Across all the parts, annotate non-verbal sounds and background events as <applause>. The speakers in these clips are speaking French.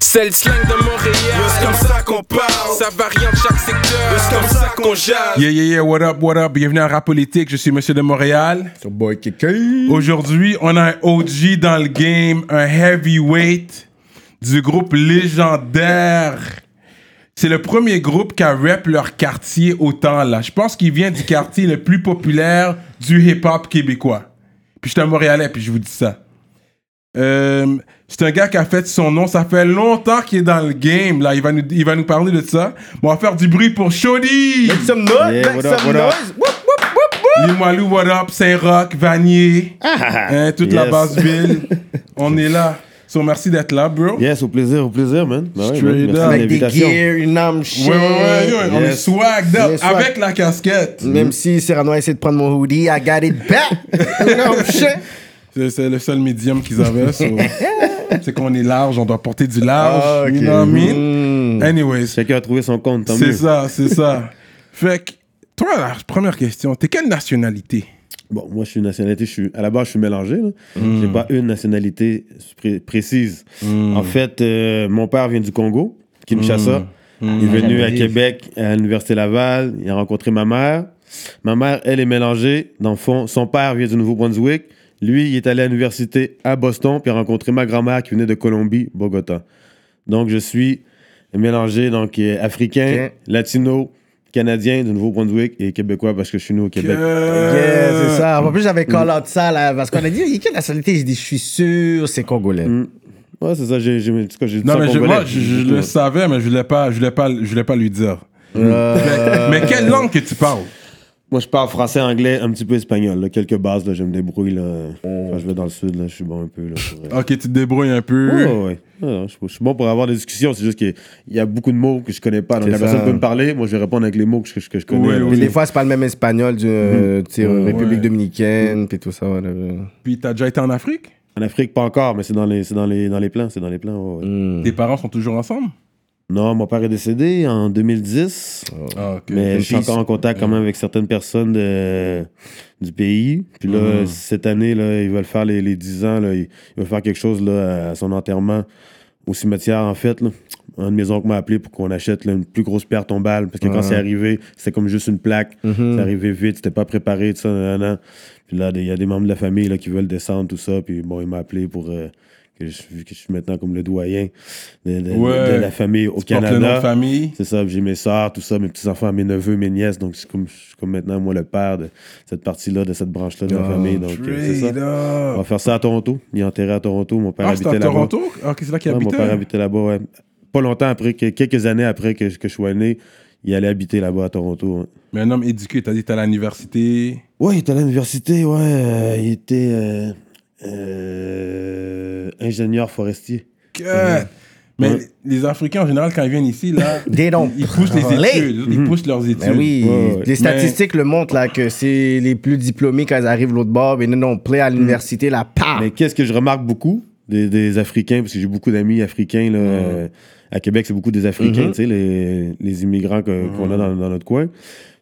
C'est le slang de Montréal. C'est comme ça qu'on parle? Ça varie en chaque secteur. C'est comme ça qu'on jase? Yeah, yeah, yeah, what up, what up? Bienvenue à Rap Politique, je suis Monsieur de Montréal. Son boy Kiki. Aujourd'hui, on a un OG dans le game, un heavyweight du groupe légendaire. C'est le premier groupe qui a rap leur quartier autant là. Je pense qu'il vient du quartier le plus populaire du hip-hop québécois. Puis je suis un Montréalais, puis je vous dis ça. Euh, c'est un gars qui a fait son nom. Ça fait longtemps qu'il est dans le game. Là, il va nous, il va nous parler de ça. Bon, on va faire du bruit pour Shody. Make some noise, Yeah, make what up, some what up? noise. Whoop, whoop, whoop, whoop. Limoilou, what up? Saint-Roch, Vanier. <laughs> Hein, toute la Yes. basse ville. on est là. So, merci d'être là, bro. Yes, au plaisir, au plaisir, man. Bah ouais, Straight man, merci up. de Avec des gears, une arme shit. Ouais, ouais, ouais, ouais, on est swagged up Yes, swag. avec la casquette. Même si Cyrano a essayé de prendre mon hoodie, I got it back. <laughs> Une arme shit. C'est, le seul médium qu'ils avaient. so, <laughs> c'est qu'on est large, on doit porter du large. Ah, ok. You know what I mean? Mm. Anyways, Chacun a trouvé son compte, c'est ça, c'est ça. Fait que, toi, la première question, t'es quelle nationalité? Bon, moi, je suis une nationalité, je suis, à la base, je suis mélangé. là. Mm. J'ai pas une nationalité pré- précise. En fait, euh, mon père vient du Congo, Kinshasa. Mm. Il est venu à. Québec, à l'université Laval. Il a rencontré ma mère. Ma mère, elle est mélangée. Dans le fond, son père vient du Nouveau-Brunswick. Lui, il est allé à l'université à Boston, puis il a rencontré ma grand-mère qui venait de Colombie, Bogota. Donc, je suis mélangé, donc euh, africain, latino, canadien du Nouveau-Brunswick et québécois parce que je suis né au Québec. Yeah, c'est ça. En plus, j'avais call out ça, là, parce qu'on a dit, il y a quelle nationalité? J'ai dit, je suis sûr, c'est congolais. Mm. Ouais, c'est ça. J'ai, j'ai, en tout cas, j'ai dit Non, ça mais je, moi, je, je le savais, mais je voulais pas, je voulais pas, je voulais pas lui dire. Euh, Mais quelle langue que tu parles? Moi, je parle français, anglais, un petit peu espagnol. là. Quelques bases, là, je me débrouille. Là. Quand je vais dans le sud, là, je suis bon un peu. Là, pour, euh, Ok, tu te débrouilles un peu. Ouais, ouais, ouais. Ah, je, suis- je suis bon pour avoir des discussions. C'est juste qu'il y a beaucoup de mots que je connais pas. Donc, la ça. personne peut me parler. Moi, je vais répondre avec les mots que je, que je connais. Ouais, ouais. Des fois, c'est pas le même espagnol du euh, sais, République Ouais. dominicaine, puis tout ça. Puis t'as déjà été en Afrique? En Afrique, pas encore, mais c'est dans les, c'est dans les, dans les plans. C'est dans les plans. Tes parents sont toujours ensemble? Non, mon père est décédé en 2010. Ah. Mais je suis encore en contact quand même avec certaines personnes de- du pays. Puis là, Mhm. cette année, là, ils veulent faire les, les 10 ans. Là, ils, veulent faire quelque chose là, à son enterrement au cimetière, en fait. Là. Un de mes oncles m'a appelé pour qu'on achète là, une plus grosse pierre tombale. Parce que quand c'est arrivé, c'était comme juste une plaque. Mhm. C'est arrivé vite, c'était pas préparé, tout ça. nan, nan. Puis là, il y a des membres de la famille là, qui veulent descendre, tout ça. Puis bon, il m'a appelé pour... euh, que je, vu que je suis maintenant comme le doyen de, de- Ouais. de la famille au Tu Canada. famille? C'est ça, j'ai mes soeurs, tout ça, mes petits-enfants, mes neveux, mes nièces. Donc, c'est comme, je suis comme maintenant, moi, le père de cette partie-là, de cette branche-là de la Oh, famille. Donc, euh, c'est ça. On va faire ça à Toronto. Il est enterré à Toronto. Mon père Ah, habitait là-bas. Toronto? Ah, c'est là qu'il Ouais, mon habitait? père habitait là-bas, ouais. Pas longtemps après, que, quelques années après que, que je sois né, il allait habiter là-bas à Toronto. Mais un homme éduqué, t'as dit t'es à l'université. Ouais, il était à l'université, ouais. euh, il était euh, euh, ingénieur forestier. Que- Mais Ouais. les Africains, en général, quand ils viennent ici, là, <laughs> ils poussent les études. Ils poussent leurs études. Ben oui, Ouais, ouais. les statistiques le montrent là que c'est les plus diplômés quand ils arrivent l'autre bord. Mais non, non, play à l'université là, pa. Mais qu'est-ce que je remarque beaucoup des, des Africains, parce que j'ai beaucoup d'amis africains là, euh, à Québec, c'est beaucoup des Africains, Mhm. tu sais, les, les immigrants qu'on a dans, dans notre coin.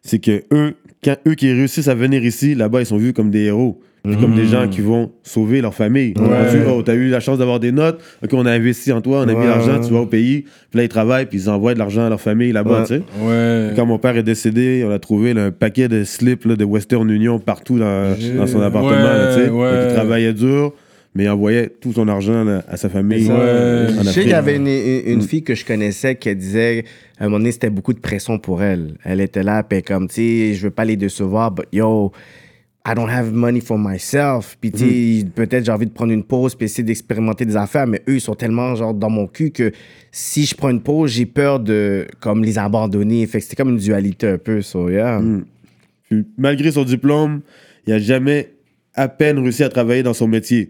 C'est que eux, quand eux qui réussissent à venir ici, là-bas, ils sont vus comme des héros. Comme des gens qui vont sauver leur famille. On dit, oh, t'as eu la chance d'avoir des notes, ok, on a investi en toi, on a mis Ouais. l'argent, tu vas au pays, puis là, ils travaillent, puis ils envoient de l'argent à leur famille là-bas, Ouais. tu sais. Ouais. Quand mon père est décédé, on a trouvé là, un paquet de slips là, de Western Union partout dans, dans son appartement. là, tu sais. ouais. Donc, il travaillait dur, mais il envoyait tout son argent à sa famille. Ouais. Je sais qu'il y avait une, une- une fille que je connaissais qui disait à un moment donné, c'était beaucoup de pression pour elle. Elle était là, puis comme, tu sais, je veux pas les décevoir, but yo, I don't have money for myself. Puis, tu sais, peut-être j'ai envie de prendre une pause, puis essayer d'expérimenter des affaires, mais eux, ils sont tellement, genre, dans mon cul que si je prends une pause, j'ai peur de, comme, les abandonner. Fait que c'était comme une dualité un peu, so, yeah. Puis, malgré son diplôme, il a jamais à peine réussi à travailler dans son métier.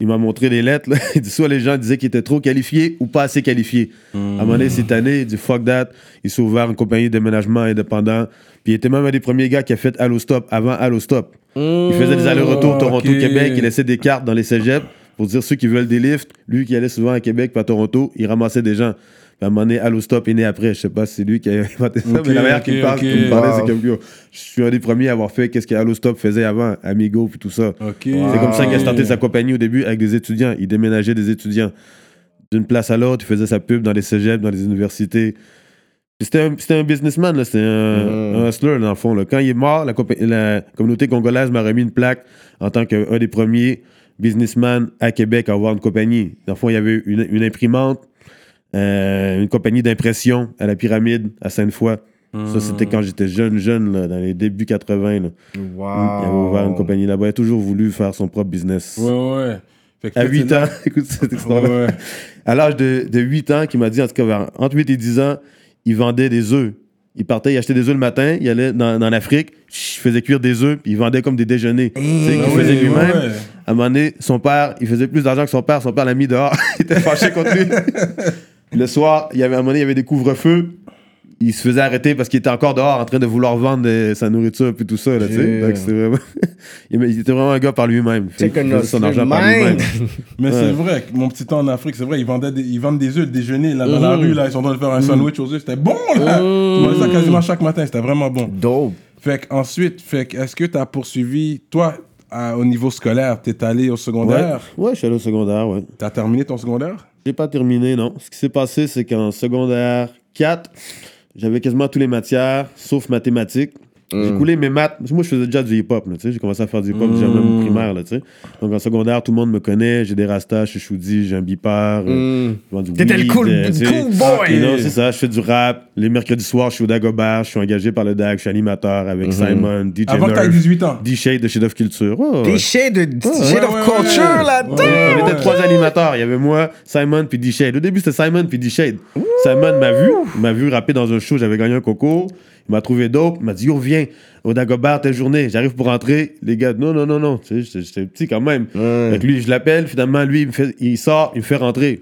Il m'a montré des lettres. Là. Il <laughs> dit soit les gens disaient qu'il était trop qualifié ou pas assez qualifié. À un moment donné, cette année, il dit fuck that. Il s'est ouvert une compagnie de déménagement indépendant. Puis il était même un des premiers gars qui a fait Allo Stop avant Allo Stop. Il faisait des allers-retours ok. Toronto-Québec. Il laissait des cartes dans les cégeps pour dire ceux qui veulent des lifts. Lui qui allait souvent à Québec puis à Toronto, il ramassait des gens. À un moment donné, Allo Stop est né après. Je sais pas si c'est lui qui a <laughs> inventé ça, mais la manière ok, qu'il parle, me parlait, Wow. c'est comme je suis un des premiers à avoir fait qu'est-ce que Allo Stop faisait avant, Amigo puis tout ça. C'est comme ça qu'il a starté sa compagnie au début avec des étudiants. Il déménageait des étudiants. d'une place à l'autre. Il faisait sa pub dans les cégeps, dans les universités. C'était un, un businessman. C'était un, un hustler, dans le fond. Là. Quand il est mort, la, communauté congolaise m'a remis une plaque en tant qu'un des premiers businessmen à Québec à avoir une compagnie. Dans le fond, il y avait une, une imprimante, euh, une compagnie d'impression à la pyramide à Sainte-Foy. Ça, c'était quand j'étais jeune, jeune, là, dans les débuts 80. Là. Wow. Il avait ouvert une compagnie là-bas. Il a toujours voulu faire son propre business. Ouais, ouais. Fait que À là, 8 c'est ans, <laughs> écoute cette Ouais, histoire-là. ouais. À l'âge de, de 8 ans, qui m'a dit, en tout cas, entre 8 et 10 ans, il vendait des œufs. Il partait, il achetait des œufs le matin, il allait dans, dans l'Afrique, il faisait cuire des œufs, puis il vendait comme des déjeuners. Tu sais, Ah oui, faisait lui-même. ouais. À un moment donné, son père, il faisait plus d'argent que son père. Son père l'a mis dehors. <laughs> il était fâché contre lui. <laughs> le soir, il y avait, à un moment donné, il y avait des couvre-feux. Il se faisait arrêter parce qu'il était encore dehors en train de vouloir vendre euh, sa nourriture puis tout ça. Là, tu sais. Dieu. Donc, c'était vraiment... <laughs> il était vraiment un gars par lui-même. C'est Il que faisait son notre argent par lui-même. mind. Mais Ouais. c'est vrai, que mon petit temps en Afrique, c'est vrai, ils, vendaient des- ils vendent des œufs le déjeuner là, dans la Mhm. rue, là, ils sont en train de faire un sandwich aux œufs, c'était bon là! Je mangeais ça quasiment chaque matin, c'était vraiment bon. Dope. Fait ensuite, fait que est-ce que tu as poursuivi, toi, à- au niveau scolaire, t'es allé au secondaire, Ouais. ouais, je suis allé au secondaire, ouais. t'as terminé ton secondaire? J'ai pas terminé, non. Ce qui s'est passé, c'est qu'en secondaire 4, j'avais quasiment toutes les matières, sauf mathématiques. J'ai coulé mes maths. Moi, je faisais déjà du hip-hop. là, tu sais. J'ai commencé à faire du hip-hop déjà même au primaire. Là, tu sais. Donc, en secondaire, tout le monde me connaît. J'ai des rastas, je suis choudi, j'ai un bipar. euh, Mm. du T'étais le cool, euh, cool boy. Et non, c'est ça. Je fais du rap. Les mercredis soirs, je suis au Dagobert. Je suis engagé par le DAG. Je suis animateur avec Simon, DJ Avant que t'aies Nerve, 18 ans. D-Shade de Shade of Culture. Oh, shades de shade of culture là-dedans. On était trois animateurs. Il y avait moi, Simon, puis D-Shade. Au début, c'était Simon, puis D-Shade. Simon m'a vu. Il m'a vu rapper dans un show. J'avais gagné un concours. Il m'a trouvé dope. Il m'a dit Yo, viens au Dagobert telle journée. J'arrive pour rentrer. Les gars, non, non, non, non. Tu sais, j'étais- petit quand même. Ouais. Fait que lui, je l'appelle. Finalement, lui, il, me fait, il sort, il me fait rentrer.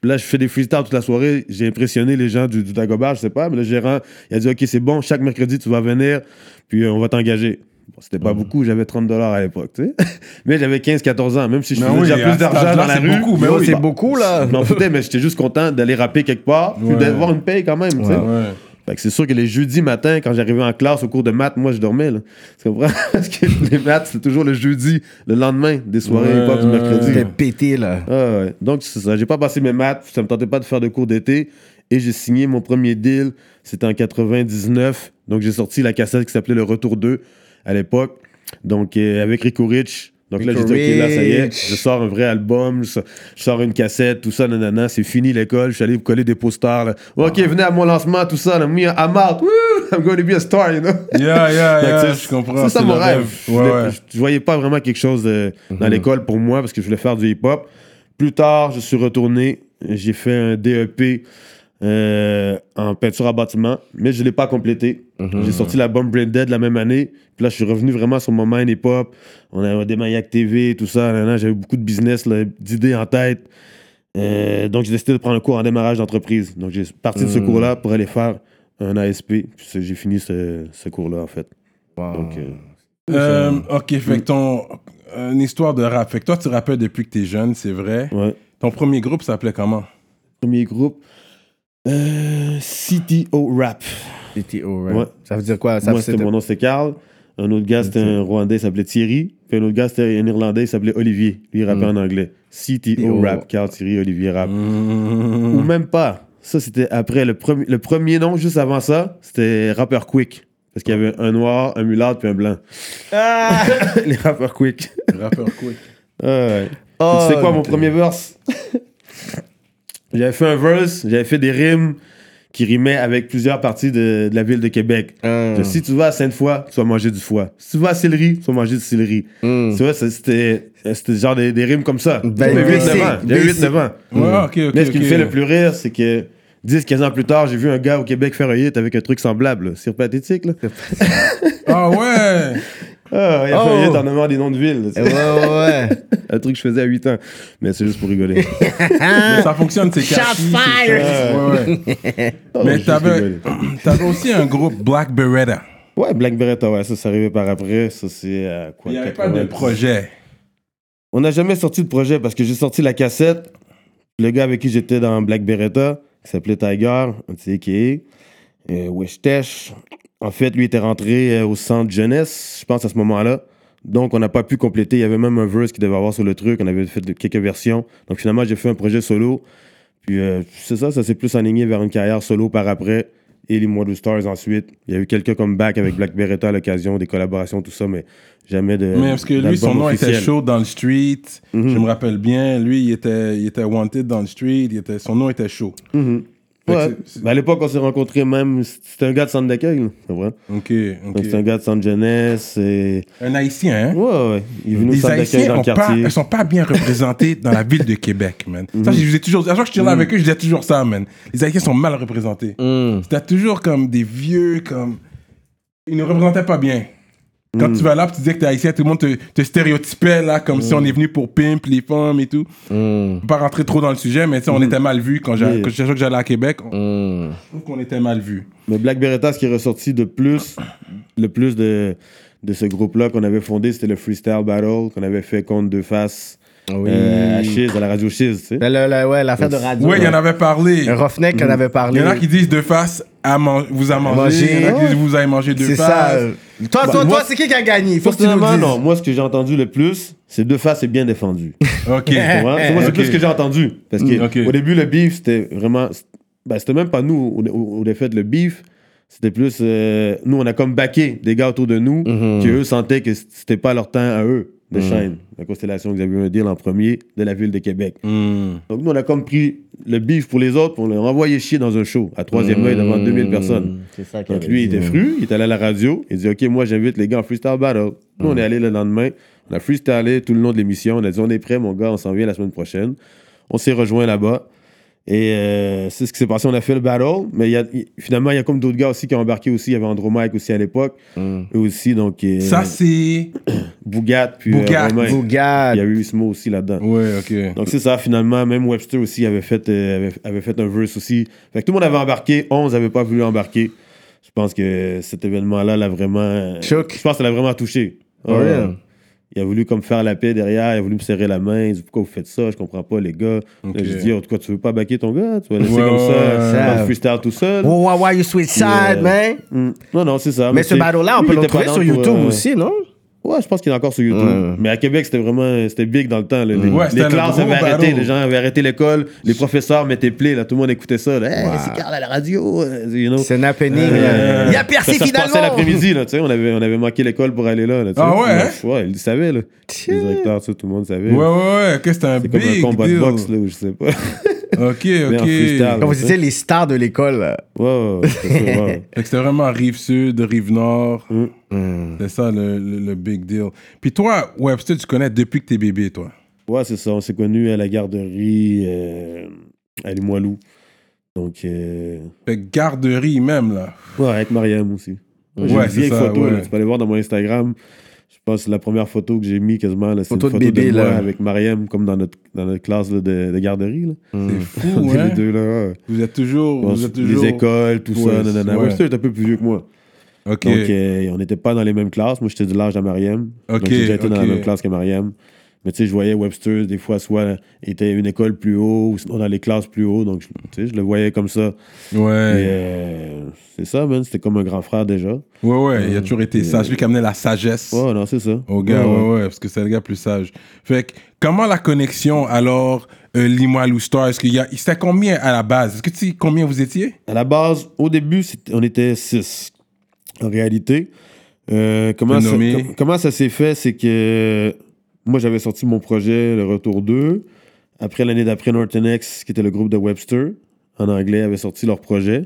Puis Là, je fais des freestyles toute la soirée. J'ai impressionné les gens du, du Dagobert, je sais pas. Mais le gérant, il a dit Ok, c'est bon. Chaque mercredi, tu vas venir. Puis euh, on va t'engager. Bon, c'était pas beaucoup. J'avais 30 dollars à l'époque, tu sais. <laughs> Mais j'avais 15-14 ans. Même si je Mais faisais oui, déjà plus d'argent dans la rue. beaucoup, mais Yo, oui. c'est beaucoup là. Je m'en <laughs> foutais, mais j'étais juste content d'aller rapper quelque part, puis d'avoir une paye quand même. tu sais. Ouais. Fait que c'est sûr que les jeudis matins, quand j'arrivais en classe au cours de maths, moi je dormais. Là. Tu comprends? <laughs> Parce que les maths, c'est toujours le jeudi, le lendemain des soirées Ouais, hip-hop du mercredi. T'es pété là. Ah ouais. Donc c'est ça. J'ai pas passé mes maths, ça me tentait pas de faire de cours d'été. Et j'ai signé mon premier deal, c'était en 99. Donc j'ai sorti la cassette qui s'appelait Le Retour 2 à l'époque. Donc euh, avec Rico Rich. Donc là, j'ai dit, OK, là, ça y est, je sors un vrai album, je sors, je sors une cassette, tout ça, nanana, c'est fini l'école, je suis allé coller des posters. là. OK, venez à mon lancement, tout ça, là, me, I'm out, woo, I'm going to be a star, you know? Yeah, yeah, <laughs> que yeah, c'est- je comprends. C'est ça c'est mon rêve. Je, Ouais, voulais- ouais. je- je voyais pas vraiment quelque chose euh, Mhm. dans l'école pour moi parce que je voulais faire du hip-hop. Plus tard, je suis retourné. J'ai fait un DEP euh, en peinture à bâtiment, mais je l'ai pas complété. Mhm. J'ai sorti l'album Brain Dead la même année. Puis là, je suis revenu vraiment sur mon mind hip-hop. On a des Maniac TV, tout ça. Là, là, J'avais beaucoup de business, là, d'idées en tête. Euh, donc, j'ai décidé de prendre un cours en démarrage d'entreprise. Donc, j'ai parti de ce Mhm. cours-là pour aller faire un ASP. Puis j'ai fini ce, ce cours-là, en fait. Donc, euh, Euh, ok, fait que ton. Une histoire de rap. Fait que toi, tu rappelles depuis que t'es jeune, c'est vrai. ouais. Ton premier groupe s'appelait comment? Premier groupe, euh, CTO Rap. CTO? Ouais. Ça veut dire quoi? Ça Moi, c'était- mon nom, c'était Carl. Un autre gars, c'était un Rwandais, il s'appelait Thierry. Puis un autre gars, c'était un Irlandais, il s'appelait Olivier. Lui, il rappait en anglais. CTO. Rap. Carl, Thierry, Olivier Rap. Mmh. Ou même pas. Ça, c'était après. Le, premier le premier nom, juste avant ça, c'était Rapper Quick. Parce qu'il y avait un noir, un mulâtre, puis un blanc. Ah! <laughs> Les rappeurs Quick. Rappeur quick. Ah ouais. Oh, tu sais quoi, mon premier verse? <laughs> j'avais fait un verse, j'avais fait des rimes qui rimaient avec plusieurs parties de, de la ville de Québec. Ah. Si tu vas à Sainte-Foy, tu vas manger du foie. Si tu vas à Sillery, tu vas manger du céleri. Mm. Tu vois, c'était genre des, des rimes comme ça. Ben, J'avais basic, 8-9 ans. J'avais basic. 8-9 ans. Ouais, ok, ok. Mais ce qui me fait le plus rire, c'est que 10-15 ans plus tard, j'ai vu un gars au Québec faire un hit avec un truc semblable. C'est pathétique, là. <laughs> Ah ouais? <laughs> Ah, il a fait Oh. en nommant des noms de villes. Ouais, sais. ouais, ouais. <laughs> Un truc que je faisais à 8 ans. Mais c'est juste pour rigoler. <laughs> Mais ça fonctionne, c'est catchy. Ouais, ouais. Mais t'avais <clears throat> t'avais aussi un groupe Black Beretta. Ouais, Black Beretta, ouais, ça, c'est arrivé par après. Ça, c'est euh, quoi Il n'y avait pas de 90. projet. On n'a jamais sorti de projet parce que j'ai sorti la cassette. Le gars avec qui j'étais dans Black Beretta, qui s'appelait Tiger, un petit AKA, euh, Weshtesh. En fait, lui était rentré euh, au centre jeunesse, je pense, à ce moment-là. Donc, on n'a pas pu compléter. Il y avait même un verse qui devait avoir sur le truc. On avait fait quelques versions. Donc, finalement, j'ai fait un projet solo. Puis euh, c'est ça, ça s'est plus aligné vers une carrière solo par après. Et les Mois Stars ensuite. Il y a eu quelques comebacks avec Black Beretta à l'occasion, des collaborations, tout ça, mais jamais de. Mais parce que lui, son nom était chaud dans le street. Je me rappelle bien. Lui, il était, il était wanted dans le street. Il était, son nom était chaud. Mhm. Ouais. Ben, à l'époque, on s'est rencontrés même. C'était un gars de centre d'accueil, c'est vrai. Ok, ok. Donc, c'est un gars de centre jeunesse. Et... Un haïtien, hein? Ouais, ouais. Il est venu au Les centre d'accueil Haïtiens dans le ont pas, ils sont pas bien représentés dans la ville de Québec, man. Ça, je ai toujours, à chaque fois que je suis là avec eux, je disais toujours ça, man. Les Haïtiens sont mal représentés. Mm. C'était toujours comme des vieux, comme. Ils ne représentaient pas bien. Quand tu vas là, tu disais que t'es haïtien, tout le monde te, te stéréotypait, là, comme si on est venu pour pimp les femmes et tout. Mm. Pas rentrer trop dans le sujet, mais tu sais, on était mal vu quand j'ai- chaque fois que j'allais à Québec. On, Mm. je trouve qu'on était mal vu. Mais Black Beretta, ce qui est ressorti de plus, le plus de, de ce groupe-là qu'on avait fondé, c'était le Freestyle Battle qu'on avait fait contre Deux Faces Oui. euh, à Chiz, à la radio Chiz, tu sais. Le- le- ouais, l'affaire de radio. Ouais, il y en avait parlé. Un Roughneck en avait Il parlé. y en a qui disent de face, à man- vous a mangé. Mangé, Il y en a qui disent vous avez mangé deux C'est faces. ça. Toi, toi, Bah, moi- toi c'est qui qui a gagné? Faut que tu nous Personnellement, dises. non. Moi, ce que j'ai entendu le plus, c'est Deux Faces est bien défendu. <laughs> Ok. C'est moi, c'est Ok. plus ce que j'ai entendu. Parce que Mm, début, le beef, c'était vraiment. Ben, c'était même pas nous, au, au, au fait, le beef. C'était plus. euh, nous, on a comme baqué des gars autour de nous Mhm. qui, eux, sentaient que c'était pas leur temps à eux de shine. La constellation que vous avez eu un deal en premier de la ville de Québec. Hmm. Donc, nous, on a comme pris le beef pour les autres, pour les envoyer chier dans un show à troisième œil devant 2000 personnes. Ça Donc lui, il était fru, il est allé à la radio, il dit Ok, moi j'invite les gars en freestyle battle. Nous, on est allé le lendemain, on a freestylé tout le long de l'émission, on a dit On est prêt, mon gars, on s'en vient la semaine prochaine. On s'est rejoint là-bas. Et euh, c'est ce qui s'est passé, on a fait le battle, mais y a, finalement, il y a comme d'autres gars aussi qui ont embarqué aussi. Il y avait Andromaque aussi à l'époque, Mm. eux aussi, donc euh, Ça, c'est. <coughs> Bougat, puis euh, Bougat, Romain. Bougat. Il y a eu Ismo aussi là-dedans. Ouais, ok. Donc c'est ça, finalement, même Webster aussi avait fait, euh, avait, avait fait un verse aussi. Fait que tout le monde avait embarqué, 11 n'avaient pas voulu embarquer. Je pense que cet événement-là l'a vraiment... euh, Choc. Je pense que ça l'a vraiment touché. Ouais. Euh, il a voulu comme faire la paix derrière, il a voulu me serrer la main, il dit pourquoi vous faites ça, je comprends pas les gars. Ok. Là, j'ai dit, oh, toi tu veux pas baquer ton gars, tu vas laisser Ouais, comme ça, Ça- le freestyle tout seul. Why, why you switch side, euh, man? Mm. Non, non, c'est ça. Mais ce c'est- battle-là, on peut le trouver sur pour, YouTube euh, aussi, non? Ouais, je pense qu'il est encore sur YouTube. Ouais. Mais à Québec, c'était vraiment c'était big dans le temps. Les, Ouais, les classes avaient arrêté, les gens avaient arrêté l'école, les professeurs mettaient play, là, tout le monde écoutait ça. Là. Hey, c'est Carl à la radio. euh, You know. C'est un happening. Euh. Il a percé ça, ça finalement! l'après-midi, là, tu sais, on avait, on avait manqué l'école pour aller là. Ah ouais, hein? Ouais, ils le savaient, là. Les directeurs, tout le monde savait. Ouais, ouais, ouais. Que c'était un C'est comme un big combat deal. de boxe, là, ou je sais pas. <laughs> Ok, <laughs> ok. Comme vous disiez, les stars de l'école. Ouais, ouais, ouais, <laughs> c'était vraiment rive sud, rive nord. Mm. Mm. C'est ça le, le, le big deal. Puis toi, Webster, tu connais depuis que t'es bébé, toi? Ouais, c'est ça. On s'est connus à la garderie euh, à Limoilou. Donc, euh, Fait que garderie même, là. ouais, avec Mariam aussi. Ouais, c'est ça, photo, ouais. là, tu peux aller voir dans mon Instagram. Je pense que c'est la première photo que j'ai mis quasiment. C'est une Photo de bébé, moi là. avec Mariam, comme dans notre, dans notre classe là, de, de garderie. Là. C'est fou, <laughs> On hein? les deux là. ouais. Vous êtes toujours. Bon, vous êtes toujours... Les écoles, tout Ouais, ça. nanana. ouais. Webster est un peu plus vieux que moi. Ok. Donc, euh, on n'était pas dans les mêmes classes. Moi, j'étais de l'âge de Mariam. Ok, Donc, j'ai déjà été dans la même classe que Mariam. Mais tu sais, je voyais Webster, des fois, soit il était une école plus haut, ou sinon dans les classes plus haut. Donc, tu sais, je le voyais comme ça. Ouais. euh, c'est ça, man. C'était comme un grand frère déjà. Ouais, ouais. Il a toujours été sage. Lui qui amenait la sagesse. Ouais, non, c'est ça. Au gars, Ouais, ouais, ouais, parce que c'est le gars plus sage. Fait que, comment la connexion, alors, euh, Limoilou Star, est-ce qu'il y a. C'était combien à la base? Est-ce que tu sais combien vous étiez? À la base, au début, on était six. En réalité, euh, comment, ça, nommer? com- comment ça s'est fait, c'est que moi, j'avais sorti mon projet, Le Retour 2. Après, l'année d'après, Norton X, qui était le groupe de Webster, en anglais, avait sorti leur projet.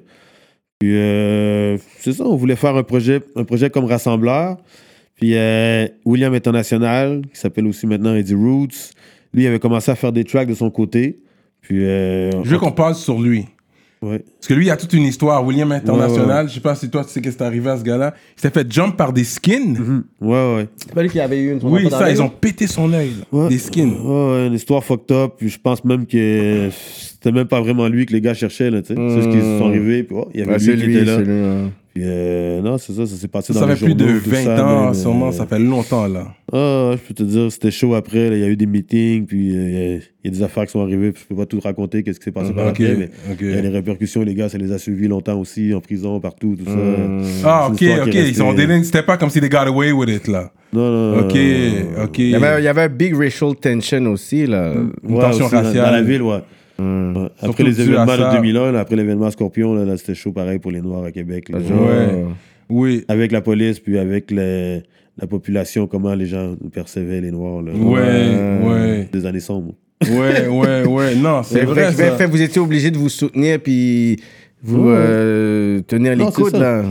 Puis, euh, c'est ça, on voulait faire un projet, un projet comme rassembleur. Puis, euh, William International, qui s'appelle aussi maintenant Eddie Roots, lui, il avait commencé à faire des tracks de son côté. Puis, euh, Je veux qu'on parle sur lui. Ouais. Parce que lui, il a toute une histoire. William International, je sais pas si toi, tu sais qu'est-ce qui est arrivé à ce gars-là. Il s'est fait jump par des skins. Ouais, ouais. C'est pas lui qui avait eu une Oui, ça, ils ont pété son œil. Ouais. Des skins. Ouais, ouais, une histoire fucked up. Puis je pense même que c'était même pas vraiment lui que les gars cherchaient. Là, tu sais. C'est qu'ils se sont arrivés. Puis oh, il y avait Ouais, lui c'est qui lui, était là. c'est lui. Euh, non, c'est ça, ça s'est passé Ça, dans ça les fait plus de journaux, tout 20 ça, ans, sûrement. euh, Ça fait longtemps, là. Ah, je peux te dire, c'était chaud après. Il y a eu des meetings. Puis euh, il y a des affaires qui sont arrivées. Puis je peux pas tout raconter, qu'est-ce qui s'est passé par Ok, après. Mais ok. il y a des répercussions, les gars, ça les a suivis longtemps aussi, en prison, partout, tout ça. Ah, C'est ok, une ok. Ils ont restée- délai- C'était pas comme si they got away with it, là. Non, non, non. Ok, ok. Il y, avait, il y avait un big racial tension aussi, là. Une Ouais, tension aussi, dans- raciale. Dans la ville, ouais. Ouais. Surtout Après les événements de 2001, là, après l'événement Scorpion, là, là, c'était chaud pareil pour les Noirs à Québec. là. Ouais. Oui. Avec la police, puis avec les- la population, comment les gens nous percevaient, les Noirs. Là. Ouais, ouais. Des années sombres. Ouais, ouais, ouais. Non, <laughs> c'est vrai. vrai. ça. Fait, vous étiez obligé de vous soutenir puis vous Ouais. euh, tenir les Non, coudes, là.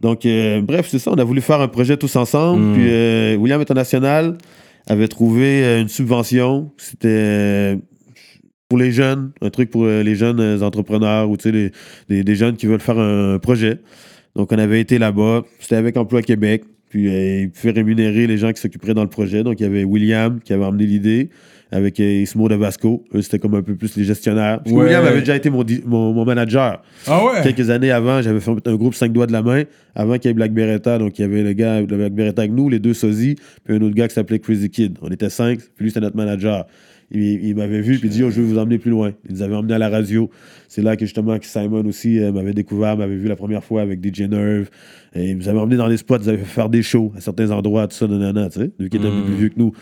Donc, euh, bref, c'est ça. On a voulu faire un projet tous ensemble. Mm. Puis, euh, William International avait trouvé euh, une subvention. C'était euh, pour les jeunes, un truc pour euh, les jeunes euh, entrepreneurs ou les- des- jeunes qui veulent faire un projet. Donc, on avait été là-bas. C'était avec Emploi Québec. Puis, euh, il pouvait rémunérer les gens qui s'occuperaient dans le projet. Donc, il y avait William qui avait emmené l'idée avec euh, Ismo de Vasco. Eux, c'était comme un peu plus les gestionnaires. Parce que Ouais. William avait déjà été mon, mon manager. Ah ouais? Quelques années avant, j'avais fait un groupe 5 doigts de la main, avant qu'il y ait Black Beretta. Donc, il y avait le gars de Black Beretta avec nous, les deux sosies, puis un autre gars qui s'appelait Crazy Kid. On était cinq, puis lui, c'était notre manager. Il, il m'avait vu, puis dit, oh, je vais vous emmener plus loin. Il nous avait emmenés à la radio. C'est là que justement, que Simon aussi euh, m'avait découvert, m'avait vu la première fois avec DJ Nerve. Et il nous avait emmenés dans les spots, ils avaient fait faire des shows à certains endroits, tout ça, nanana, tu sais, lui qui était un peu plus vieux que nous.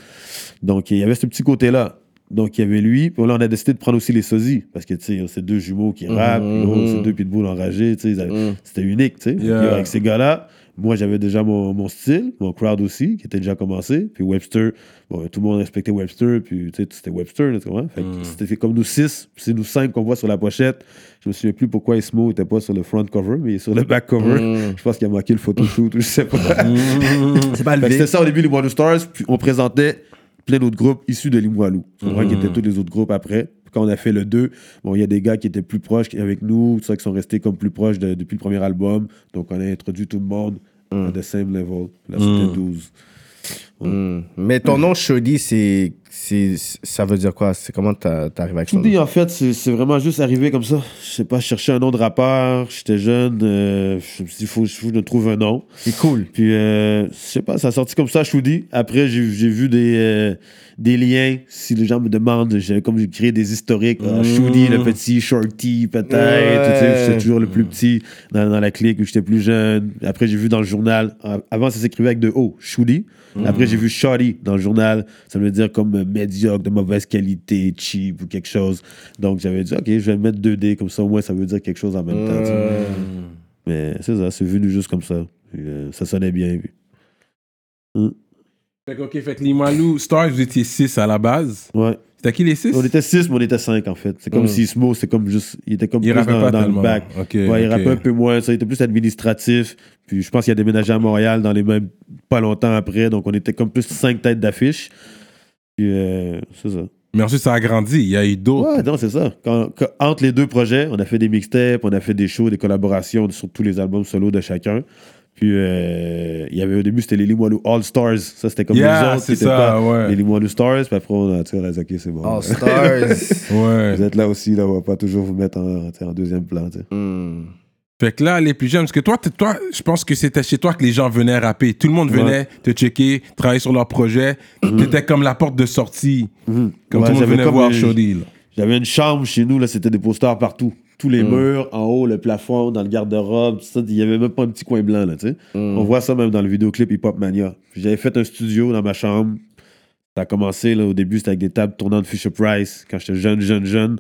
Donc, il y avait ce petit côté-là. Donc, il y avait lui. Puis là, on a décidé de prendre aussi les sosies. Parce que, tu sais, c'est deux jumeaux qui rappent. puis l'autre, c'est deux pitbulls enragés. Tu sais, avaient- c'était unique, tu sais. Yeah. Avec ces gars-là, moi, j'avais déjà mon, mon style, mon crowd aussi, qui était déjà commencé. Puis Webster, bon, tout le monde respectait Webster. Puis, tu sais, c'était Webster, tu comprends? Fait que c'était comme nous six. puis c'est nous cinq qu'on voit sur la pochette. Je me souviens plus pourquoi Ismo était pas sur le front cover, mais il est sur le back cover. Je pense qu'il a manqué le photoshoot ou je sais pas. <laughs> C'est pas. C'était ça au début, les Limoilou Stars. Puis on présentait plein d'autres groupes issus de Limoilou. Tu comprends qui étaient tous les autres groupes après. Quand on a fait le 2, bon, il y a des gars qui étaient plus proches avec nous, ça, qui sont restés comme plus proches de- depuis le premier album. Donc on a introduit tout le monde à the same level. Là, c'était 12. Hmm. Mais ton nom Shoddy, c'est, c'est, ça veut dire quoi? C'est comment t'arrives avec ça? Dit, en fait, c'est c'est vraiment juste arrivé comme ça. Je sais pas, je cherchais un nom de rappeur. J'étais jeune. euh, je me suis dit, il faut, faut que je trouve un nom. C'est cool. Puis, euh, je sais pas, ça a sorti comme ça, Shoudi. Après, j'ai j'ai vu des, euh, des liens. Si les gens me demandent, j'avais comme j'ai créé des historiques. Shoudi, le petit, Shorty, peut-être. Ouais. Tu sais, J'étais toujours le plus petit dans, dans la clique où j'étais plus jeune. Après, j'ai vu dans le journal. Avant, ça s'écrivait avec de O, Shoudi. Après, j'ai vu Shorty dans le journal. Ça veut dire comme euh, médiocre, de mauvaise qualité, cheap ou quelque chose. Donc, j'avais dit, OK, je vais mettre 2D, comme ça, au moins, ça veut dire quelque chose en même temps. tu sais. Mais c'est ça, c'est venu juste comme ça. Euh, ça sonnait bien. puis- Fait que, ok, fait que les Malou Stars, vous étiez 6 à la base. Ouais. C'était qui les 6? On était 6, mais on était 5 en fait. C'est comme Mm. si Smo, c'est comme juste. Il était comme Il plus dans, le bac. Ouais, il ok. rappait un peu moins. Ça il était plus administratif. Puis je pense qu'il a déménagé à Montréal dans les mêmes. pas longtemps après. Donc on était comme plus 5 têtes d'affiche. Puis euh, c'est ça. Mais ensuite, ça a grandi. Il y a eu d'autres. Ouais, non, c'est ça. Quand- quand- entre les deux projets, on a fait des mixtapes, on a fait des shows, des collaborations sur tous les albums solo de chacun. Puis euh, il y avait au début, c'était les Limoilou All Stars. Ça, c'était comme Yeah, les autres c'est ça, pas ouais. les Limoilou Stars. Puis après, on a, tu sais, on a dit, OK, c'est bon. All <laughs> Stars. Ouais. Vous êtes là aussi, là, on va pas toujours vous mettre en, deuxième plan. Hmm. Fait que là, les plus jeunes, parce que toi, toi je pense que c'était chez toi que les gens venaient rapper. Tout le monde venait te checker, travailler sur leur projet. T'étais comme la porte de sortie. Comme Ouais, tout le monde venait voir une- Shoddy. J'avais une chambre chez nous, là, c'était des posters partout. Tous les murs, en haut, le plafond, dans le garde-robe, tout ça, il y avait même pas un petit coin blanc, là, tu sais. On voit ça même dans le vidéoclip Hip Hop Mania. J'avais fait un studio dans ma chambre. Ça a commencé, là, au début, c'était avec des tables tournantes Fisher Price, quand j'étais jeune, jeune, jeune.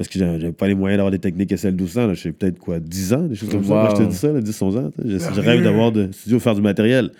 Parce que j'avais pas les moyens d'avoir des techniques SL1200, là. J'ai peut-être, quoi, 10 ans, des choses comme ça. Moi, je te dis ça, là, 10, 11 ans. Je, je rêve d'avoir de studio, faire du matériel.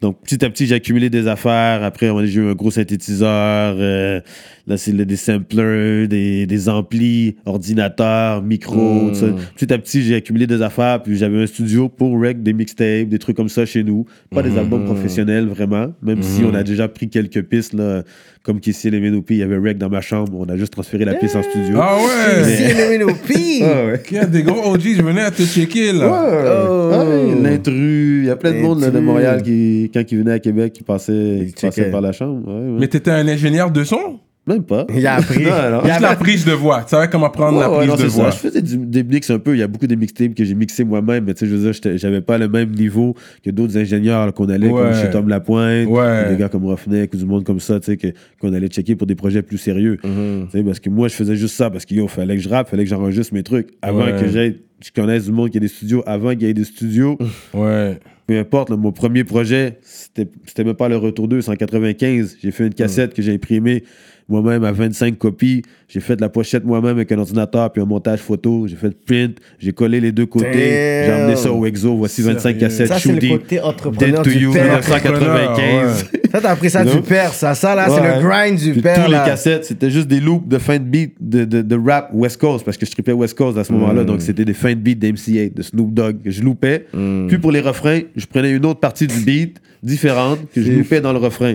Donc, petit à petit, j'ai accumulé des affaires. Après, j'ai eu un gros synthétiseur. euh, là, c'est des samplers, des, des amplis, ordinateurs, micros. tout ça. Petit à petit, j'ai accumulé des affaires. Puis j'avais un studio pour rec des mixtapes, des trucs comme ça chez nous. Pas des albums professionnels, vraiment. Même si on a déjà pris quelques pistes, là, comme qu'ici, les Ménopi, il y avait rec dans ma chambre. On a juste transféré la piste en studio. Ah ouais! C'est le Minopi. Ah ouais. Il y a des gros OG, je venais à te checker là. Oh. Ouais, L'intrus, il y a plein de monde là, de. Montréal qui, quand ils venaient à Québec, qui passaient, qui passaient par la chambre. Ouais, ouais. Mais t'étais un ingénieur de son? Même pas. Il a appris. <laughs> Non, non. Il a la prise de voix. Tu savais comment prendre la ouais, prise non, de ça. voix. Je faisais du- des mix un peu. Il y a beaucoup de mixtapes que j'ai mixé moi-même, mais tu sais, je veux dire, j'avais pas le même niveau que d'autres ingénieurs qu'on allait, Ouais. comme chez Tom Lapointe, des gars comme Roughneck ou du monde comme ça, tu sais, qu'on allait checker pour des projets plus sérieux. Mm-hmm. Tu sais, Parce que moi, je faisais juste ça, parce qu'il fallait que je rappe, fallait que j'enregistre mes trucs avant que j'aille je connais du monde qui a des studios avant qu'il y ait des studios. <laughs> Ouais. Peu importe, là, mon premier projet, c'était même pas le Retour 2, c'est en 95. J'ai fait une cassette que j'ai imprimée moi-même à 25 copies. J'ai fait la pochette moi-même avec un ordinateur puis un montage photo. J'ai fait le print, j'ai collé les deux côtés. J'ai emmené ça au Exo. Voici 25 Sérieux? cassettes. Ça, c'est le côté entrepreneur Dead to du You, père. 1995. Ça, t'as appris ça du père, ça. Ça, là, c'est le grind du Puis père, tous là. les cassettes, c'était juste des loops de fin de beat de, de, de rap West Coast, parce que je tripais West Coast à ce moment-là. Mm. Donc, c'était des fins de beat d'MCA, de Snoop Dogg, que je loupais. Mm. Puis pour les refrains, je prenais une autre partie du beat, différente, que je loupais dans le refrain.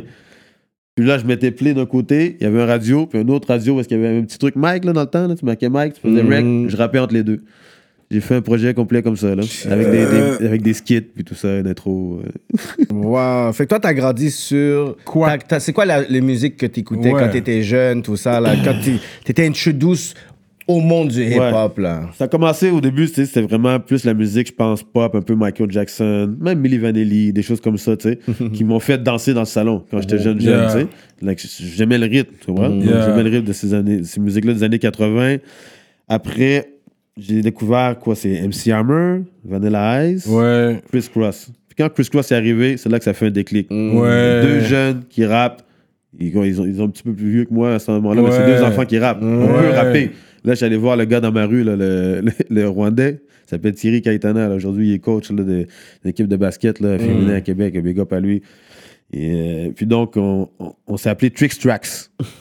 Puis là, je mettais play d'un côté, il y avait un radio, puis un autre radio, parce qu'il y avait un petit truc Mike là, dans le temps, là, tu marquais Mike, tu faisais rec, je rappais entre les deux. J'ai fait un projet complet comme ça, là, avec, des, des- avec des skits, puis tout ça, une intro. euh. <laughs> Wow. Fait que toi, t'as grandi sur. Quoi? t'as- t'as- C'est quoi la- les musiques que t'écoutais Ouais. quand t'étais jeune, tout ça, là? Quand t'étais introduce au monde du hip-hop, là. Ça a commencé au début, tu sais, c'était vraiment plus la musique, je pense, pop, un peu Michael Jackson, même Milli Vanilli, des choses comme ça, tu sais, <laughs> qui m'ont fait danser dans le salon quand j'étais jeune, jeune, Yeah. tu sais. Like, J'aimais le rythme, tu vois. Donc, Yeah. J'aimais le rythme de ces, années, ces musiques-là des années 80. Après, j'ai découvert quoi C'est MC Hammer, Vanilla Ice, Ouais. Chris Cross. Puis quand Chris Cross est arrivé, c'est là que ça fait un déclic. Ouais. Deux jeunes qui rappent. Ils, ils ont, ils ont un petit peu plus vieux que moi à ce moment-là, mais c'est Ouais. deux enfants qui rappent. On Ouais. peut rapper. Là, j'allais voir le gars dans ma rue, là, le, <laughs> le, le Rwandais. Il s'appelle Thierry Kaitana. Aujourd'hui, il est coach là, de, de l'équipe de basket là, féminin à Québec. Big up à lui. Et euh, puis donc, on, on, on s'est appelé Trix Tracks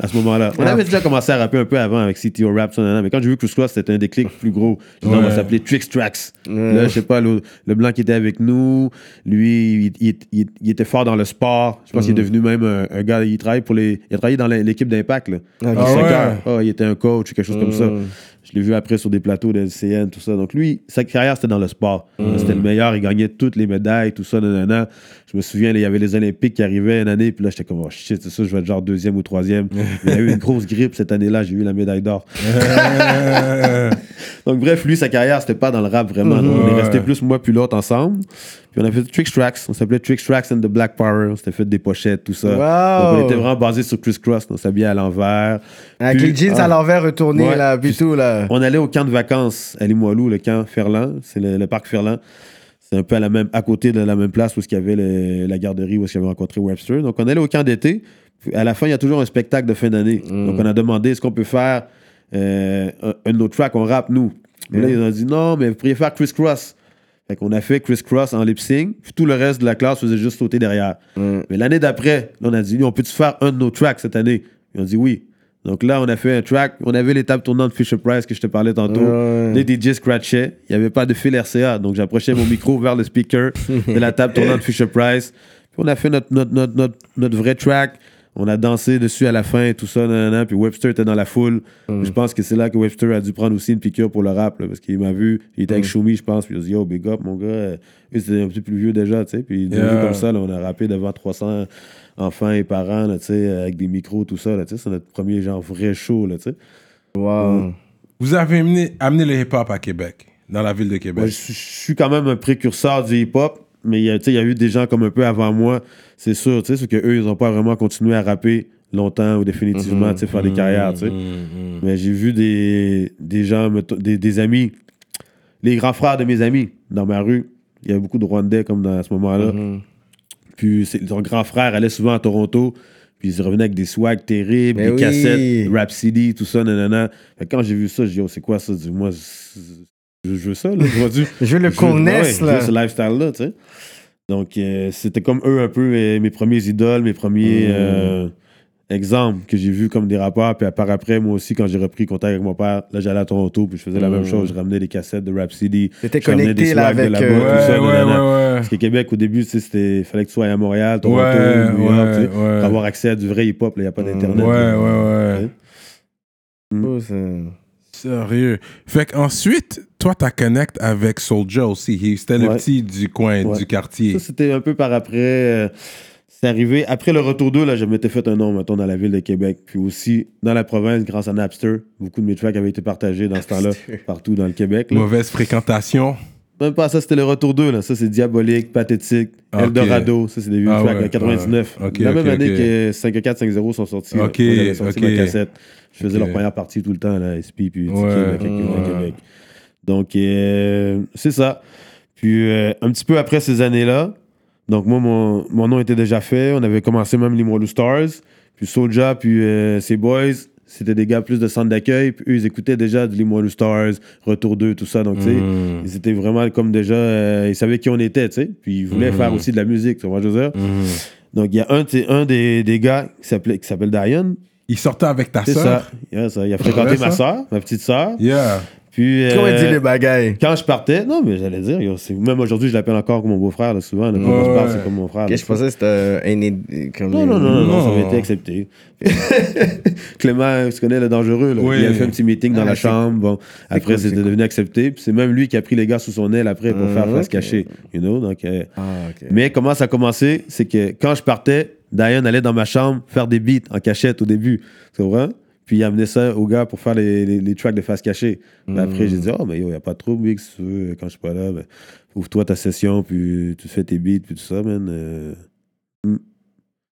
à ce moment-là. On avait déjà commencé à rapper un peu avant avec CTO Rap, mais quand j'ai vu Chris Cross, c'était un déclic plus gros. Non, on va Ouais. s'appeler Trix Tracks. Là, je sais pas, le, le blanc qui était avec nous, lui, il, il- il- il était fort dans le sport. Je pense qu'il est devenu même un, un gars, il travaille pour les, il a travaillé dans l'équipe d'Impact, là. Ah, ouais? Ah, il était un coach ou quelque chose comme ça. Mm. Je l'ai vu après sur des plateaux de LCN, tout ça. Donc lui, sa carrière, c'était dans le sport. Mm. C'était le meilleur, il gagnait toutes les médailles, tout ça, nanana. Je me souviens, il y avait les Olympiques qui arrivaient une année, puis là, j'étais comme, oh shit, c'est ça, je vais être genre deuxième ou troisième. <laughs> il y a eu une grosse grippe cette année-là, j'ai eu la médaille d'or. <laughs> Donc bref, lui, sa carrière, c'était pas dans le rap vraiment. On est resté plus moi puis l'autre ensemble. Puis on a fait Tricks Tracks. On s'appelait Tricks Tracks and the Black Power. On s'était fait des pochettes, tout ça. Wow. Donc on était vraiment basé sur Chris Cross. On s'habillait à l'envers. Avec Puis, les jeans ah, à l'envers retournés, Ouais. là, puis tout, là. On allait au camp de vacances à Limoilou, le camp Ferland. C'est le, le parc Ferland. C'est un peu à, la même, à côté de la même place où il y avait le- la garderie où il y avait rencontré Webster. Donc on allait au camp d'été. À la fin, il y a toujours un spectacle de fin d'année. Donc on a demandé est-ce qu'on peut faire euh, un, un de nos tracks, on rappe nous. Mais là, ils ont dit non, mais vous pourriez faire Chris Cross. Fait qu'on a fait Chris Cross en lip sync, puis tout le reste de la classe faisait juste sauter derrière. Mais l'année d'après, là, on a dit on peut-tu faire un de nos tracks cette année? Ils ont dit oui. Donc là, on a fait un track, on avait l'étape tournante Fisher Price que je te parlais tantôt. Ouais. Les DJ scratchaient, il n'y avait pas de fil RCA, donc j'approchais mon micro vers le speaker de la table tournante Fisher Price. Puis on a fait notre, notre, notre, notre, notre vrai track. On a dansé dessus à la fin et tout ça, nanana, puis Webster était dans la foule. Je pense que c'est là que Webster a dû prendre aussi une piqûre pour le rap, là, parce qu'il m'a vu, il était avec Shumi, je pense, puis il a dit Yo, big up, mon gars. Euh, Eux, c'était un petit plus vieux déjà, tu sais. Puis il Yeah. comme ça, là, on a rappé devant 300 enfants et parents, là, tu sais, avec des micros, tout ça, tu sais. C'est notre premier, genre, vrai show, là, tu sais. Wow. Vous avez amené, amené le hip-hop à Québec, dans la ville de Québec. Moi, je, suis- je suis quand même un précurseur du hip-hop, mais il y a- y eu des gens comme un peu avant moi, c'est sûr, tu sais, c'est qu'eux, ils n'ont pas vraiment continué à rapper longtemps ou définitivement, tu sais, faire des carrières, tu sais. Mais j'ai vu des, des gens, des, des amis, les grands frères de mes amis dans ma rue. Il y avait beaucoup de Rwandais comme dans à ce moment-là. Puis son grand frère allait souvent à Toronto. Puis ils revenaient avec des swags terribles, Mais des oui. cassettes, Rap CD, tout ça, nanana. Fait que quand j'ai vu ça, j'ai dit, oh, c'est quoi ça? Dis, moi, c'est- je, je veux ça, là. Je vois du- Je veux le je- connaisse, ouais, je là. veux ce lifestyle-là, tu sais. Donc, euh, c'était comme eux un peu euh, mes premiers idoles, mes premiers Mm. euh, exemples que j'ai vus comme des rappeurs. Puis à part après, moi aussi, quand j'ai repris contact avec mon père, là, j'allais à Toronto, puis je faisais la même chose. Je ramenais des cassettes de Rap. Mm. T'étais je connecté, des là, avec, là-bas, euh, tout ça, ouais, ouais, ouais, ouais. Parce que Québec, au début, tu sais, c'était fallait que tu sois à Montréal, Toronto, Ouais, New York, tu sais, ouais, ouais. pour avoir accès à du vrai hip-hop. Il n'y a pas d'Internet. Ouais, ouais, ouais. Oh, c'est- Sérieux. Fait qu'ensuite, toi, t'as connect avec Soulja aussi. Il- C'était le Ouais. petit du coin, Ouais. du quartier. Ça, c'était un peu par après. euh, c'est arrivé. Après le retour 2, là, je m'étais fait un nom, mettons, dans la ville de Québec. Puis aussi, dans la province, grâce à Napster. Beaucoup de mes tracks avaient été partagés dans ce temps-là, partout dans le Québec. là. Mauvaise fréquentation. Même pas ça, c'était le retour 2, là. Ça, c'est Diabolique, Pathétique, Ah. Eldorado. Ça, c'est des vieux Ah, tracks, ouais, en 99. ouais. Ok, la même année que 5450 sont sortis. là. Ok, j'avais sorti ma cassette. Je faisais leur première partie tout le temps, là, SP, puis Tiki, Ouais. là, Ouais. Québec. Donc, euh, c'est ça. Puis, euh, un petit peu après ces années-là, donc moi, mon, mon nom était déjà fait. On avait commencé même les Stars. Puis Soulja, puis euh, ses boys, c'était des gars plus de centre d'accueil. Puis eux, ils écoutaient déjà du Limoilou Stars, Retour 2, tout ça. Donc, tu sais, Mm. ils étaient vraiment comme déjà... euh, ils savaient qui on était, tu sais. Puis ils voulaient faire aussi de la musique, tu vois, je veux dire? Mhm. Donc, il y a un, des, des gars qui s'appelait- qui s'appelle Diane. Il sortait avec ta C'est sœur. ça. Yeah, ça. Il a fréquenté ma soeur, ma petite soeur. Yeah. Puis, Comment euh, dit les bagailles? quand je partais, non, mais j'allais dire, yo, c'est- même aujourd'hui, je l'appelle encore comme mon beau-frère, là, souvent. là, quand Ouais. parle, c'est comme mon frère. Là. je pensais que c'était euh, un comme Non, non, non, non, non, ça avait été accepté. <laughs> Clément, tu connais le dangereux, là. Oui. Il a fait un petit meeting dans Ah, la c'est chambre. Bon, après, cool, c'est c'était devenu accepté. Puis c'est même lui qui a pris les gars sous son aile après pour Ah, faire face cachée. You know? Donc, euh, Ah, ok. Mais comment ça a commencé? C'est que quand je partais, Diane allait dans ma chambre faire des beats en cachette au début. Tu comprends? Puis il amenait ça aux gars pour faire les, les, les tracks de face cachée. Puis après, j'ai dit, oh, mais yo, y a pas de trouble, Big, si tu veux, quand je suis pas là, ben, ouvre-toi ta session, puis tu fais tes beats, puis tout ça, man. Euh,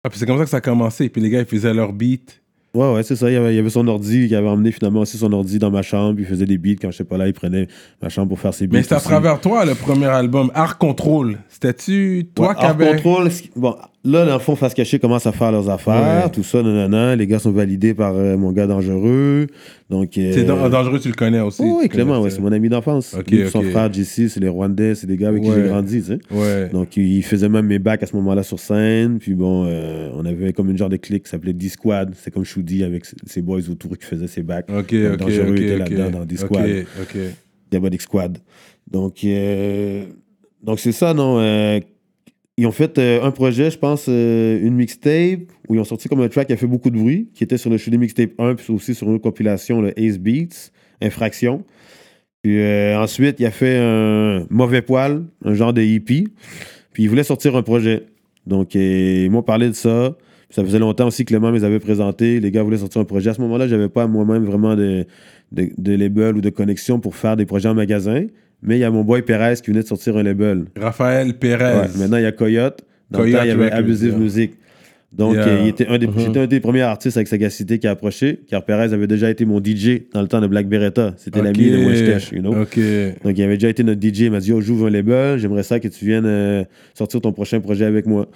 Ah, puis c'est comme ça que ça a commencé. Puis les gars, ils faisaient leur beat. Ouais, ouais, c'est ça. Il y, avait, il y avait son ordi, il avait emmené finalement aussi son ordi dans ma chambre, puis il faisait des beats. Quand je sais pas là, il prenait ma chambre pour faire ses beats. Mais c'est à travers toi, le premier album, Art Control. C'était-tu toi Ouais, qui avais. ce qui- Bon, là, dans le fond, Face Cachée commence à faire leurs affaires, Ouais. tout ça, nanana. Les gars sont validés par euh, mon gars dangereux. Donc. euh, C'est dan- dangereux, tu le connais aussi. oh, oui, Clément, ouais, c'est mon ami d'enfance. Ok, Lui et Son frère JC, c'est les Rwandais, c'est des gars avec qui j'ai grandi, tu sais. Ouais. Donc, il faisait même mes bacs à ce moment-là sur scène. Puis bon, euh, on avait comme une genre de clique qui s'appelait D-Squad. C'est comme Shoudi avec ses- boys autour qui faisaient ses bacs. Ok, Donc, ok, Dangereux était là-dedans dans D-Squad. Diabolic Squad. Donc, euh, donc c'est ça, non? Ils ont fait euh, un projet, je pense, euh, une mixtape, où ils ont sorti comme un track qui a fait beaucoup de bruit, qui était sur le Shooting Mixtape 1, puis aussi sur une compilation, le Ace Beats, Infraction. Puis euh, ensuite, il a fait un Mauvais Poil, un genre de hippie, puis il voulait sortir un projet. Donc, ils m'ont parlé de ça. Ça faisait longtemps aussi que Clément me les avait présentés. Les gars voulaient sortir un projet. À ce moment-là, j'avais pas moi-même vraiment de label ou de connexion pour faire des projets en magasin. Mais il y a mon boy Perez qui venait de sortir un label. Raphaël. Ouais, maintenant, il y a Coyote. Dans le Coyote temps, il y avait Abusive yeah. Music. Donc, Yeah. il était un des, Mhm. j'étais un des premiers artistes avec sagacité qui a approché, car Perez avait déjà été mon DJ dans le temps de Black Beretta. C'était l'ami de Wesh you know? Donc, il avait déjà été notre DJ. Il m'a dit, oh, j'ouvre un label, j'aimerais ça que tu viennes euh, sortir ton prochain projet avec moi.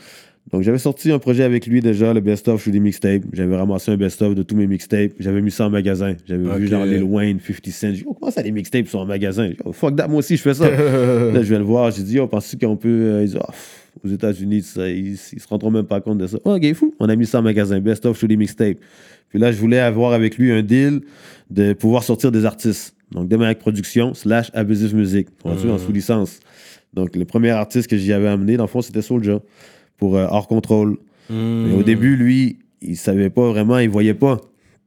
Donc, j'avais sorti un projet avec lui déjà, le best-of sous des mixtapes. J'avais ramassé un best-of de tous mes mixtapes. J'avais mis ça en magasin. J'avais vu genre Lil Wayne, 50 Cent. J'ai dit, oh, comment ça, les mixtapes sont en magasin? Dit, oh, fuck that, moi aussi, je fais ça. <laughs> Là, je vais le voir. J'ai dit, oh, penses-tu qu'on peut. euh, il dit, oh, aux États-Unis, ils, ils se rendront même pas compte de ça. Oh, ok, fou. On a mis ça en magasin, best-of sous des mixtapes. Puis là, je voulais avoir avec lui un deal de pouvoir sortir des artistes. Donc, Demaric Production slash Abusive Music. On va en sous-licence. Donc, le premier artiste que j'y avais amené, dans le fond, c'était Soulja pour euh, Hors Contrôle. Mais au début, lui, il savait pas vraiment, il voyait pas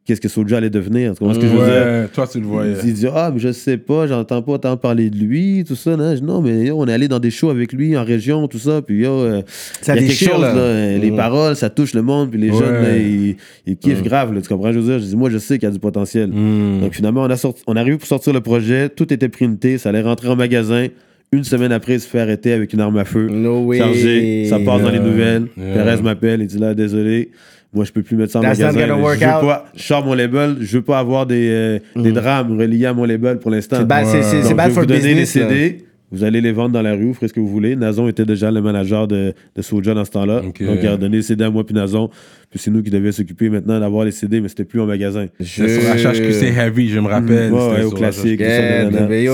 qu'est-ce que Soulja allait devenir. Tu comprends ce que je veux dire? Toi, tu le voyais. Il dit Ah, mais je sais pas, j'entends pas tant parler de lui, tout ça. Non, mais yo, on est allé dans des shows avec lui en région, tout ça. Puis yo, euh, Ça il y a quelque chose, là. là, Les Mhm. paroles, ça touche le monde. Puis les Ouais. jeunes, là, ils, ils kiffent grave. là, tu comprends? Je veux dire, je dis Moi, je sais qu'il y a du potentiel. Hmm. Donc finalement, on a, sorti, on a arrivé pour sortir le projet. Tout était printé, ça allait rentrer en magasin. Une semaine après, il se fait arrêter avec une arme à feu. No way. Ça passe dans les nouvelles. Yeah. Perez m'appelle, il dit là, désolé, moi je peux plus mettre ça en That's magasin. je pas, je sors mon label, je veux pas avoir des, euh, des drames reliés à mon label pour l'instant. C'est bad, c'est- je bad vais for vous donner business. les là. CD, vous allez les vendre dans la rue, vous ferez ce que vous voulez. Nazon était déjà le manager de, de Soulja dans ce temps-là. Donc il a donné les CD à moi puis Nazon. Puis c'est nous qui devions s'occuper maintenant d'avoir les CD, mais c'était plus en magasin. C'était sur HHQC Heavy, je me rappelle. Ouais, C'était ouais, au classique.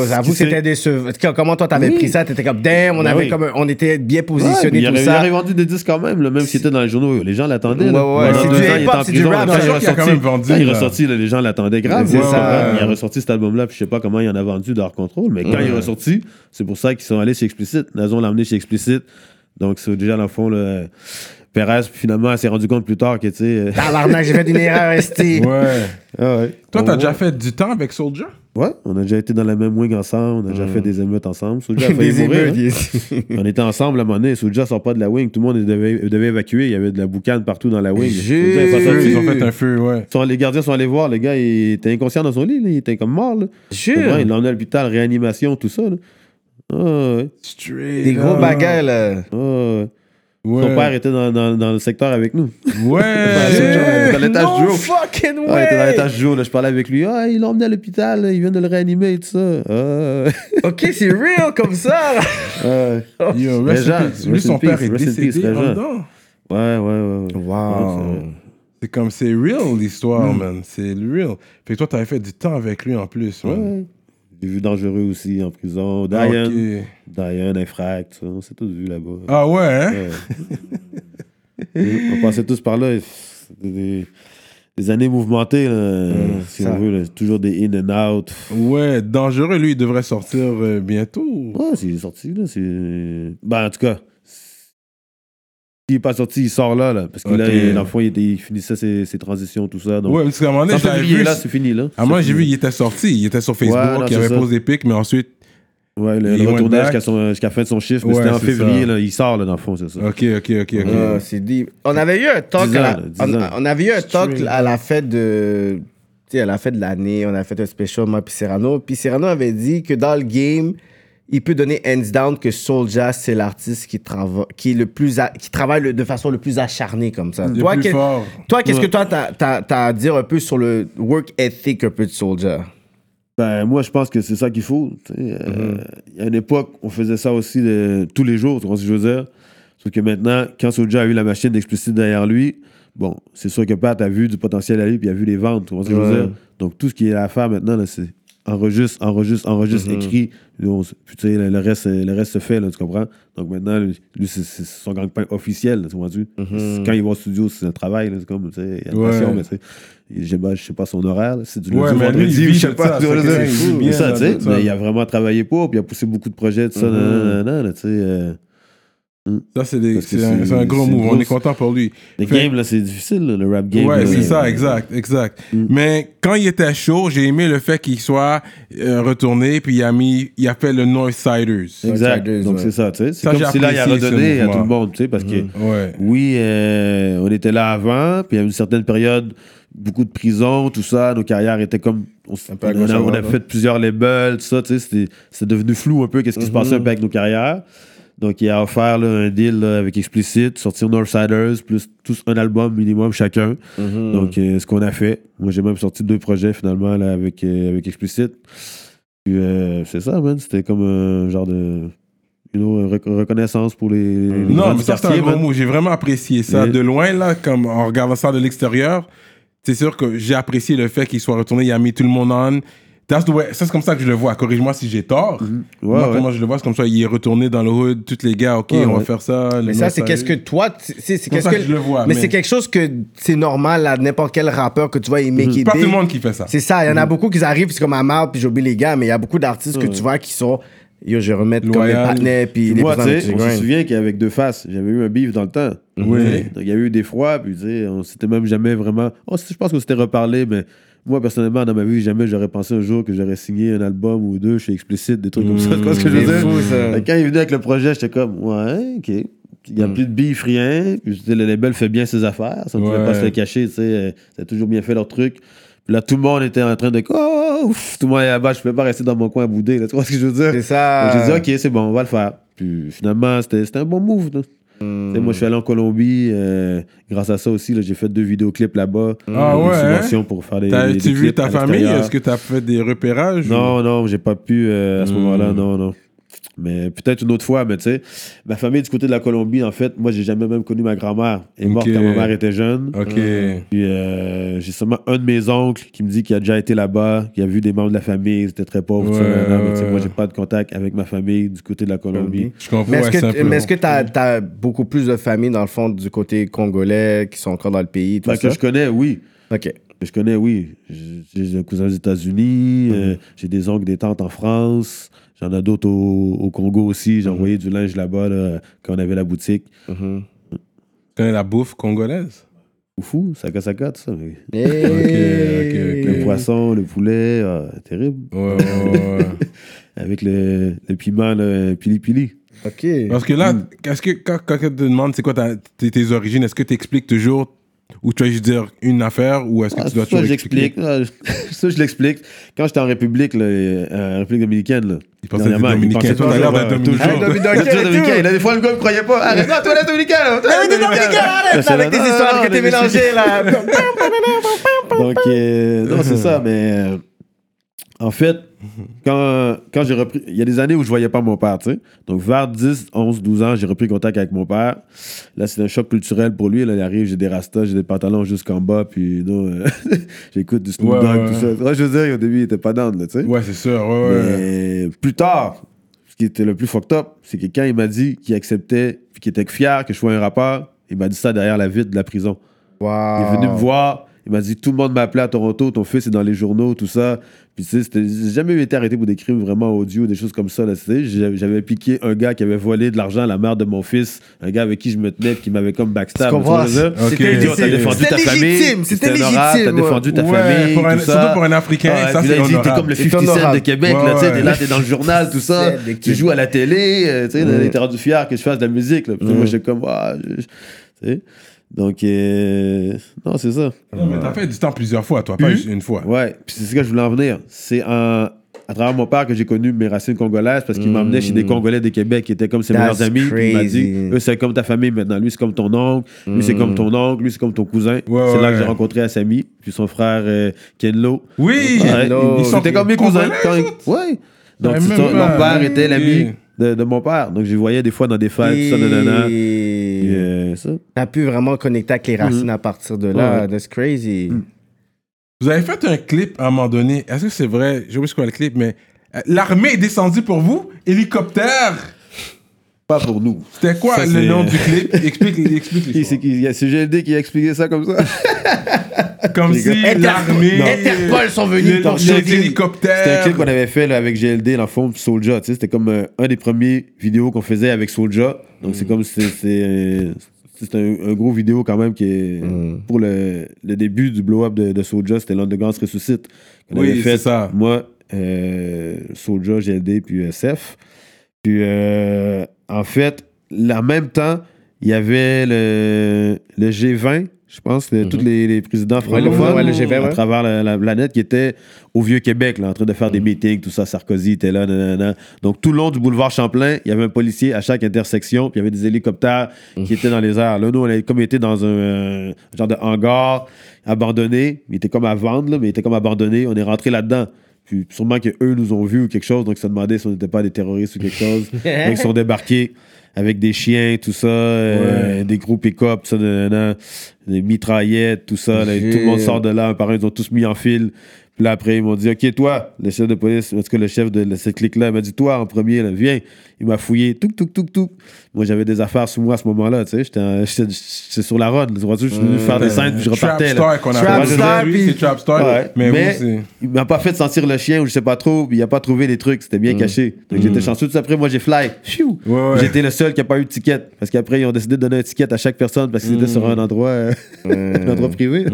J'avoue, c'était décevant. Comment toi, t'avais Oui. pris ça? T'étais comme, damn, on, Ben avait oui. comme un- on était bien Ouais, positionnés, il, tout aurait, il ça. aurait vendu des disques quand même, là, même s'il était dans les journaux. Les gens l'attendaient. là. Ouais, ouais, c'est du il hip-hop, était en c'est du prison. rap. Quand Je il est ressorti- même vendu, quand il est là. ressorti, là, les gens l'attendaient grave. Ouais, ouais. Il a ressorti cet album-là, puis je sais pas comment il en a vendu d'Hors Control, mais quand il est ressorti, c'est pour ça qu'ils sont allés chez Explicit. Nazon l'a emmené chez Explicit. Donc, c'est déjà, dans le fond, le... Perez, finalement, elle s'est rendu compte plus tard que, tu sais. euh, Tabarnak, j'ai fait une erreur, ST. Ouais. <laughs> ah ouais. Toi, t'as déjà fait du temps avec Soulja? Ouais, on a déjà été dans la même wing ensemble, on a déjà fait des émeutes ensemble. Soulja a failli Des mourir, émeutes. hein. yes. <laughs> On était ensemble à un moment donné. Soulja sort pas de la wing. Tout le monde devait, devait évacuer. Il y avait de la boucane partout dans la wing. J'ai- Soulja est pas sorti. Ils ont fait un feu, ouais. Sont- Les gardiens sont allés voir. Le gars, il était inconscient dans son lit. là. Il était comme mort. Là. Jure. Il l'a emmené à l'hôpital, réanimation, tout ça. Là. Ah, ouais. Straight Des gros up. bagages, là. Ah, ouais. Ouais. Son père était dans, dans, dans le secteur avec nous. Ouais. <laughs> Ouais. Dans l'étage no du haut. fucking way. Ah, il était dans l'étage du haut, là, je parlais avec lui. Ah, il l'a emmené à l'hôpital, il vient de le réanimer et tout ça. Ah, Ok, c'est real comme ça. là. <laughs> ouais. Yo, Régent, peace. Lui, son père peace, est décédé dedans. Ouais, ouais, ouais. ouais. Wow. C'est comme, c'est real l'histoire, Hmm. man. C'est real. Fait que toi, t'avais fait du temps avec lui en plus, man. J'ai vu Dangereux aussi en prison. Ah, Diane, ok. Diane, Infract, on s'est tous vus là-bas. Ah ouais, hein? Ouais. on passait tous par là. Des, des années mouvementées, là, si ça. on veut. là. Toujours des in and out. Ouais, dangereux, lui, il devrait sortir euh, bientôt. Ouais, c'est sorti, là. C'est... Ben, en tout cas, s'il n'est pas sorti, il sort là, là. Parce que là, il- dans le fond, il, était- il finissait ses, ses transitions, tout ça. Donc, Ouais, parce qu'à un moment donné, février, vu. là, c'est fini, là. À moi, j'ai vu, il était sorti. Il était sur Facebook, Ouais, non, il avait ça. posé des pics, mais ensuite. Ouais, le, Il le back. jusqu'à, la fin de son chiffre, mais Ouais, c'était en février, ça. là. Il sort, là, dans le fond, c'est ça. Ok, ok, ok, ok. Ah, c'est deep. On avait eu un talk, à ans, on, ans. on avait eu un talk à la fête de, tu sais, à la fête de l'année. On a fait un special moi puis Serrano. Puis Serrano avait dit que dans le game, il peut donner hands down que Soulja c'est l'artiste qui travaille, qui est le plus, a- qui travaille le- de façon le plus acharnée comme ça. Le Toi, plus fort. toi, qu'est-ce que toi t'as, à dire un peu sur le work ethic un peu de Soulja? Ben, moi, je pense que c'est ça qu'il faut. Euh, Il y a une époque, on faisait ça aussi de- tous les jours, tu vois ce que je veux dire? Sauf que maintenant, quand Soulja a eu la machine d'explicite derrière lui, bon, c'est sûr que Pat a vu du potentiel à lui, puis a vu les ventes, tu vois ce que je veux dire? Donc, tout ce qui est à faire maintenant, là, c'est enregistre, enregistre, enregistre, écrit. Puis on s- puis, tu sais, le, reste, le reste se fait, là, tu comprends? Donc maintenant, lui, c'est son gang-pain officiel, tu vois tu Quand il va au studio, c'est un travail, c'est comme, tu sais, il y a une Ouais. passion, mais tu sais, je sais pas- je sais pas son horaire, c'est du lundi vendredi, je sais pas, tu vois, ça, tu sais, mais il a vraiment travaillé pour, puis il a poussé beaucoup de projets, tout ça, Mhm. tu sais. Euh, Ça, c'est des- Parce que c'est un, c'est- c'est un gros c'est move. On est content pour lui. Le Fait- game, là, c'est difficile, là, le rap game. Ouais, là. c'est ça, exact, exact. Mm. Mais quand il était chaud, j'ai aimé le fait qu'il soit euh, retourné, puis il a mis, il a fait le Northsiders. Exact, Outsiders, donc ouais. c'est ça, tu sais. C'est Ça, comme j'ai si là, il a apprécié ce redonné à mouvement. tout le monde, tu sais, parce que Ouais. Oui, euh, on était là avant, puis il y a une certaine période, beaucoup de prison, tout ça, nos carrières étaient comme. On, s- peu à on gauche, a, à on a droite, fait plusieurs labels, tout ça, tu sais, c'était- c'était devenu flou un peu, qu'est-ce qui se passait un peu avec nos carrières. Donc, il a offert là, un deal là, avec Explicit, sortir Northsiders, plus tous un album minimum chacun. Donc, euh, ce qu'on a fait. Moi, j'ai même sorti deux projets finalement là, avec, euh, avec Explicit. Puis, euh, c'est ça, man. C'était comme un genre de. You know, rec- reconnaissance pour les. les Non, mais ça, c'est un gros mot. J'ai vraiment apprécié ça. De loin, là, comme en regardant ça de l'extérieur, c'est sûr que j'ai apprécié le fait qu'il soit retourné. Il a mis tout le monde en. That's the way- Ça, c'est comme ça que je le vois. Corrige-moi si j'ai tort. Ouais, Moi, ouais. comment je le vois, c'est comme ça. Il est retourné dans le hood. Tous les gars, OK, Ouais, on va faire ça. Mais ça, c'est qu'est-ce que toi, tu- c'est c'est qu'est-ce ça que, que je le vois, mais, mais- c'est quelque chose que c'est normal à n'importe quel rappeur que tu vois, il make it Pas tout le monde qui fait ça. C'est ça, il y en a beaucoup qui arrivent, c'est comme à marre, puis j'oublie les gars, mais il y a beaucoup d'artistes que tu vois qui sont, yo, je vais remettre comme les Loyal. partenaires, puis les Moi, tu personnes sais, qui on se souvient qu'avec Deux Faces, j'avais eu un beef dans le temps. Oui. Donc, Il y a eu des fois, puis tu sais, on s'était même jamais vraiment. Oh, je pense qu'on s'était reparlé, mais moi, personnellement, dans ma vie, jamais j'aurais pensé un jour que j'aurais signé un album ou deux chez Explicit, des trucs comme ça. Tu vois ce que je veux C'est dire? fou, ça. Quand il est venu avec le projet, j'étais comme, ouais, ok. Il n'y a plus de beef, rien. Le label fait bien ses affaires. Ça ne pouvait pas se le cacher. Tu sais, euh, ça a toujours bien fait leur truc. Puis là, tout le monde était en train de. Oh, ouf, tout le monde est là-bas. Je ne pouvais pas rester dans mon coin à bouder. Là, tu vois ce que je veux dire? C'est ça. J'ai dit, ok, c'est bon, on va le faire. Puis finalement, c'était c'était un bon move. là. Hmm. Moi, je suis allé en Colombie. euh, grâce à ça aussi, là, j'ai fait deux vidéoclips là-bas. Ah ouais, hein? pour faire des. T'as- des tu vu ta famille? Est-ce que tu as fait des repérages Non, non, j'ai pas pu euh, à ce Hmm. moment-là, non, non. Mais peut-être une autre fois, mais tu sais, ma famille du côté de la Colombie, en fait, moi, j'ai jamais même connu ma grand-mère. Elle est morte quand ma mère était jeune. Ok. Puis euh, j'ai seulement un de mes oncles qui me dit qu'il a déjà été là-bas, qui a vu des membres de la famille, ils étaient très pauvres. Ouais, mais tu sais, ouais. moi, j'ai pas de contact avec ma famille du côté de la Colombie. Je comprends. Mais est-ce que tu- peu mais est-ce que long. tu as, beaucoup plus de familles, dans le fond, du côté congolais, qui sont encore dans le pays, tout ça? que je connais, oui. OK. Je connais, oui. J'ai un cousin aux États-Unis, euh, j'ai des oncles, des tantes en France, j'en ai d'autres au, au Congo aussi. J'ai envoyé du linge là-bas là, quand on avait la boutique. Mhm. Tu connais la bouffe congolaise? Fou, ça casse ça tout ça. mais- Hey. Le poisson, le poulet, ah, terrible. Ouais, ouais, ouais. <laughs> Avec le, le piment, le pili-pili. OK. Parce que là, Mm. que quand, quand on te demande c'est quoi ta- tes, tes origines, est-ce que tu expliques toujours Ou tu vas juste dire une affaire ou est-ce que Ah, tu dois ça, toujours j'explique. Ah, <laughs> Ça, je l'explique. Quand j'étais en République, là, euh, République dominicaine, là, Il pensait que il dominicain. toujours, d'être euh, dominicain. Ah, dominicain tout. Là, des fois, le gars me croyait pas. Arrête, toi, là, dominicain. là. Toi, Mais t'es dominicain, arrête avec tes histoires que t'es mélangé là. Donc, euh, non, c'est ça, mais euh, en fait, quand, quand j'ai repris, il y a des années où je voyais pas mon père, tu sais. Donc, vers 10, 11, 12 ans, j'ai repris contact avec mon père. Là, c'est un choc culturel pour lui. Là, il arrive, j'ai des rastas, j'ai des pantalons jusqu'en bas, puis non, euh, <laughs> j'écoute du Snoop Ouais, Dogg, ouais, tout ça. Ouais, je veux dire, au début, il était pas down, tu sais. Ouais, c'est sûr. Ouais, ouais. Mais plus tard, ce qui était le plus fucked up, c'est que quand il m'a dit qu'il acceptait, puis qu'il était fier que je sois un rappeur, il m'a dit ça derrière la vitre de la prison. Il est venu me voir. Il m'a dit tout le monde m'appelait à Toronto, ton fils est dans les journaux, tout ça. Puis tu sais, c'était- j'ai jamais été arrêté pour des crimes vraiment audio, des choses comme ça. Là. J'avais piqué un gars qui avait volé de l'argent à la mère de mon fils, un gars avec qui je me tenais, qui m'avait comme backstab. Dit, oh, t'as défendu C'était ta famille. légitime, c'était honorable, T'as légitime, défendu ta ouais. famille. pour un- tout ça. surtout pour un Africain, ça, c'est t'es comme le C'est 50 Cent de. Québec, Ouais, là, tu sais, ouais. t'es là, t'es dans le journal, tout ça. Tu joues à la télé, euh, tu sais, t'es rendu fier que je fasse de la musique, moi, j'étais comme, ah, tu sais. Donc, euh, non, c'est ça. Non, mais t'as fait du temps plusieurs fois, toi, pas juste une fois. Ouais, puis c'est ce que je voulais en venir. C'est en- à travers mon père que j'ai connu mes racines congolaises parce qu'il m'emmenait chez des Congolais de Québec qui étaient comme ses. That's meilleurs amis. puis Il m'a dit. Eux, c'est comme ta famille maintenant. Lui, c'est comme ton oncle. Lui, c'est comme ton oncle. Lui, c'est comme ton cousin. Ouais, c'est là que j'ai rencontré Assami, puis son frère euh, Kenlo. Oui! Ouais, Kenlo. ils sont C'était comme mes cousins. Ils-? Ouais. Donc, pas. leur père était l'ami Oui. De, de mon père. Donc, je les voyais des fois dans des fêtes, tout ça, nanana. Puis, Et euh, ça. t'as pu vraiment connecter avec les racines à partir de là. Ouais. That's crazy. Vous avez fait un clip à un moment donné. Est-ce que c'est vrai? Je sais pas c'est quoi le clip, mais euh, l'armée est descendue pour vous? Hélicoptère? Pas pour nous. C'était quoi Ça, le nom du clip? Explique, explique <laughs> c'est GLD qui a expliqué ça comme ça. <laughs> Comme si l'armée... Interpol sont venus checker. hélicoptères... C'était un clip qu'on avait fait là, avec GLD, dans le fond, puis Soulja. tu sais, C'était comme euh, un des premiers vidéos qu'on faisait avec Soulja. Donc, c'est comme c'est c'est, c'est un, un gros vidéo quand même qui est pour le, le début du blow-up de, de Soulja. C'était l'Underground se ressuscite. Oui, avait c'est ça. Moi, euh, Soulja, GLD, puis euh, Seth. Puis, euh, en fait, en même temps, il y avait le, le G20, je pense, le- tous les, les présidents francophones ouais, le G20, à travers la, la planète qui était au Vieux-Québec, en train de faire des meetings, tout ça. Sarkozy était là, nanana. Donc, tout le long du boulevard Champlain, il y avait un policier à chaque intersection, puis il y avait des hélicoptères qui étaient dans les airs. Là, nous, on avait comme été dans un euh, genre de hangar abandonné. Il était comme à vendre, là, mais il était comme abandonné. On est rentré là-dedans. Puis sûrement qu'eux nous ont vus ou quelque chose, donc ils se demandaient si on n'était pas des terroristes ou quelque chose. <laughs> donc, ils sont débarqués avec des chiens, tout ça, euh, des gros pick-up, tout ça, nanana, des mitraillettes, tout ça. là, tout le monde sort de là, un par un, ils ont tous mis en file. Puis là, après, ils m'ont dit, OK, toi, le chef de police, en tout cas, le chef de cette clique-là, il m'a dit, toi, en premier, là, viens. Il m'a fouillé, tout, tout, tout, tout. Moi, j'avais des affaires sous moi à ce moment-là, tu sais. J'étais sur la road. Je suis venu faire des scènes, puis je repartais. là. Trap Star qu'on a puis- c'est Trap Star. Ouais. Mais. Il m'a pas fait sentir le chien ou je sais pas trop, il a pas trouvé les trucs, c'était bien caché. Donc j'étais chanceux. Tout après, moi j'ai fly. J'étais le seul qui a pas eu de ticket. Parce qu'après, ils ont décidé de donner un ticket à chaque personne parce qu'ils étaient sur un endroit, euh, <laughs> un endroit privé.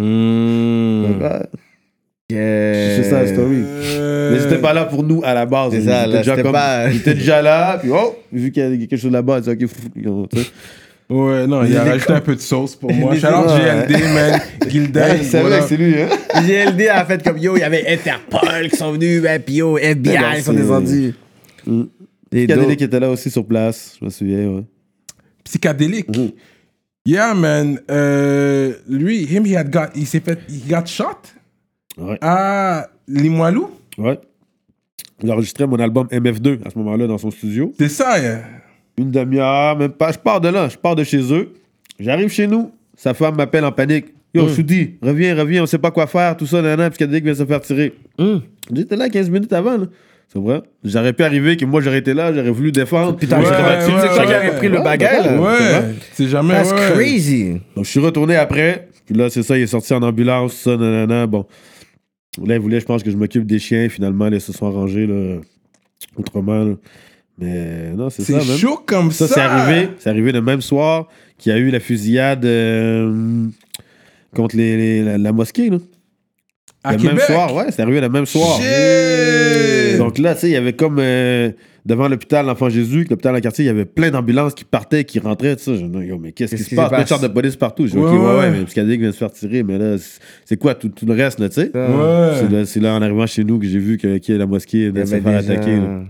Yeah. c'est ça la story. Euh, Mais c'était pas là pour nous à la base. C'est Ils ça, étaient là, déjà c'était comme- pas- ils étaient déjà là, puis oh, vu qu'il y a quelque chose là-bas, ils disaient, ok, fou, ils ont- tu sais. Ouais, non, il a rajouté un peu de sauce pour <laughs> moi. Shout. GLD, man. Gildan. Ouais, c'est vrai voilà. que c'est lui, hein. GLD a fait comme yo, il y avait Interpol qui sont venus, ben, puis yo, FBI ils sont c'est- descendus. Mm. Cadélé deux. qui était là aussi sur place, je me souviens, ouais. Psychédélique. Yeah, man. Euh, lui, him, he had got, il s'est fait, he got shot? Ouais. à Limoilou? Ouais. Il a enregistré mon album MF2 à ce moment-là dans son studio. C'est ça, yeah. Une demi-heure, même pas. Je pars de là, je pars de chez eux. J'arrive chez nous, sa femme m'appelle en panique. Yo, Choudi, reviens, reviens, on sait pas quoi faire, tout ça, nanana, puis Cadélique vient se faire tirer. J'étais là 15 minutes avant, là. C'est vrai. J'aurais pu arriver que moi j'aurais été là, j'aurais voulu défendre. Putain, Ouais, j'aurais ouais, ouais, c'est toi qui ouais. aurais pris le bagage. ouais, c'est jamais. That's crazy. Donc je suis retourné après, puis là c'est ça, il est sorti en ambulance, ça, nanana, bon. Là, il voulait, je pense, que je m'occupe des chiens, finalement, là, ils se sont arrangés, là, autrement, là. Mais non, c'est ça, C'est chaud comme ça. Ça, c'est arrivé. C'est arrivé le même soir qu'il y a eu la fusillade euh, contre les, les- la, la mosquée. Là. À le Québec? même soir, ouais, c'est arrivé le même soir. Shit! Donc là, tu sais, il y avait comme euh, devant l'hôpital L'Enfant Jésus, l'hôpital à quartier, il y avait plein d'ambulances qui partaient, qui rentraient, tout ça. Je me dis, yo, mais qu'est-ce qui se passe? se Plein de sortes de police partout. Je dis, Ouais, ok, ouais, ouais. ouais, mais Psychadélique vient de se faire tirer, mais là, c'est- quoi tout, tout le reste, là, tu sais? Ouais. C'est là, en arrivant chez nous, que j'ai vu que, qu'il y a la mosquée de se faire attaquer. là.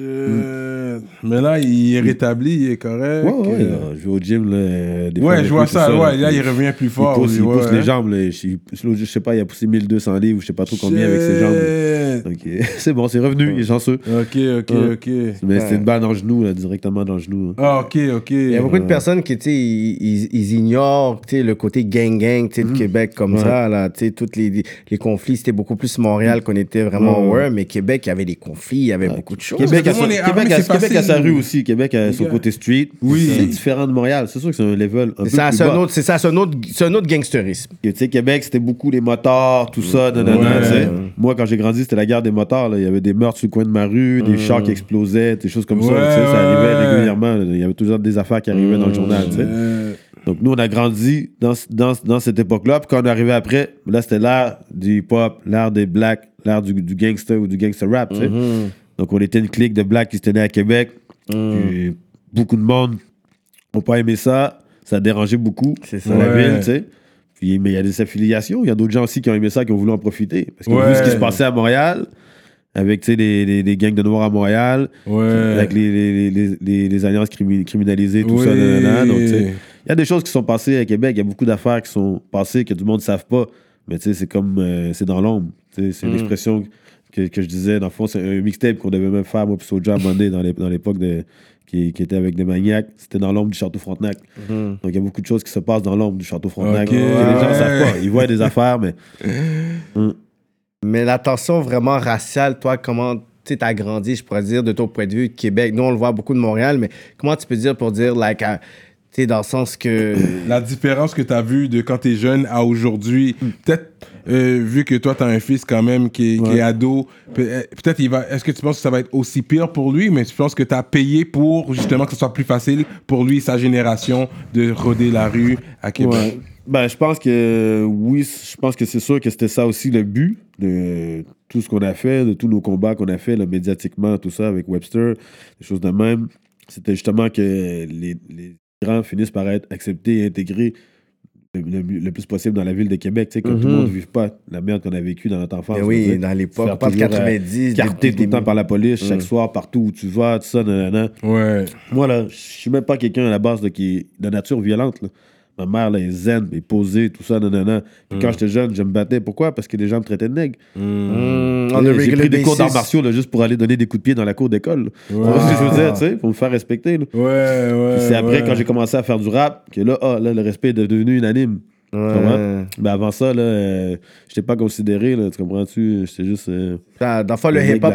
Euh, Mais là, il est rétabli, il est correct. Ouais, ouais, Euh, là, je vais au gym, là. des fois Ouais, je vois ça, ouais, là. il revient plus fort. Il pousse, il pousse ouais. les jambes, là. Je, je- je sais pas, il a poussé 1200 livres, je sais pas trop combien avec ses jambes. Euh, <laughs> c'est bon, c'est revenu, il est chanceux. Ok, ok, Ouais. ok. Mais c'était une balle dans le genou, là, directement dans le genou. hein. Ah, ok, ok. Il y a beaucoup de personnes qui, tu sais, ils, ils- ignorent, tu sais, le côté gang-gang, tu sais, de Québec comme ça, là, tu sais, tous les, les conflits, c'était beaucoup plus Montréal qu'on était vraiment Ouais. ouais, mais Québec, il y avait des conflits, il y avait beaucoup de choses. Québec, a, son- Québec, armé, a, c'est Québec a sa rue aussi. Québec a son côté street. Oui. C'est différent de Montréal. C'est sûr que c'est un level un peu C'est ça, plus c'est un bas. autre, c'est ça, c'est un autre, c'est un autre gangsterisme. Tu sais, Québec, c'était beaucoup les motards, tout ça. Ouais. Moi, quand j'ai grandi, c'était la guerre des motards. là. Il y avait des meurtres sur le coin de ma rue, des chars qui explosaient, des choses comme ça. Ouais, ça arrivait régulièrement. là. Il y avait toujours des affaires qui arrivaient dans le journal. sais. Euh, Donc, nous, on a grandi dans, dans, dans cette époque-là. Puis quand on est arrivé après, là, c'était l'ère du hip-hop, l'ère des blacks, l'ère du, du gangster ou du gangster rap. sais. Donc, on était une clique de blacks qui se tenait à Québec. Puis, beaucoup de monde n'ont pas aimé ça. Ça a dérangé beaucoup ça. dans la ville, tu sais. Puis, mais il y a des affiliations. Il y a d'autres gens aussi qui ont aimé ça, qui ont voulu en profiter. Parce que vu ce qui se passait à Montréal, avec tu sais, les, les, les gangs de noirs à Montréal, Ouais. avec les, les, les, alliances crimi- criminalisées, tout ça. Oui. sais, il y a des choses qui sont passées à Québec. Il y a beaucoup d'affaires qui sont passées que tout le monde ne savent pas. Mais tu sais, c'est comme. euh, c'est dans l'ombre. C'est Mm. une expression que, que je disais. Dans le fond, c'est un mixtape qu'on devait même faire, moi, puis moment donné, dans l'é- dans l'époque de. Qui, qui était avec des maniaques, c'était dans l'ombre du Château Frontenac. Donc il y a beaucoup de choses qui se passent dans l'ombre du Château Frontenac. Ok. que Les gens savent Ouais. pas. Ils voient des <laughs> affaires, mais Mais la tension vraiment raciale, toi, comment tu as grandi, je pourrais dire, de ton point de vue, Québec. Nous, on le voit beaucoup de Montréal, mais comment tu peux dire pour dire, like, tu sais, dans le sens que. <clears throat> La différence que tu as vue de quand tu es jeune à aujourd'hui, Hmm. peut-être euh, vu que toi tu as un fils quand même qui est, qui est ado, euh, peut-être il va est-ce que tu penses que ça va être aussi pire pour lui mais tu penses que tu as payé pour justement que ce soit plus facile pour lui sa génération de rôder la rue à Québec? Ouais. Ben, je pense que oui, je pense que c'est sûr que c'était ça aussi le but de tout ce qu'on a fait, de tous nos combats qu'on a fait là, médiatiquement, tout ça avec Webster, des choses de même. C'était justement que les, les migrants finissent par être acceptés et intégrés le, le- le plus possible dans la ville de Québec, tu sais, que tout le monde ne vive pas la merde qu'on a vécue dans notre enfance. Ben oui, dire. dans l'époque, parle de toujours, euh, 90, Carté depuis tout le temps par la police, chaque soir, partout où tu vas, tout ça, nanana. Ouais. Moi, là, je suis même pas quelqu'un à la base là, qui est de nature violente. là. Ma mère, là, est zen, est posée, tout ça, nanana. Puis Mm. quand j'étais jeune, je me battais. Pourquoi? Parce que les gens me traitaient de nègre. Mm. Mm, J'ai pris des cours d'arts martiaux là, juste pour aller donner des coups de pied dans la cour d'école. que je veux dire, tu sais, pour me faire respecter. là. Ouais, ouais. Puis c'est après, ouais. quand j'ai commencé à faire du rap, que là, ah, là le respect est devenu unanime. Ouais. Mais avant ça, là, euh, j'étais pas considéré, là, tu comprends-tu? J'étais juste... euh, Dans dans le fond, hip-hop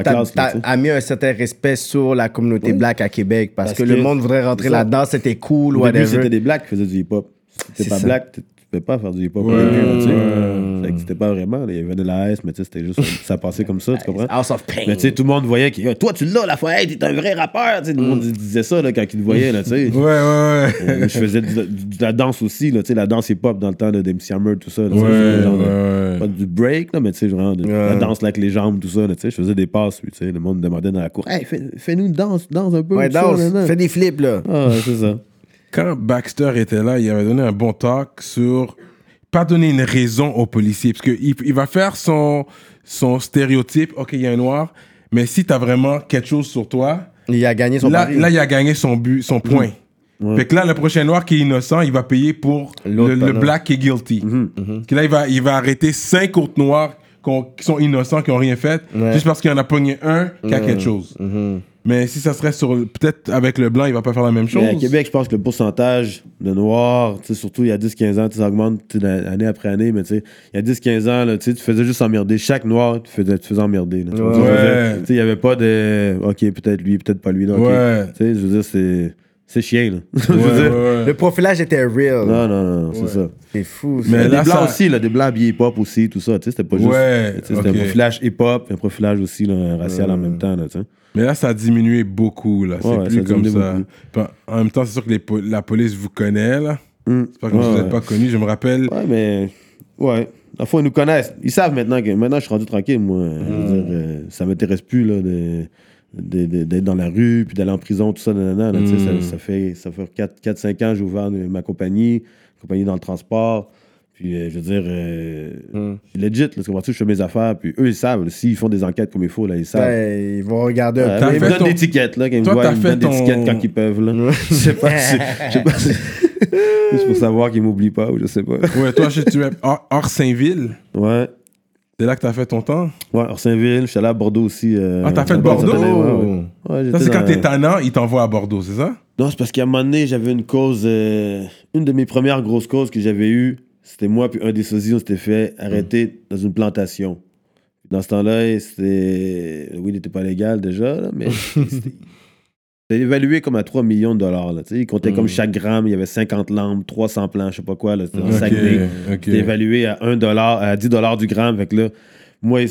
a mis un certain respect sur la communauté Ouais. black à Québec parce, Parce que, que le monde voudrait rentrer là-dedans, c'était cool, Au début, c'était des blacks qui faisaient du hip-hop. T'es pas ça. black, tu peux pas faire du hip-hop. Ouais, ouais. C'était pas vraiment. Il y avait de la S, mais c'était juste. Ça passait comme ça, tu comprends? House of Pain. Mais tu sais, tout le monde voyait que toi, tu l'as, la fois, hey, t'es un vrai rappeur. Tu sais, Tout le monde disait ça là, quand ils le voyaient, là, tu sais. Ouais, ouais, ouais. Euh, je faisais de, la danse aussi, là, la danse hip-hop dans le temps de MC Hammer, tout ça. là, Ouais, genre ouais, Pas du break, là, mais tu sais, genre de- la danse là, avec les jambes, tout ça, là, tu sais. Je faisais des passes, puis, tu sais, le monde me demandait dans la cour, hey, fais- fais-nous une danse, danse un peu. Ouais, danse, fais des flips, là. Ah, c'est ça. Quand Baxter était là, il avait donné un bon talk sur pas donner une raison aux policiers parce qu'il il va faire son son stéréotype. Ok, il y a un noir, mais si t'as vraiment quelque chose sur toi, Il a gagné son là, pari. là il a gagné son but, son point. Ouais. Fait que là, le prochain noir qui est innocent, il va payer pour le, black qui est guilty. Que là, il va, il va arrêter cinq autres noirs qui sont innocents, qui ont rien fait, juste parce qu'il en a pogné un qui a quelque chose. Mais si ça serait sur, peut-être avec le blanc, il va pas faire la même chose. Mais à Québec, je pense que le pourcentage de noirs, tu sais, surtout il y a 10-15 ans, tu sais, ça augmente année après année, mais tu sais, il y a 10-15 ans, là, tu sais, tu faisais juste emmerder. Chaque noir, tu faisais, tu faisais emmerder. là. Tu Ouais. sais, il n'y avait pas de OK, peut-être lui, peut-être pas lui. là, ok. Ouais. Tu sais, je veux dire, c'est. C'est chien, là. <laughs> Je veux Ouais, dire, ouais, ouais. Le profilage était real. Non, non, non, c'est ça. C'est fou. ça. Mais là, des blancs ça- aussi, là, des blancs habillés hip-hop aussi, tout ça. Tu sais, c'était pas juste. C'était un profilage hip-hop, un profilage aussi là, racial en même temps, là, tu sais. Mais là, ça a diminué beaucoup. Là. C'est plus ça comme ça. beaucoup. En même temps, c'est sûr que les po- la police vous connaît. Là. Hum. C'est pas que vous n'êtes pas connu. Je me rappelle, Ouais, mais Ouais. Fois, ils nous connaissent. Ils savent maintenant que maintenant, je suis rendu tranquille, moi. Je Mm. veux dire, euh, ça m'intéresse plus là, de- d'être dans la rue, puis d'aller en prison, tout ça. nanana, là, Mm. ça, ça fait, ça fait 4-5 ans que j'ai ouvert ma compagnie, compagnie dans le transport. Puis, euh, je veux dire, euh, Mm. c'est legit, là, tu comprends-tu? Je fais mes affaires, puis eux, ils savent. S'ils font des enquêtes comme il faut, là, ils savent. Ouais, ils vont regarder un mais ils me donnent ton- l'étiquette, là, quand ils me voient, ils me fait donnent l'étiquette ton- quand ils peuvent, là. <laughs> Je sais pas si... Je sais pas si... <laughs> Juste pour savoir qu'ils m'oublient pas, ou je sais pas. Ouais, toi, je- tu es hors, hors Saint-Ville. Ouais. C'est là que t'as fait ton temps? Ouais, Orsainville, je suis allé à Bordeaux aussi. euh, Ah, t'as fait Bordeaux? année, ouais, ouais. Ouais, Ça, c'est quand t'es tannant, ils t'envoient à Bordeaux, c'est ça? Non, c'est parce qu'à un moment donné, j'avais une cause. euh, une de mes premières grosses causes que j'avais eues, c'était moi puis un des sosies, on s'était fait arrêter dans une plantation. Dans ce temps-là, c'était. Oui, il n'était pas légal déjà, là, mais <laughs> c'était évalué comme à 3 millions de dollars. Là, il comptait comme chaque gramme, il y avait 50 lampes, 300 plans, je sais pas quoi. C'était dans Ok, Saguenay. ok. C'était évalué à 1 dollar, à 10 dollars du gramme. Fait que là, moi,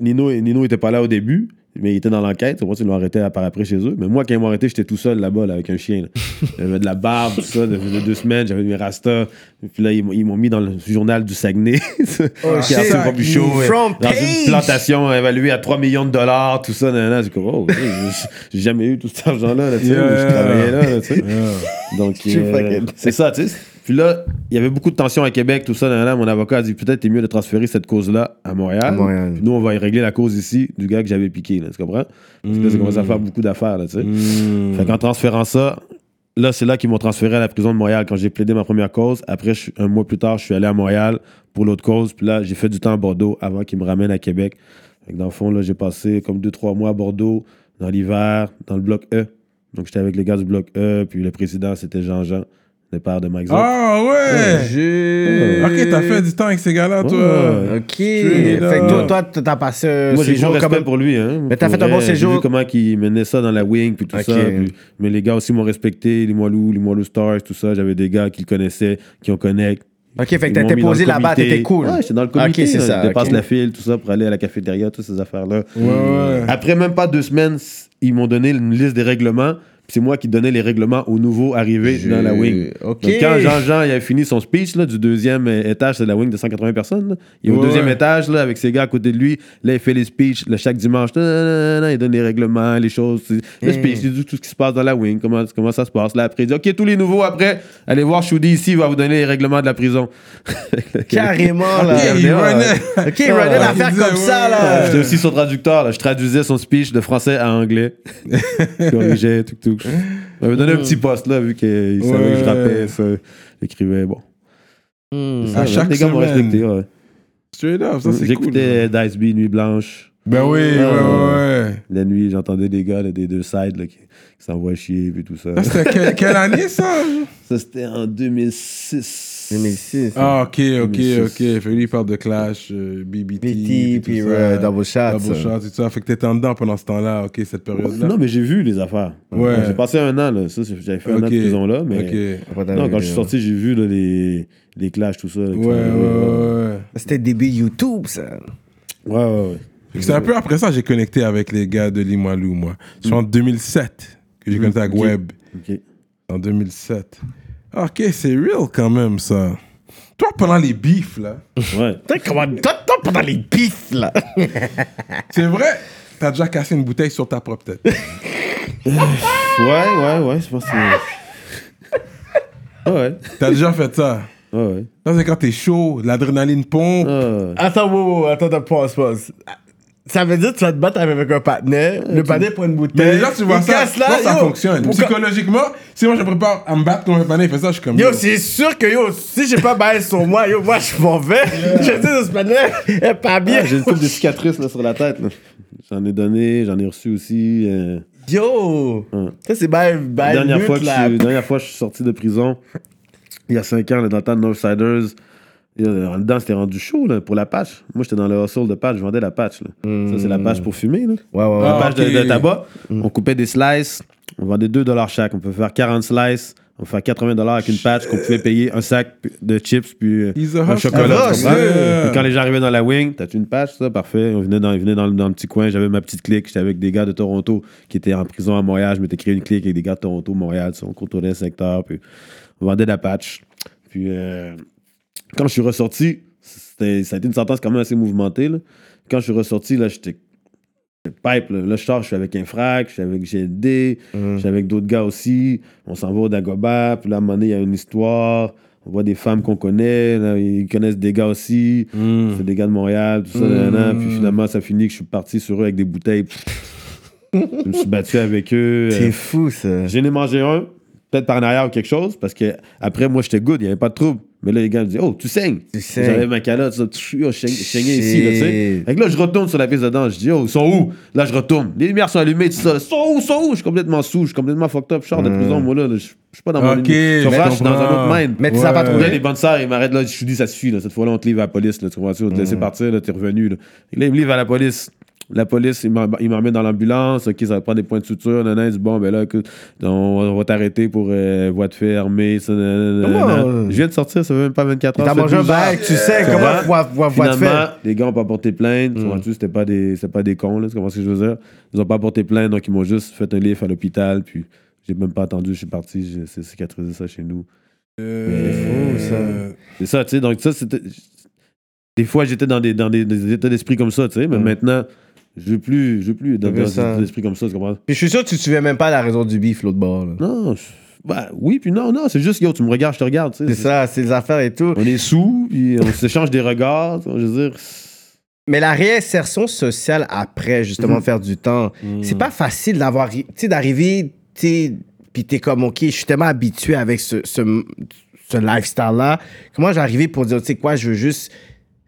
Nino, Nino était pas là au début, mais il était dans l'enquête. Ça qu'ils l'ont arrêté à- par après chez eux. Mais moi, quand ils m'ont arrêté, j'étais tout seul là-bas là, avec un chien. <laughs> J'avais de la barbe, tout ça. Faisait deux semaines, j'avais mes rastas. Puis là, ils m'ont- ils m'ont mis dans le journal du Saguenay. <laughs> Oh, Qui a Robuchon, euh, Front dans une plantation évaluée à 3 millions de dollars, tout ça. J'ai oh, <laughs> j'ai- jamais eu tout cet argent-là. Là, Yeah. Je travaillais là, là. Yeah. Donc, euh, c'est ça, tu sais. Puis là, il y avait beaucoup de tensions à Québec, tout ça. nanana. Mon avocat a dit peut-être c'est mieux de transférer cette cause-là à Montréal. À Montréal. Puis nous, on va y régler la cause ici du gars que j'avais piqué, là, tu comprends? Parce que là, ça commence à faire beaucoup d'affaires, là, tu sais. Mm. Fait qu'en transférant ça, là, c'est là qu'ils m'ont transféré à la prison de Montréal quand j'ai plaidé ma première cause. Après, je- un mois plus tard, je suis allé à Montréal pour l'autre cause. Puis là, j'ai fait du temps à Bordeaux avant qu'ils me ramènent à Québec. Fait que dans le fond, là, j'ai passé comme deux, trois mois à Bordeaux, dans l'hiver, dans le bloc E. Donc, j'étais avec les gars du bloc E. Puis le président, c'était Jean-Jean, le père de Mike. Ah ouais! Ok, t'as fait du temps avec ces gars-là, toi. Ouais. Ok. Fait que toi, toi, t'as passé un Moi, j'ai séjour respect comme- pour lui. Hein. Mais t'as fait un bon vrai, J'ai séjour. vu comment il menait ça dans la wing, puis tout Ok. ça. puis- mais les gars aussi m'ont respecté, les Moilous, les Moilous Stars, tout ça. J'avais des gars qui le connaissaient, qui ont connect. Ok, fait que dans posé là-bas, t'étais cool. Ouais, j'étais dans le comité. Ok, c'est ça, Je dépasse la file, tout ça, pour aller à la cafétéria, toutes ces affaires-là. Ouais, ouais. Après même pas deux semaines, ils m'ont donné une liste des règlements. C'est moi qui donnais les règlements aux nouveaux arrivés Je- dans la wing. Ok. Donc, quand Jean-Jean il a fini son speech là, du deuxième étage, c'est la wing de 180 personnes. là. Il est au deuxième étage là, avec ses gars à côté de lui. Là, il fait les speeches là, chaque dimanche. Il donne les règlements, les choses. Le speech, il dit tout ce qui se passe dans la wing, comment, comment ça se passe. Là, après, il dit OK, tous les nouveaux, après, allez voir Shoudi ici, il va vous donner les règlements de la prison. <laughs> Carrément, là. <laughs> Ok, il Ouais. runait. Ok, il runait l'affaire comme ça, là. J'étais aussi son traducteur, là. je traduisais son speech de français à anglais. <laughs> je corrigeais, tout, tout. Il m'avait donné un petit poste là, vu qu'il savait que je Ouais. rappais, ça. J'écrivais, bon. Hmm. Ça, À chaque les gars m'ont respecté, ouais. Straight up, ça c'est cool. J'écoutais Dice B, Nuit Blanche. Ben oui, ouais, ouais, ouais. La nuit, j'entendais des gars là, des deux sides là, qui, qui s'envoient chier et tout ça. Ça, c'était quelle année, ça? Ça, c'était en 2006. 2006. Ah, ok, ok, 2006. ok. Fait lui, il parle de Clash, euh, BBT, BT, puis euh, Double Shot. Double. Shot, tout ça. Fait que t'étais en dedans pendant ce temps-là, ok, cette période-là. Non, mais j'ai vu les affaires. Ouais. J'ai passé un an, là. Ça, j'avais fait un an de prison là, mais. Ok. Après, t'as Non, quand je suis euh, sorti, j'ai vu là, les, les clashs, tout ça. Ouais, ouais, ouais, ouais. C'était le début YouTube, ça. Ouais, ouais, ouais. C'est un peu après ça que j'ai connecté avec les gars de Limoilou, moi. C'est en 2007 que j'ai connecté avec ok. Web. Ok. En 2007. Ok, c'est real quand même, ça. Toi, pendant les beefs, là, Ouais. Toi, comment. Toi, pendant les pifs, là. <laughs> c'est vrai, t'as déjà cassé une bouteille sur ta propre tête. Ouais, ouais, ouais, je pense que c'est. Ouais, T'as déjà fait ça? ouais, ouais. Ça, c'est quand t'es chaud, l'adrénaline pompe. Ah, Attends, wow, wow, attends, attends, pause, pause. Ça veut dire que tu vas te battre avec un partenaire, le partenaire prend une bouteille. Mais déjà, tu vois il ça, casse là, là, ça yo, fonctionne. pourquoi- Psychologiquement, si moi je prépare à me battre contre un panneau, il fait ça, je suis comme. Yo, c'est sûr que yo, si j'ai pas bail sur moi, yo, moi je m'en vais. <laughs> Je dis de ce elle est pas bien. Ah, J'ai une couple de cicatrices là, sur la tête. là. J'en ai donné, j'en ai reçu aussi. euh, Yo, Ouais. ça c'est bail, La bail dernière, lutte, fois que je là. dernière fois que je suis sorti de prison, il y a 5 ans, dans le temps de Northsiders, euh, en dedans, c'était rendu chaud là, pour la patch. Moi, j'étais dans le hustle de patch, je vendais la patch. là. Ça, c'est la patch pour fumer. Là. Ouais, ouais, ouais. La Ah, patch de- tabac. On coupait des slices, on vendait 2 chaque. On peut faire 40 slices, on peut faire 80 avec une patch qu'on pouvait payer un sac de chips puis euh, He's un chocolat. Hustler. Puis quand les gens arrivaient dans la wing, t'as une patch, ça, parfait. On venait dans, ils venaient dans, dans le petit coin, j'avais ma petite clique, j'étais avec des gars de Toronto qui étaient en prison à Montréal. Je m'étais créé une clique avec des gars de Toronto, Montréal, on contournait le secteur, puis on vendait de la patch. Puis euh, quand je suis ressorti, ça a été une sentence quand même assez mouvementée. là. Quand je suis ressorti, là, j'étais pipe. Là. Là, je sors, je suis avec un frac, je suis avec GLD, je suis avec d'autres gars aussi. On s'en va au Dagobah. Puis là, à un moment donné, il y a une histoire. On voit des femmes qu'on connaît. là, ils connaissent des gars aussi. C'est des gars de Montréal, tout ça. nanana. Puis finalement, ça finit que je suis parti sur eux avec des bouteilles. je me suis battu avec eux. C'est Euh, fou, ça. J'en ai mangé un, peut-être par en arrière ou quelque chose, parce que après moi, j'étais good, il n'y avait pas de trouble. Mais là, les gars me disent Oh, tu saignes. Tu saignes. J'avais ma calotte, ça, yo, je saignais ici, là, tu sais. Fait que là, je retourne sur la piste de danse. Je dis Oh, ils sont où? Là, je retourne. Les lumières sont allumées, tout ça. Ils sont où? Ils sont où? Je suis complètement sous, je suis complètement fucked up. Je sors de prison, moi, là. Je suis pas dans mon Ok. Tu je suis dans un autre mind. Mais tu pas Là, les bonnes sœurs, ils m'arrêtent là. Je suis dit, ça suffit, là. Cette fois-là, on te livre à la police, là. Tu comprends? On te laisser partir, là. T'es revenu, là. Et là, ils me livrent à la police. La police, ils m'emmènent dans l'ambulance. OK, ça va prendre des points de suture. Nanana, ils disent, bon, ben là, écoute, on, va t'arrêter pour euh, voie de fait armée. Ça, nanana, Comment, euh, Je viens de sortir, ça fait même pas 24 heures. T'as fait mangé un 12 heures. bail, tu sais comment voir te Finalement, faire. les gars ont pas porté plainte. Tu comprends-tu? C'était pas des, pas des cons, là. Tu comprends ce que je veux dire? Ils ont pas porté plainte, donc ils m'ont juste fait un livre à l'hôpital. Puis j'ai même pas attendu, je suis parti. J'ai c'est cicatrisé ça chez nous. Euh, fou, ça. C'est ça, tu sais. Donc, ça, c'était. Des fois, j'étais dans des, dans des, des états d'esprit comme ça, tu sais. Mais Mm. maintenant, je veux plus, je veux plus dans, comme ça, tu comprends? Puis je suis sûr que tu te souviens même pas la raison du beef l'autre bord. là. Non, bah, oui, puis non, non. C'est juste, yo, tu me regardes, je te regarde, tu sais. C'est ça, c'est des affaires et tout. On est sous, puis on <laughs> s'échange des regards. Je veux dire. Mais la réinsertion sociale après, justement, Mhm. faire du temps, c'est pas facile d'avoir, tu sais, d'arriver, tu sais, puis t'es comme, OK, je suis tellement habitué avec ce, ce, ce lifestyle-là. Comment j'arrivais pour dire, tu sais quoi, je veux juste,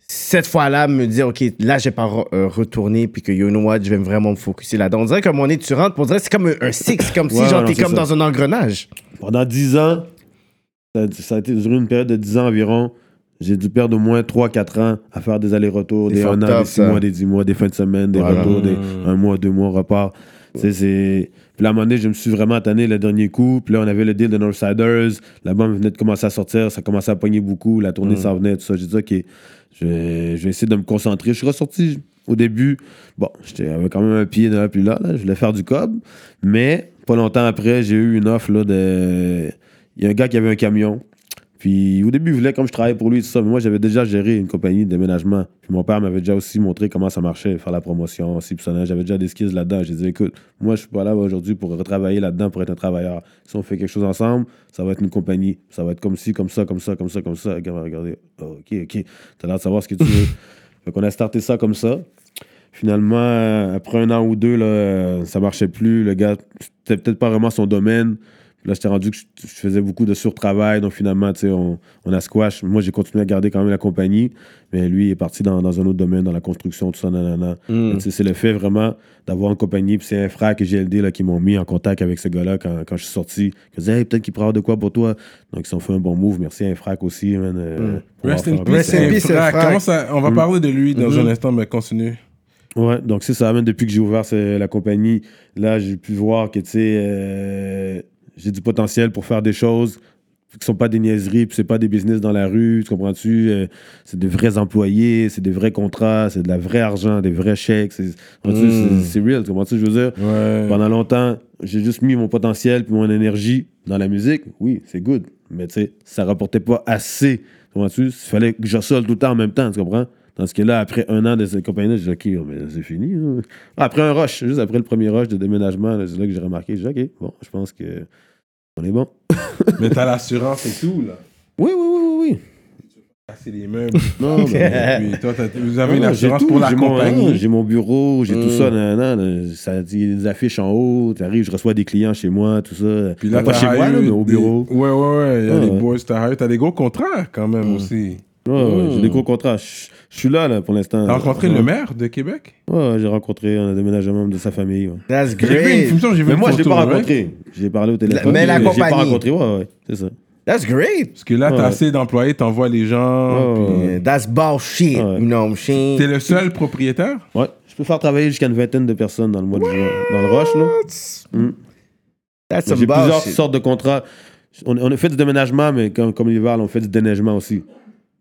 cette fois-là, me dire, OK, là, j'ai pas re- euh, retourné, puis que, you know what, je vais vraiment me focuser là-dedans. On dirait que mon nez, tu rentres, on dirait que c'est comme un, six, comme si, Ouais, genre, non, t'es c'est comme ça. dans un engrenage. Pendant 10 ans, ça, ça a été duré une période de 10 ans environ. J'ai dû perdre au moins 3-4 ans à faire des allers-retours, des 1 fucked an, des 6 ça. mois, des 10 mois, des fins de semaine, des Voilà. retours, des 1 mois, 2 mois, repart. C'est. Puis là, à un moment donné, je me suis vraiment tanné le dernier coup. Puis là, on avait le deal de Northsiders. L'album venait de commencer à sortir. Ça commençait à pogner beaucoup. La tournée s'en venait, tout ça. J'ai dit, OK, je vais, essayer de me concentrer. Je suis ressorti au début. Bon, j'étais quand même un pied là, puis là, là. Je voulais faire du cob. Mais pas longtemps après, j'ai eu une offre là, de. Il y a un gars qui avait un camion. Puis au début, il voulait, comme je travaillais pour lui, tout ça, mais moi, j'avais déjà géré une compagnie de déménagement. Puis mon père m'avait déjà aussi montré comment ça marchait, faire la promotion, ça. J'avais déjà des skills là-dedans. J'ai dit, écoute, moi, je suis pas là aujourd'hui pour retravailler là-dedans, pour être un travailleur. Si on fait quelque chose ensemble, ça va être une compagnie. Ça va être comme ci, comme ça, comme ça, comme ça, comme ça. Le gars m'a regardé. Oh, ok, ok. T'as l'air de savoir ce que tu veux. <laughs> fait qu'on a starté ça comme ça. Finalement, après un an ou deux, là, ça marchait plus. Le gars, c'était peut-être pas vraiment son domaine. Là, j'étais rendu que je, je faisais beaucoup de surtravail. Donc, finalement, tu sais, on, on a squash. Moi, j'ai continué à garder quand même la compagnie. Mais lui, il est parti dans, dans un autre domaine, dans la construction, tout ça, nanana. Sais, C'est le fait vraiment d'avoir une compagnie. Puis c'est un frère que GLD là, qui m'ont mis en contact avec ce gars-là quand, quand je suis sorti. Disait, hey, peut-être qu'il pourra avoir de quoi pour toi. Donc, ils ont fait un bon move. Merci à aussi, man. euh, pour Rest in peace, on va parler de lui dans un instant, mais continue. Ouais, donc c'est ça. Même depuis que j'ai ouvert la compagnie, là, j'ai pu voir que, tu sais, euh, j'ai du potentiel pour faire des choses qui sont pas des niaiseries, puis c'est pas des business dans la rue, tu comprends-tu? Euh, c'est des vrais employés, c'est des vrais contrats, c'est de la vraie argent, des vrais chèques. C'est c'est real, tu comprends-tu? Je veux dire, Ouais. pendant longtemps, j'ai juste mis mon potentiel puis mon énergie dans la musique. Oui, c'est good, mais tu sais, ça rapportait pas assez. Tu comprends-tu? Il fallait que j'assole tout le temps en même temps, tu comprends? Tandis que là, après un an de cette compagnie-là, j'ai dit, OK, oh, mais c'est fini. hein. Après un rush, juste après le premier rush de déménagement, c'est là que j'ai remarqué. J'ai dit, OK, bon, je pense que on est bon. <laughs> Mais t'as l'assurance et tout, là. Oui, oui, oui, oui, oui. Casser les meubles. <laughs> Non, mais- <laughs> toi, vous avez Non, une assurance tout. pour la J'ai mon- compagnie. J'ai mon bureau, j'ai tout Mm. ça. nan, nan, ça a des affiches en haut. T'arrives, je reçois des clients chez moi, tout ça. Puis là, pas chez moi, là, mais au des- bureau. Ouais, ouais, ouais. Il y a Ah, des ouais. boys, t'as des gros contrats quand même aussi. Ouais, ouais, Mm. J'ai des gros contrats. Je je suis là, là, pour l'instant. T'as rencontré Ouais. le maire de Québec? Ouais, ouais, j'ai rencontré un déménagement de sa famille. ouais. That's J'ai vu une great. j'ai vu Mais une moi, je l'ai photo, pas ouais. rencontré. J'ai parlé au téléphone. mais la je l'ai pas compagnie. rencontré, ouais, ouais, c'est ça. That's great. Parce que là, t'as Ouais. assez d'employés, t'envoies les gens. Ouais, puis- Yeah, That's bullshit. Ouais. You know what I'm saying? T'es le seul propriétaire? Ouais, je peux faire travailler jusqu'à une vingtaine de personnes dans le mois de juin. Dans le rush, là. Mm. That's some J'ai plusieurs bullshit. sortes de contrats. On, on a fait du déménagement, mais comme, comme l'hiver, on fait du déneigement aussi.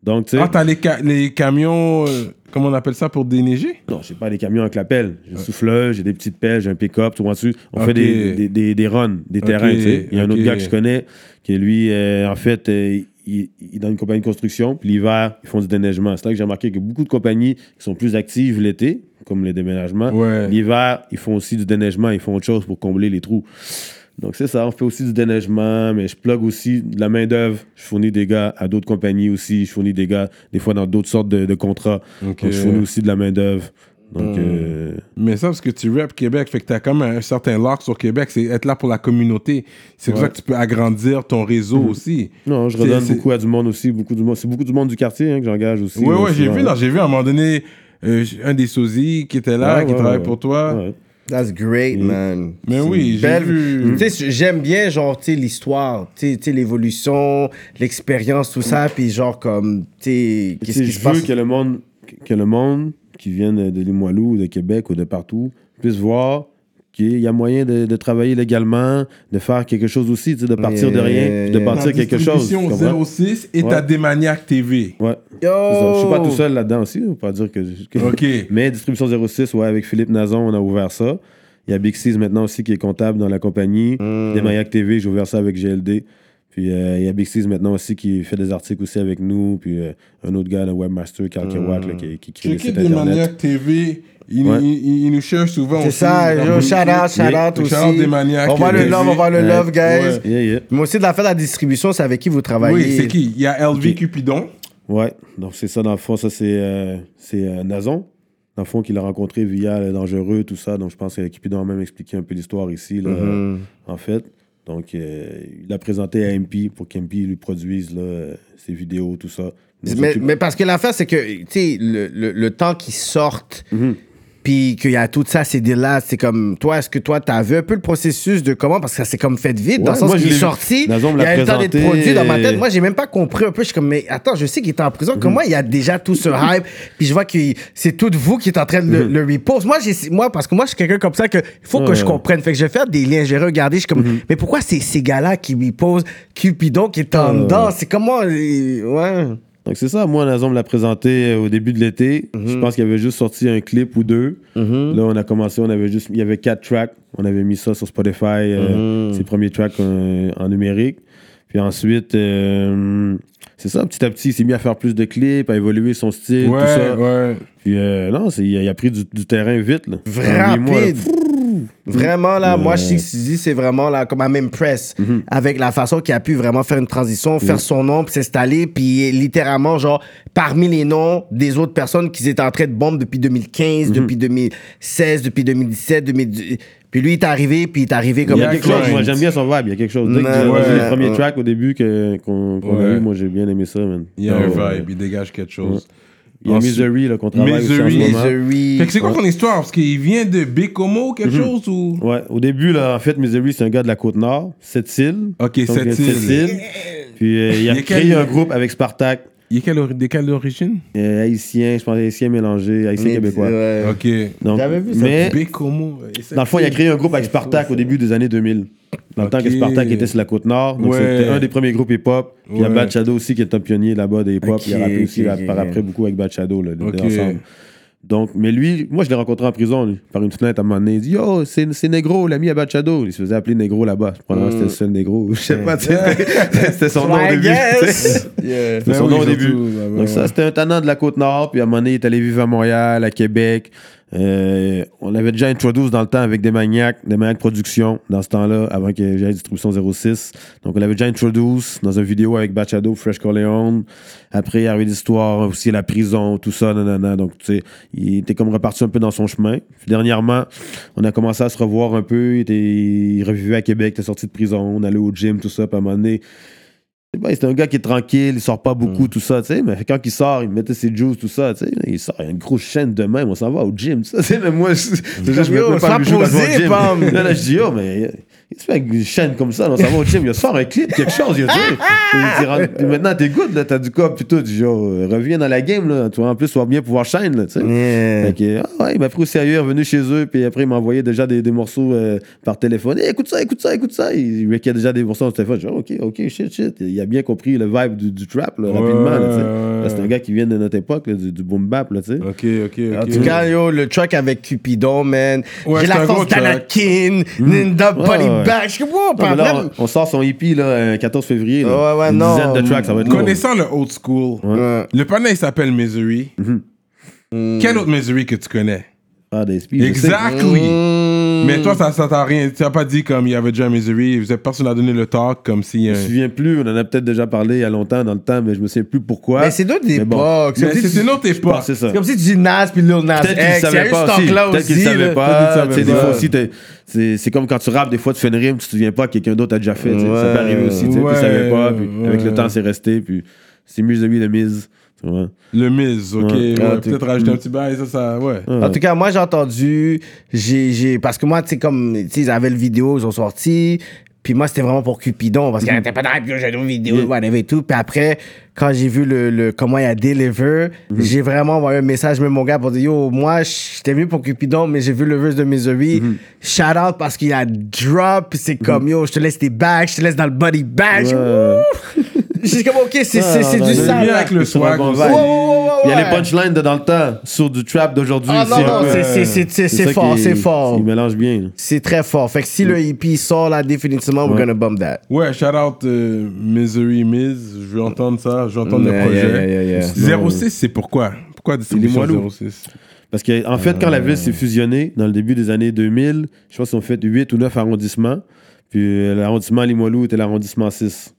Donc, tu sais. Ah, t'as les, ca- les camions, euh, comment on appelle ça, pour déneiger? Non, j'ai pas des camions avec la pelle. J'ai une souffleuse, j'ai des petites pelles, j'ai un pick-up, tu vois dessus. On Ok. fait des, des, des, des runs, des Ok, terrains, tu sais. Il y a un autre gars que je connais qui, lui, euh, en fait, euh, il, il est dans une compagnie de construction, puis l'hiver, ils font du déneigement. C'est là que j'ai remarqué que beaucoup de compagnies qui sont plus actives l'été, comme les déménagements, Ouais. l'hiver, ils font aussi du déneigement, ils font autre chose pour combler les trous. Donc c'est ça, on fait aussi du déneigement, mais je plug aussi de la main-d'œuvre. Je fournis des gars à d'autres compagnies aussi. Je fournis des gars, des fois, dans d'autres sortes de, de contrats. Donc je fournis aussi de la main-d'œuvre. Hmm. Donc, euh, Mais ça, parce que tu rap Québec, fait que t'as comme un certain lock sur Québec, c'est être là pour la communauté. C'est pour Ouais. ça que tu peux agrandir ton réseau aussi. non, je redonne beaucoup à du monde aussi. Beaucoup de monde. C'est beaucoup du monde du quartier hein, que j'engage aussi. Ouais, là, ouais, j'ai vu, j'ai vu à un moment donné euh, un des sosies qui était là, Ouais, qui ouais, travaille pour toi. That's great, man. Mais oui, j'ai vu. Sais, j'aime bien, genre, tu sais, l'histoire, tu sais, l'évolution, l'expérience, tout ça, puis genre, comme, tu sais, qu'est-ce qui je se veux que le monde, que le monde qui vient de, de Limoilou, ou de Québec ou de partout puisse voir qu'il y a moyen de, de travailler légalement, de faire quelque chose aussi, tu sais, de partir de rien, yeah, de partir Ta quelque chose. distribution comprends? 06 et Ouais. des Maniacs TV. Ouais. Je suis pas tout seul là-dedans aussi, on peut pas dire que. que- Ok. <laughs> Mais Distribution 06, ouais, avec Philippe Nazon, on a ouvert ça. Il y a Big Six maintenant aussi qui est comptable dans la compagnie. Des Mayak TV, j'ai ouvert ça avec GLD. Puis euh, il y a Big Six maintenant aussi qui fait des articles aussi avec nous. Puis euh, un autre gars, le webmaster, Carl Kerouac, là, qui, qui crée sites des internet. Maniacs TV. Il, Ouais. il- il- il nous cherche souvent C'est aussi. ça, yo, shout out, shout Yeah. out aussi. Shout out des Maniacs On va le love, on va le love, guys. Ouais. Yeah, yeah. Mais aussi de la fête de la distribution, c'est avec qui vous travaillez? Oui, c'est qui? Il y a LV Cupidon. Ouais, donc c'est ça, dans le fond, ça c'est euh, c'est, euh, Nazon, dans le fond, qu'il a rencontré via le Dangereux, tout ça. Donc je pense que Cupidon a même expliqué un peu l'histoire ici, là, Mhm. en fait. Donc euh, il l'a présenté à MP pour qu'MP lui produise là, euh, ses vidéos, tout ça. Mais, mais parce que l'affaire, c'est que, tu sais, le, le, le temps qu'ils sortent, Mhm. Puis qu'il y a tout ça, c'est là c'est comme, toi, est-ce que toi, t'as vu un peu le processus de comment, parce que ça s'est comme fait vite, dans Ouais, le sens qu'il est sorti, il y a eu le temps d'être produit dans ma tête. Moi, j'ai même pas compris un peu, je suis comme, mais attends, je sais qu'il était en prison, comment il y a déjà tout ce hype, puis je vois que c'est tout vous qui êtes en train de le, le repost. Moi, j'ai, moi, parce que moi, je suis quelqu'un comme ça que, il faut que je comprenne. Fait que je vais faire des liens, j'ai regardé, je suis comme, Mhm. mais pourquoi c'est ces gars-là qui reposent? Cupidon qui est en Ouais, dedans? C'est comment, euh, ouais. Donc c'est ça, moi, Nazon me l'a présenté euh, au début de l'été. Mhm. Je pense qu'il avait juste sorti un clip ou deux. Là, on a commencé, on avait juste, il y avait quatre tracks. On avait mis ça sur Spotify, euh, Mhm. ses premiers tracks euh, en numérique. Puis ensuite, euh, c'est ça, petit à petit, il s'est mis à faire plus de clips, à évoluer son style, tout ça. ouais. Puis euh, non, il a, il a pris du, du terrain vite. Là. Mois, là. Vraiment, là, moi, que Suzy, c'est vraiment, là, comme I'm impressed avec la façon qu'il a pu vraiment faire une transition, faire son nom, puis s'installer, puis littéralement, genre, parmi les noms des autres personnes qui étaient en train de bomber depuis 2015, depuis 2016, depuis 2017, 2010. Puis lui, il est arrivé, puis il est arrivé comme Il y a quelque chose, moi j'aime bien son vibe, il y a quelque chose. Dès que les premiers ouais. tracks au début que- qu'on a Ouais. eu, moi j'ai bien aimé ça, man. Il y a un ouais. vibe, il dégage quelque chose. Il y a Ensuite- Misery là, qu'on travaille aussi en ce Misery. moment. Misery. Fait que c'est quoi ton histoire? Parce qu'il vient de Bécomo ou quelque Mhm. chose ou? Ouais, au début, là, en fait, Misery, c'est un gars de la Côte-Nord, Sept-Îles. Ok, Donc, Sept-Îles. Sept-Îles. Puis euh, il a créé quel- un groupe avec Spartak, Il est quelle, ori- de quelle origine? Euh, haïtien, je pense haïtien mélangé, haïtien Mais- québécois. ouais. Ok. Donc, J'avais vu ça. mais Bécomo. dans le fond, il a créé un groupe avec Spartak au début des années 2000. Dans le temps que Ok. Spartak était sur la côte nord. Donc, Ouais. c'était un des premiers groupes hip-hop. Puis il y a Ouais. Bad Shadow aussi qui est un pionnier là-bas des hip-hop. il a rappé aussi ok, là, ok, par ok. après beaucoup avec Bad Shadow, là, les Ok. ensemble. Donc, mais lui, moi, je l'ai rencontré en prison, lui, par une fenêtre à un moment donné. Il dit Yo, c'est c'est Negro, l'ami à Bad Shadow. Il se faisait appeler Negro là-bas. Probablement, c'était le seul Negro. <laughs> Je sais pas, c'était son <laughs> nom au début. Yeah. C'était Ben son oui, nom au début. ben Donc ça, c'était un tannant de la Côte-Nord. Puis à un moment donné, il est allé vivre à Montréal, à Québec. Euh, on l'avait déjà introduit dans le temps avec des maniaques, des maniaques production, dans ce temps-là, avant que j'aille distribution 06. Donc on l'avait déjà introduit dans une vidéo avec Bachado, Fresh Corleone. Après, il y avait des histoires aussi la prison, tout ça, nanana. Donc, tu sais, il était comme reparti un peu dans son chemin. Puis dernièrement, on a commencé à se revoir un peu. Il, était, il revivait à Québec, il était sorti de prison, on allait au gym, tout ça. Puis à un moment donné, c'est pas- un gars qui est tranquille, il sort pas beaucoup, tout ça, tu sais. Mais quand il sort, il mettait ses juices, tout ça, tu sais. Il sort, il a une grosse chaîne de même, on s'en va au gym, tu sais. <laughs> c'est Même moi, je, je, je Yo, me pas là, <laughs> je dis, yo, mais il se fait avec une chaîne comme ça, va au gym, il sort un clip, quelque chose, il a dit. Il dit, puis maintenant, t'es good, là, t'as du corps, puis tout. Je dis, yo, euh, reviens dans la game, là. Tu vois, en plus, tu vas bien pouvoir chaîne, là, tu sais. Yeah. Fait que, ah ouais, il m'a pris au sérieux, il est revenu chez eux, puis après, il m'a envoyé déjà des, des morceaux euh, par téléphone. Hey, écoute ça, écoute ça, écoute ça. Il, il a déjà des morceaux sur téléphone. Je dis, ok, ok, shit, shit. Il a bien compris le vibe du, du trap, là, rapidement. là, tu sais. ouais. Là, C'est un gars qui vient de notre époque, là, du, du boom bap, là, tu sais. Ok, ok, ok. En tout cas, yo, le track avec Cupidon, man. Ouais, J'ai la un force d'Anakin, Ninda Ouais, Body ouais. back. Je comme, wow, Non, pas mais là, on, on sort son hippie là, euh, 14 février. Là. Ouais, ouais, Une non. dizaine de tracks, ça va être. Connaissant le old school, Ouais. le panel il s'appelle Misery. Mm. Quel autre Misery que tu connais? Ah, des spies, je sais. Exactly. Mm. Mais toi, ça, ça t'a rien. Tu n'as pas dit comme il y avait déjà Misery. Vous avez personne à donné le talk comme si. Je me souviens plus, on en a peut-être déjà parlé il y a longtemps dans le temps, mais je me souviens plus pourquoi. Mais c'est d'autres bon. époques. C'est si tu- une autre époque. que c'est ça. c'est comme si tu dis Nas puis Lil Nas Peut-être qu'il savait pas aussi. Peut-être qu'il savait pas. Des fois aussi, c'est c'est comme quand tu rappes, des fois tu fais une rime, tu te souviens pas que quelqu'un d'autre a déjà fait. Ça peut arriver aussi. tu tu savais pas, avec le temps c'est resté, puis c'est Misery de mise. Le Miz, ok. Ouais. ouais, Ah, Peut-être rajouter un petit bail, ça, ça. Ouais. En tout cas, moi, j'ai entendu, j'ai, j'ai, parce que moi, tu sais, comme, tu sais, ils avaient le vidéo, ils ont sorti, puis moi, c'était vraiment pour Cupidon, parce qu'il n'arrêtait pas d'arrêter, puis j'ai une vidéo, Yeah. whatever et tout. Puis après, quand j'ai vu le, le, comment il a deliver, j'ai vraiment envoyé un message, même mon gars, pour dire, yo, moi, j'étais venu pour Cupidon, mais j'ai vu le verse de Misery. Shout out parce qu'il a drop, puis c'est comme, yo, je te laisse tes bags, je te laisse dans le body bag. Ouais. J'ai comme, ok, c'est, c'est, Ah, c'est du sale. là. avec le swag bon aussi. vibe. Ouais, ouais, ouais, ouais, Il y a ouais. les punchlines de dans le temps, sur du trap d'aujourd'hui Ah aussi. non, un non, peu. c'est, c'est, c'est, c'est, c'est ça fort, qui- c'est fort. Il mélange bien. là. C'est très fort. Fait que si le EP sort là, définitivement, we're gonna bump that. Ouais, shout out euh, Misery Miz. Je veux entendre ça. Je veux entendre Yeah, le projet. yeah, yeah, yeah. 06, c'est pourquoi? Pourquoi distribution Limoilou. 06 Parce qu'en en fait, quand la ville s'est fusionnée, dans le début des années 2000, je pense qu'ils ont fait 8 ou 9 arrondissements. Puis euh, l'arrondissement Limoilou était l'arrondissement 6.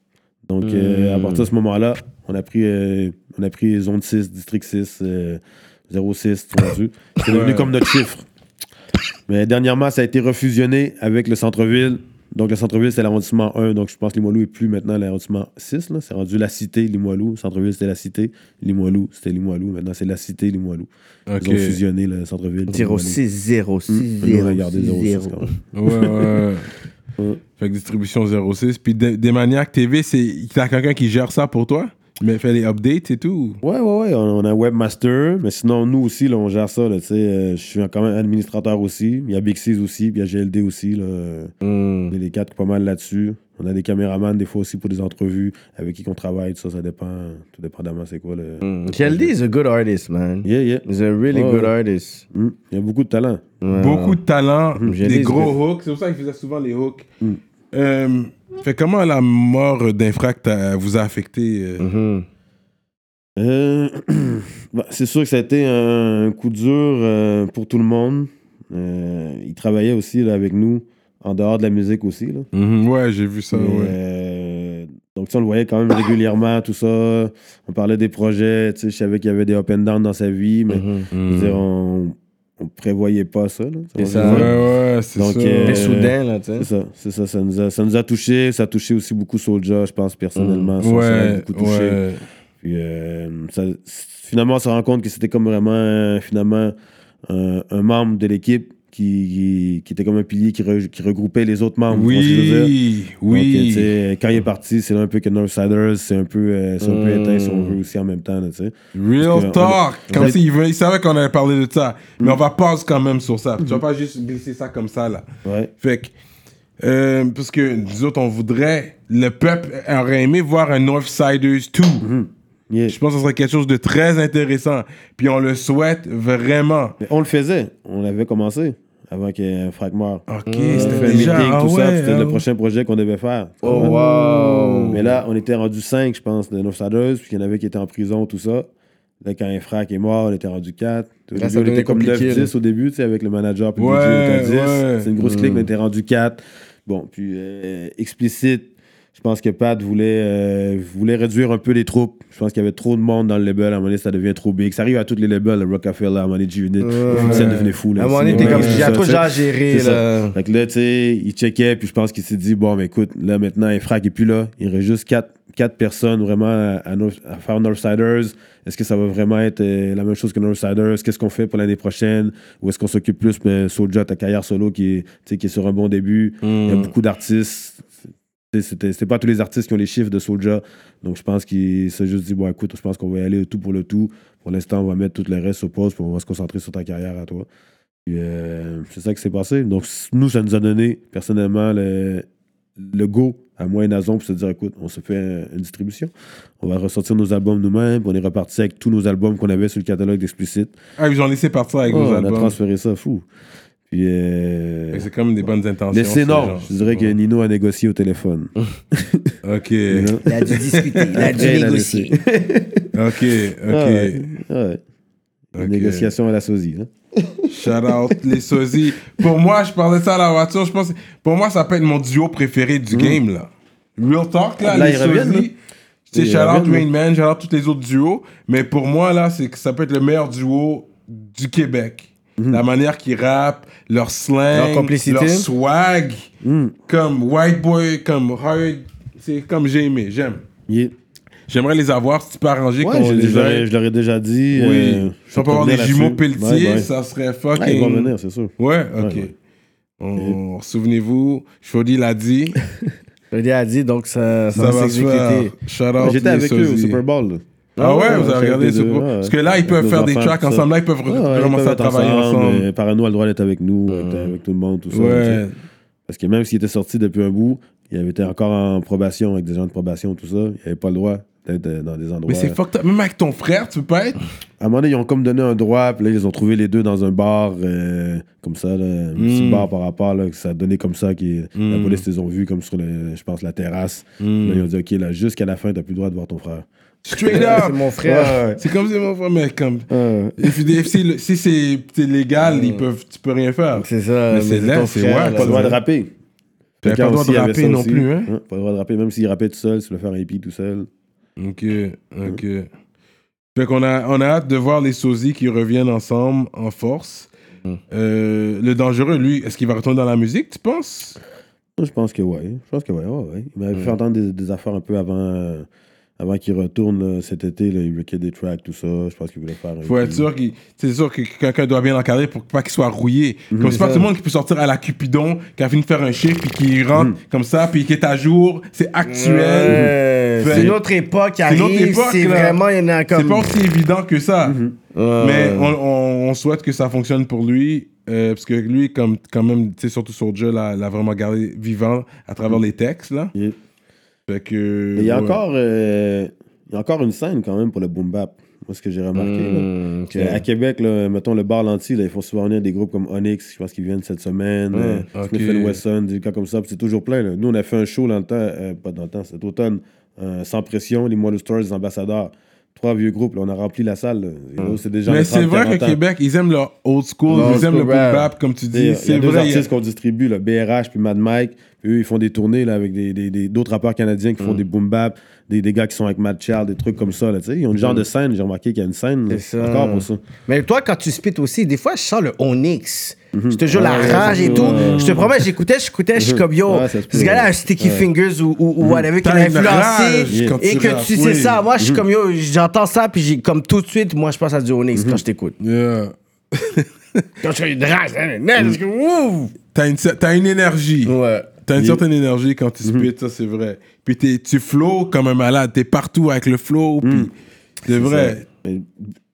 Donc, euh, à partir de ce moment-là, on a pris, euh, on a pris zone 6, district 6, euh, 06, tout rendu. C'est devenu comme notre chiffre. Mais dernièrement, ça a été refusionné avec le centre-ville. Donc, le centre-ville, c'est l'arrondissement 1. Donc, je pense que Limoilou est plus maintenant l'arrondissement 6. là. C'est rendu la cité Limoilou. Le centre-ville, c'était la cité. Limoilou, c'était Limoilou. Maintenant, c'est la cité Limoilou. Ok. Ils ont fusionné le centre-ville. 06 06 Nous, on a gardé 06 0 quand même. Ouais, ouais. <laughs> Ouais. Fait que distribution 06. Puis des des Maniacs TV, c'est. T'as quelqu'un qui gère ça pour toi? Mais fait les updates et tout? Ouais, ouais, ouais. On, on a un webmaster, mais sinon, nous aussi, là, on gère ça. là, tu sais, euh, je suis quand même administrateur aussi. Il y a Big Six aussi, puis il y a GLD aussi. Là. Est les quatre pas mal là-dessus. On a des caméramans des fois aussi pour des entrevues avec qui on travaille. Tout ça, ça dépend. Tout dépendamment, c'est quoi le. KLD is a good artist, man. Yeah, yeah. He's a really Ouais, good ouais. artist. Mm. Il y a beaucoup de talent. Ouais. Beaucoup de talent, J'ai des gros hooks. C'est pour ça qu'il faisait souvent les hooks. Mm. Euh, fait comment la mort d'Infract a- vous a affecté euh? Mhm. Euh, <clears throat> bah, c'est sûr que ça a été un coup dur euh, pour tout le monde. Euh, il travaillait aussi là, avec nous en dehors de la musique aussi. Là. Mhm, Ouais, j'ai vu ça. Mais, ouais. euh, donc, tu sais, on le voyait quand même régulièrement, tout ça. On parlait des projets. tu sais, Je savais qu'il y avait des up and down dans sa vie, mais Mhm. je dire, on ne prévoyait pas ça. là. C'est ça. Ouais, ouais, c'est ça. euh, Mais soudain, là, tu sais. C'est ça, c'est ça. Ça nous, a, ça nous a touché. Ça a touché aussi beaucoup Soulja, je pense, personnellement. Ça, ouais, beaucoup touché. ouais. Puis euh, ça- finalement, on se rend compte que c'était comme vraiment euh, finalement un, un membre de l'équipe qui, était comme un pilier qui, re- qui regroupait les autres membres. Oui, Donc, euh, oui. sais, quand il est parti, c'est là un peu que Northsiders, c'est un peu, euh, c'est un peu éteint si on veut aussi en même temps. là. Real talk. on- Comme s'il il savait qu'on allait parler de ça. Mais Mm. on va pause quand même sur ça. Tu vas pas juste glisser ça comme ça, là. Ouais. Fait que, euh, parce que nous autres, on voudrait, le peuple aurait aimé voir un Northsiders 2. Yeah. Je pense que ce serait quelque chose de très intéressant. Puis on le souhaite vraiment. Mais on le faisait, on l'avait commencé avant qu'il y ait un frac mort. Ok, avait c'était fait un déjà. meeting, ah tout ça, ouais, puis c'était ah le ouais. prochain projet qu'on devait faire. Oh, vois. wow. Mais là, on était rendu 5, je pense, de Northsiders, puis il y en avait qui étaient en prison, tout ça. Là, quand un frac est mort, on était rendu 4. Au Là, début, ça on était comme compliqué, 9-10 au début, tu sais, avec le manager. Puis Ouais, le DJ, on était à 10. ouais. C'est une grosse clique, on était rendu 4. Bon, puis euh, explicite, je pense que Pat voulait, euh, voulait réduire un peu les troupes. Je pense qu'il y avait trop de monde dans le label. À un moment donné, ça devient trop big. Ça arrive à tous les labels, le Rockefeller, à un moment donné, G-Unit. Full devenait fou. Là, À un moment donné, t'es comme, Ouais, il y a c'est trop de ça, gens à gérer, ça. là. Fait que là, tu sais, il checkait, puis je pense qu'il s'est dit, bon, mais écoute, là, maintenant, il frappe, et puis là, il reste juste quatre, quatre personnes vraiment à, à North- à faire Northsiders. Est-ce que ça va vraiment être euh, la même chose que Northsiders? Qu'est-ce qu'on fait pour l'année prochaine? Ou est-ce qu'on s'occupe plus, mais Soulja, ta carrière solo qui est, qui est sur un bon début? Il y a beaucoup d'artistes. C'était pas tous les artistes qui ont les chiffres de Soulja. Donc, je pense qu'il s'est juste dit, bon, écoute, je pense qu'on va y aller tout pour le tout. Pour l'instant, on va mettre tout le reste au pause, puis on va se concentrer sur ta carrière à toi. Euh, c'est ça qui s'est passé. Donc, nous, ça nous a donné, personnellement, le, le go à moi et Nazon pour se dire, écoute, on se fait un- une distribution. On va ressortir nos albums nous-mêmes. On est reparti avec tous nos albums qu'on avait sur le catalogue d'Explicite. Ah, ils ont laissé partir avec Oh, vos on a albums. transféré ça, fou. Puis, euh, C'est comme des bonnes intentions. mais c'est ce non. Je dirais que Nino a négocié au téléphone. <laughs> Ok? Il a dû discuter, il a dû négocier. <laughs> ok, ok. Ouais, ouais. Ok. Négociation à la sosie. Hein? Shout out les sosies. Pour moi, je parlais de ça à la voiture. Je pense, pour moi, ça peut être mon duo préféré du game là. Real talk là, Mm. Là, les sosies. Tu sais, shout out Rain Man, shout out tous les autres duos. Mais pour moi là, c'est que ça peut être le meilleur duo du Québec. Mm-hmm. La manière qu'ils rappent, leur slang, Leur complicité. leur swag, Mm. comme White Boy, comme Hard, c'est comme j'ai aimé, j'aime. Yeah. J'aimerais les avoir si tu peux arranger Ouais, qu'on je, les je ai déjà dit. Oui. euh, si on peut avoir des jumeaux. Pelletier, Ouais, ouais. ça serait fucking. ils vont venir, c'est sûr. Ouais, ok. On- Souvenez-vous, Shodi l'a dit. <laughs> Freddy a dit, donc ça, ça, ça va s'exécuter. J'étais avec eux au. Super Bowl. là. Ah ouais, vous avez regardé deux, ouais. Parce que là, ils peuvent faire des tracks ensemble. Là, ils peuvent commencer à travailler ensemble. mais Parano a le droit d'être avec nous, avec tout le monde, tout ça. Parce que même s'il était sorti depuis un bout, il avait été encore en probation, avec des gens de probation, tout ça. Il avait pas le droit d'être euh, dans des endroits. Mais c'est fucked up. Même avec ton frère, tu peux pas être? À un moment donné, ils ont comme donné un droit, puis là, ils ont trouvé les deux dans un bar, euh, comme ça, là, un petit Mm. bar par rapport, là, que ça a donné comme ça, qui, la Mm. police les ont vus comme sur, le, je pense, la terrasse. Mm. Là, ils ont dit, OK, là, jusqu'à la fin, t'as plus le droit de voir ton frère. Straight <laughs> C'est up. mon frère. Ouais. C'est comme c'est mon frère, mais comme. Ouais. If they- Si, c'est c'est légal, ils peuvent, tu peux rien faire. C'est ça. Mais c'est laid, c'est ouais, là. Pas le droit de rapper. T'avais pas le droit de rapper non plus, hein? Pas le droit de rapper, même s'il rappait tout seul, s'il voulait faire un hippie tout seul. Ok, ok. Fait qu'on a, on a hâte de voir les sosies qui reviennent ensemble en force. Mm. Euh, le dangereux, lui, est-ce qu'il va retourner dans la musique, tu penses? Je pense que ouais. Je pense que ouais, ouais, ouais. Il m'avait fait entendre des, des affaires un peu avant, euh, avant qu'il retourne là, cet été. Là, il bloquait des tracks, tout ça. Je pense qu'il voulait faire. Faut être sûr qu'il, c'est sûr que quelqu'un doit bien l'encadrer pour pas qu'il soit rouillé. Comme c'est pas tout le monde qui peut sortir à la Cupidon, qui a fini de faire un chiffre puis qui rentre comme ça puis qui est à jour. C'est actuel. C'est une autre époque qui C'est une autre arrive. époque, C'est vraiment, il y en a C'est comme. pas aussi évident que ça. Ouais. Mais on, on- on souhaite que ça fonctionne pour lui. euh, parce que lui, comme, quand même, tu sais, surtout Soulja, l'a, l'a vraiment gardé vivant à travers les textes. Là. Fait que. Mais il y a ouais. encore, euh, il y a encore une scène quand même pour le boom bap. Moi, ce que j'ai remarqué. là. Mm, ok. Euh, À Québec, là, mettons le bar Lanty, là, ils font souvent venir des groupes comme Onyx, je pense qu'ils viennent cette semaine, euh, ok. Smith Wesson, des cas comme ça, puis c'est toujours plein. là. Nous, on a fait un show dans le temps, euh, pas dans le temps, cet automne, euh, sans pression, les Moilous Stars, les ambassadeurs. Trois vieux groupes, là, on a rempli la salle. là. Là, C'est gens Mais c'est 30, vrai 40 qu'au ans. Québec, ils aiment leur old school, ils aiment le boom bap, comme tu dis. a- il y C'est a deux vrai. il y a- artistes qu'on distribue, là, BRH puis Mad Mike. Eux, ils font des tournées là, avec des, des- des- d'autres rappeurs canadiens qui font Mm. des boom bap, des, des gars qui sont avec Mad Child, des trucs comme ça. Là, tu sais. ils ont une genre de scène, j'ai remarqué qu'il y a une scène là, C'est ça. encore pour ça. Mais toi, quand tu spits aussi, des fois, je sens le Onyx. Je te jure, la rage et tout. ouais. Je te promets, j'écoutais, j'écoutais, je suis comme yo. Ce gars-là a un Sticky Ouais. Fingers ou, ou, ou whatever qui l'a une influencé. Et que tu sais oui. ça. Moi, je suis comme yo, j'entends ça, puis j'ai comme tout de suite, moi, je pense à du Onyx quand je t'écoute. Yeah. <laughs> Quand je suis une rage, hein, wouh! T'as une, une énergie. Ouais. T'as une certaine énergie quand tu spits, ça c'est vrai. Puis t'es- tu flow comme un malade, t'es partout avec le flow, puis c'est vrai. Mais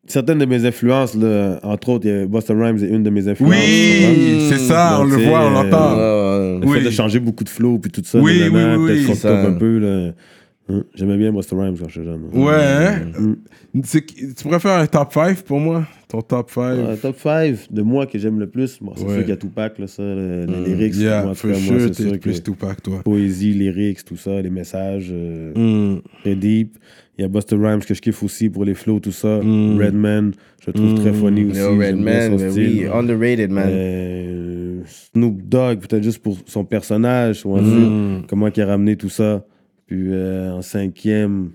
certaines de mes influences, là, entre autres, Busta Rhymes est une de mes influences. Oui, c'est ça, on le voit, on euh, l'entend. Euh, Le Oui. fait de changer beaucoup de flow puis tout ça. Oui, nanana, oui, oui, Peut-être qu'on ça. un peu. Là. Hein, J'aimais bien Busta Rhymes quand j'étais jeune. Ouais, hein? C'est qui- Tu pourrais faire un top 5 pour moi? Ton top 5? Euh, top 5 de moi que j'aime le plus, bon, c'est Ouais. sûr qu'il y a Tupac, là, ça, le- les lyrics. yeah, moi, en tout for cas, moi, sure, c'est t'es sûr plus Tupac, toi. poésie, lyrics, tout ça, les messages, euh, Mm. très deep. Il y a Busta Rhymes que je kiffe aussi pour les flows, tout ça. Mm. Redman, je le trouve très funny aussi. J'aime bien Redman, son mais style. oui, underrated, man. Euh, Snoop Dogg, peut-être juste pour son personnage, Mm. comment il a ramené tout ça. Puis euh, en cinquième,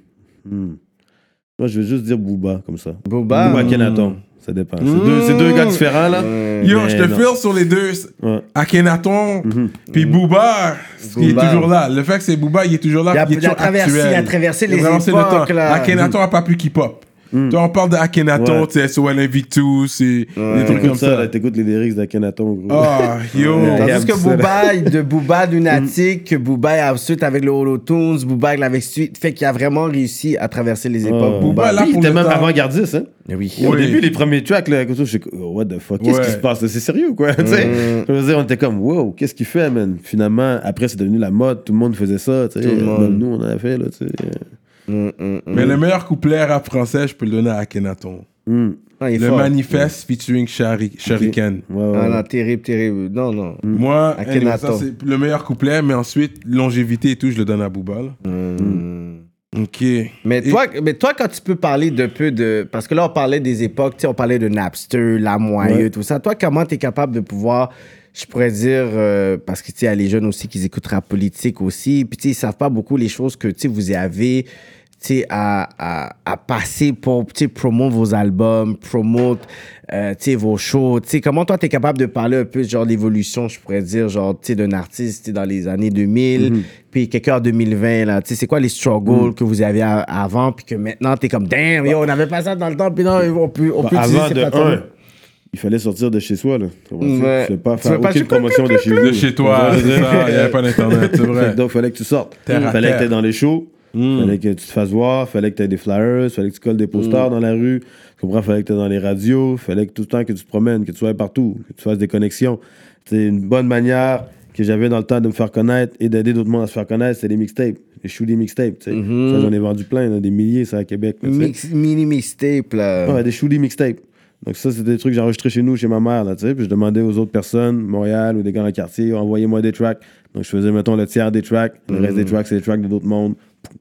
hmm. moi je vais juste dire Booba comme ça. Booba? Booba Kenaton, ça dépend. C'est deux, c'est deux gars différents là. Yo, Mais je te non. file sur les deux. Ouais. Akhenaton, puis Booba, il est Booba. toujours là. Le fait que c'est Booba, il est toujours là. Il a- puis il est il a toujours traversé- actuel. il a traversé Il a les traversé le époques, temps. là. Akhenaton a pas plus qu'hip-hop. Toi, on parle d'Akhenaton, Ouais. tu sais, SOL Invictus, et des trucs comme ça, ça. t'écoutes les lyrics d'Akenaton, gros. Ah, <laughs> yo. Ouais. Tandis que Booba, de Booba Lunatic, que Booba est ensuite avec le Holotunes, Booba avec suite, fait qu'il a vraiment réussi à traverser les époques. Oh. Booba, là, Puis, il était même avant-gardiste, hein. Oui. Au Oui. début, les premiers tracks, là, je suis comme, oh, what the fuck, qu'est-ce Ouais. qui se passe? C'est sérieux, quoi? <laughs> tu sais? Je veux dire, on était comme, wow, qu'est-ce qu'il fait, man? Finalement, après, c'est devenu la mode, tout le monde faisait ça, tu sais. Nous, on en a fait, là, tu sais. Mm, mm, mm. Mais le meilleur couplet rap français, je peux le donner à Akhenaton. Ah, il est le fort. manifeste featuring Shari- Shuriken. Ouais, ouais, Ah ouais. non, terrible, terrible. Non, non. Moi, Akhenaton. anyway, ça, c'est le meilleur couplet, mais ensuite, longévité et tout, je le donne à. Hmm. Ok. Mais Et- toi, mais toi, quand tu peux parler de peu de. Parce que là, on parlait des époques, tu sais, on parlait de Napster, la moyenne, Ouais. tout ça. Toi, comment tu es capable de pouvoir, je pourrais dire, euh, parce que tu sais, il y a les jeunes aussi qui écoutent la politique aussi, puis tu sais, ils savent pas beaucoup les choses que tu sais, vous avez à, à, à passer pour promouvoir vos albums, promouvoir euh, vos shows. Tu sais, comment toi, tu es capable de parler un peu genre l'évolution, je pourrais dire, genre, d'un artiste dans les années 2000, puis quelqu'un en 2020, là. Tu sais, c'est quoi les struggles que vous aviez a- avant, puis que maintenant, tu es comme, damn, yo, on n'avait pas ça dans le temps, puis non, on peut, on Bah, peut utiliser avant de un, il fallait sortir de chez soi. Là. Ouais. Tu ne pas faire aucune promotion de chez vous. De chez toi, <laughs> il n'y avait pas d'internet, c'est vrai. Donc, il fallait que tu sortes. À fallait que tu aies dans les shows. Mm. fallait que tu te fasses voir. fallait que tu aies des flyers. fallait que tu colles des posters dans la rue. Tu comprends? fallait que tu aies dans les radios. fallait que tout le temps que tu te promènes, que tu sois partout, que tu fasses des connexions. C'est une bonne manière que j'avais dans le temps de me faire connaître et d'aider d'autres mondes à se faire connaître, c'est les mixtapes. Les shoot des mixtapes. tu sais. Ça, j'en ai vendu plein, là, des milliers, ça, à Québec. là. Mix- mini mixtape, là. Ouais, des shootty mixtapes. Donc ça, c'était des trucs que j'ai enregistrés chez nous, chez ma mère, là, tu sais. Puis je demandais aux autres personnes, Montréal ou des gars dans le quartier, envoyez-moi des tracks. Donc je faisais, mettons, le tiers des tracks. Le reste des tracks, c'est des tracks de d'autres mondes.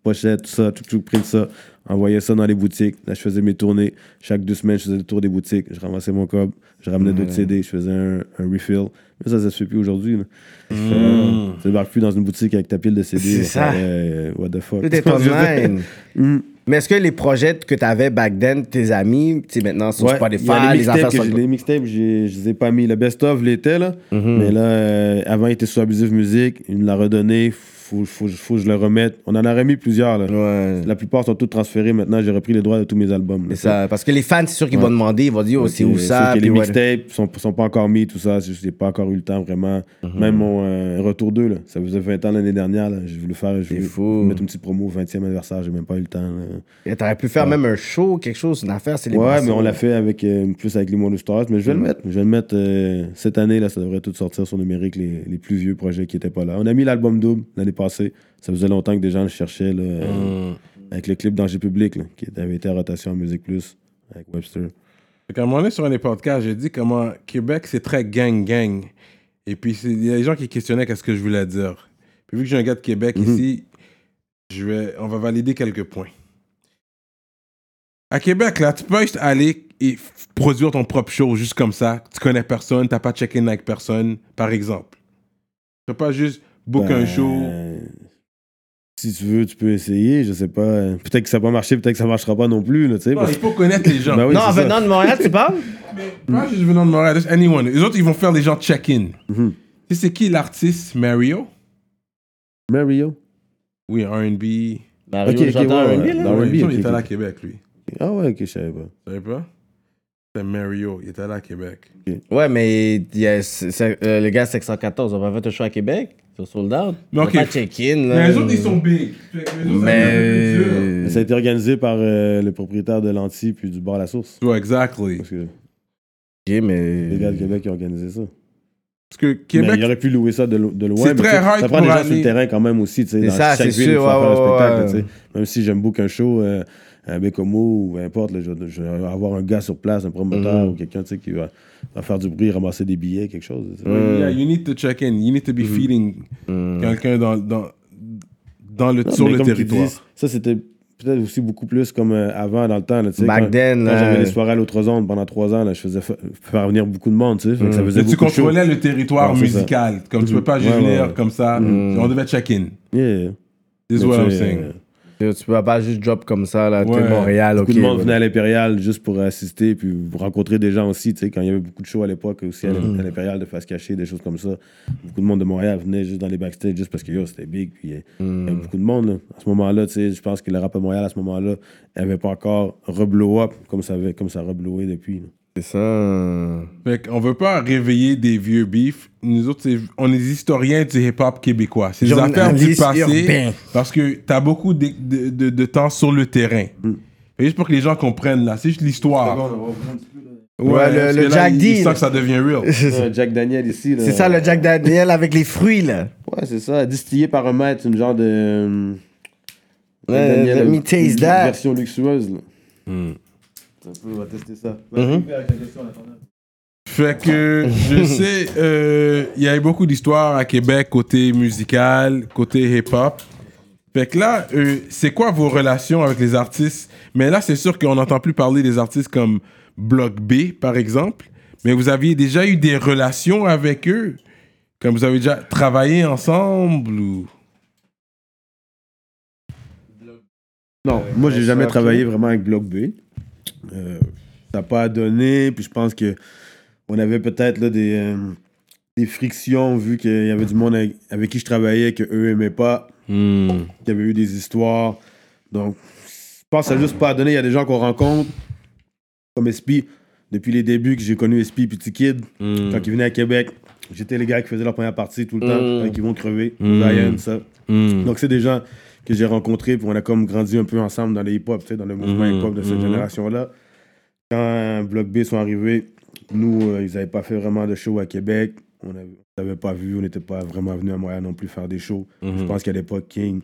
Pochette, tout ça, tout, tout pris de ça. Envoyais ça dans les boutiques. Là, je faisais mes tournées. Chaque deux semaines, je faisais le tour des boutiques. Je ramassais mon cob. Je ramenais d'autres CD. Je faisais un, un refill. Mais ça, ça se fait plus aujourd'hui. là. Euh, Tu débarques plus dans une boutique avec ta pile de CD. C'est ça. euh, what the fuck. Tout est online. <laughs> Mm. Mais est-ce que les projets que tu avais back then, tes amis, tu maintenant sur Ouais, Spotify, les, les affaires sont... les mixtapes, je les ai pas mis. Le best-of l'était, là. Mais là, euh, avant, il était sur Abusive Music. Il me l'a redonné. Faut, faut, faut que je le remette. On en a remis plusieurs, là. Ouais. La plupart sont tous transférés. Maintenant, j'ai repris les droits de tous mes albums. ça. Parce que les fans, c'est sûr qu'ils vont demander, ils vont dire, oh, c'est où ça? Puis les ouais. mixtapes sont, sont pas encore mis, tout ça. J'ai pas encore eu le temps, vraiment. Mhm. Même mon euh, Retour 2, là. Ça faisait 20 ans l'année dernière. J'ai voulu faire... Je voulais mettre une petite promo au 20e anniversaire. J'ai même pas eu le temps, T'aurais pu faire même un show, quelque chose, une affaire, Ouais, mais on l'a fait avec euh, plus avec les Mono Stars. Mais je vais le mettre. Je vais le mettre euh, cette année, là, ça devrait tout sortir sur numérique, les, les plus vieux projets qui n'étaient pas là. On a mis l'album double l'année passée. Ça faisait longtemps que des gens le cherchaient là, euh, avec le clip Danger Public, là, qui avait été à rotation en Musique Plus avec Webster. Un moment donné, sur un des podcasts, j'ai dit comment Québec, c'est très gang-gang. Et puis, il y a des gens qui questionnaient qu'est-ce que je voulais dire. Puis, vu que j'ai un gars de Québec ici, je vais, on va valider quelques points. À Québec, là, tu peux juste aller et produire ton propre show juste comme ça. Tu connais personne, t'as pas check-in avec personne, par exemple. Tu peux pas juste book un Ben, show. Si tu veux, tu peux essayer. Je sais pas. Peut-être que ça va pas marcher, peut-être que ça marchera pas non plus. Là, tu sais, Non, parce- il faut connaître les gens. Ben oui, non, en venant de Montréal, tu parles? <laughs> Pas juste venant de Montréal, just anyone. Les autres, ils vont faire les gens check-in. Mhm. Tu sais, c'est qui l'artiste Mario? Mario? Oui, R&B. Mario, Ok, ok, j'entends ouais, un ouais. là. Ouais, R&B, il ok, était là à Québec, lui. Ah ouais, ok, je savais pas. Tu savais pas? C'est Mario, il était là à Québec. Ouais, mais il y a- c'est- c'est- euh, le gars 514, on va faire un show à Québec sur Sold Out. Mais ok. pas check-in. là. Mais les autres, ils sont big. Fait que les autres, ça Mais. devient un peu plus dur. Ça a été organisé par euh, le propriétaire de l'Anti puis du bar à la source. Ouais, exactly. Parce que Ok, mais. les gars de Québec qui ont organisé ça. Parce que Mais Québec, il aurait pu louer ça de, lo- de loin. C'est mais très tu sais, rare Ça prend pour des gens aller- sur le terrain quand même aussi. tu sais, C'est Dans ça, chaque c'est ville, il sûr, faut faire ouais, un ouais, spectacle. ouais. tu sais. Même si j'aime beaucoup un show, euh, un Bécomo ou peu importe, là, je, vais- je vais avoir un gars sur place, un promoteur Mhm. ou quelqu'un tu sais, qui va, va faire du bruit, ramasser des billets, quelque chose. sais. yeah, you need to check in. You need to be Mm-hmm. feeding quelqu'un dans, dans, dans le, Non, sur le territoire. disent, ça, c'était peut-être aussi beaucoup plus comme euh, avant, dans le temps. Là, tu sais, Back quand, then, quand j'avais les soirées à l'autre zone pendant trois ans, là, je faisais fa- faire venir beaucoup de monde. Tu sais, ça faisait Mais tu contrôlais le territoire musical. Comme tu peux pas juste Ouais, venir ouais. comme ça. On devait check in. Yeah. This is what I'm saying. Euh, Tu peux pas juste drop comme ça, là. T'es Ouais. Montréal, ok. Beaucoup de monde ouais. venait à l'Impérial juste pour assister, puis rencontrer des gens aussi, tu sais, quand il y avait beaucoup de shows à l'époque aussi à à l'Impérial de face cachée, des choses comme ça. Beaucoup de monde de Montréal venait juste dans les backstage juste parce que yo, c'était big, puis euh, il y Mm. avait beaucoup de monde. là. À ce moment-là, tu sais, je pense que le rap à Montréal, à ce moment-là, n'avait pas encore reblow up comme ça, avait, comme ça a reblowé depuis. là. C'est ça. Fait qu'on veut pas réveiller des vieux beefs. Nous autres, on est des historiens du hip-hop québécois. C'est des affaires du passé. Parce que t'as beaucoup de, de, de- de temps sur le terrain. Mm. Fait Juste pour que les gens comprennent, là. C'est juste l'histoire. Ouais, le- parce le Jack il- D, Il là. que ça devient real. <laughs> Ouais, Jack Daniel ici. C'est ça, le Jack Daniel avec les fruits, là. Ouais, c'est ça. Distillé par un maître, une genre de. euh, Ouais, Daniel, let me une taste that. Version luxueuse. là. On va tester ça. Mhm. Fait que je <laughs> sais, euh, il y a eu beaucoup d'histoires à Québec côté musical, côté hip-hop. Fait que là, euh, c'est quoi vos relations avec les artistes? Mais là, c'est sûr qu'on n'entend plus parler des artistes comme Block B, par exemple. Mais vous aviez déjà eu des relations avec eux? Comme vous avez déjà travaillé ensemble ou... Non, moi, j'ai jamais travaillé vraiment avec Bloc B. Euh, ça n'a pas donné. Puis je pense que on avait peut-être des, euh, des frictions vu qu'il y avait du monde avec, avec qui je travaillais que eux aimaient pas. Hmm. qu'il y avait eu des histoires. Donc, je pense que ça n'a juste pas donné. Il y a des gens qu'on rencontre, comme SP, depuis les débuts que j'ai connu SP Petit Kid, Hmm. quand ils venaient à Québec. J'étais les gars qui faisaient leur première partie tout le temps, Mm. qui vont crever. Mm. Ryan, ça. Hmm. Donc, c'est des gens que j'ai rencontrés, puis on a comme grandi un peu ensemble dans les hip-hop, tu sais, dans le mouvement Mhm, hip-hop de cette mhm. génération-là. Quand Bloc B sont arrivés, nous, euh, ils n'avaient pas fait vraiment de show à Québec. On n'avait pas vu, on n'était pas vraiment venu à Montréal non plus faire des shows. Mhm. Je pense qu'à l'époque, King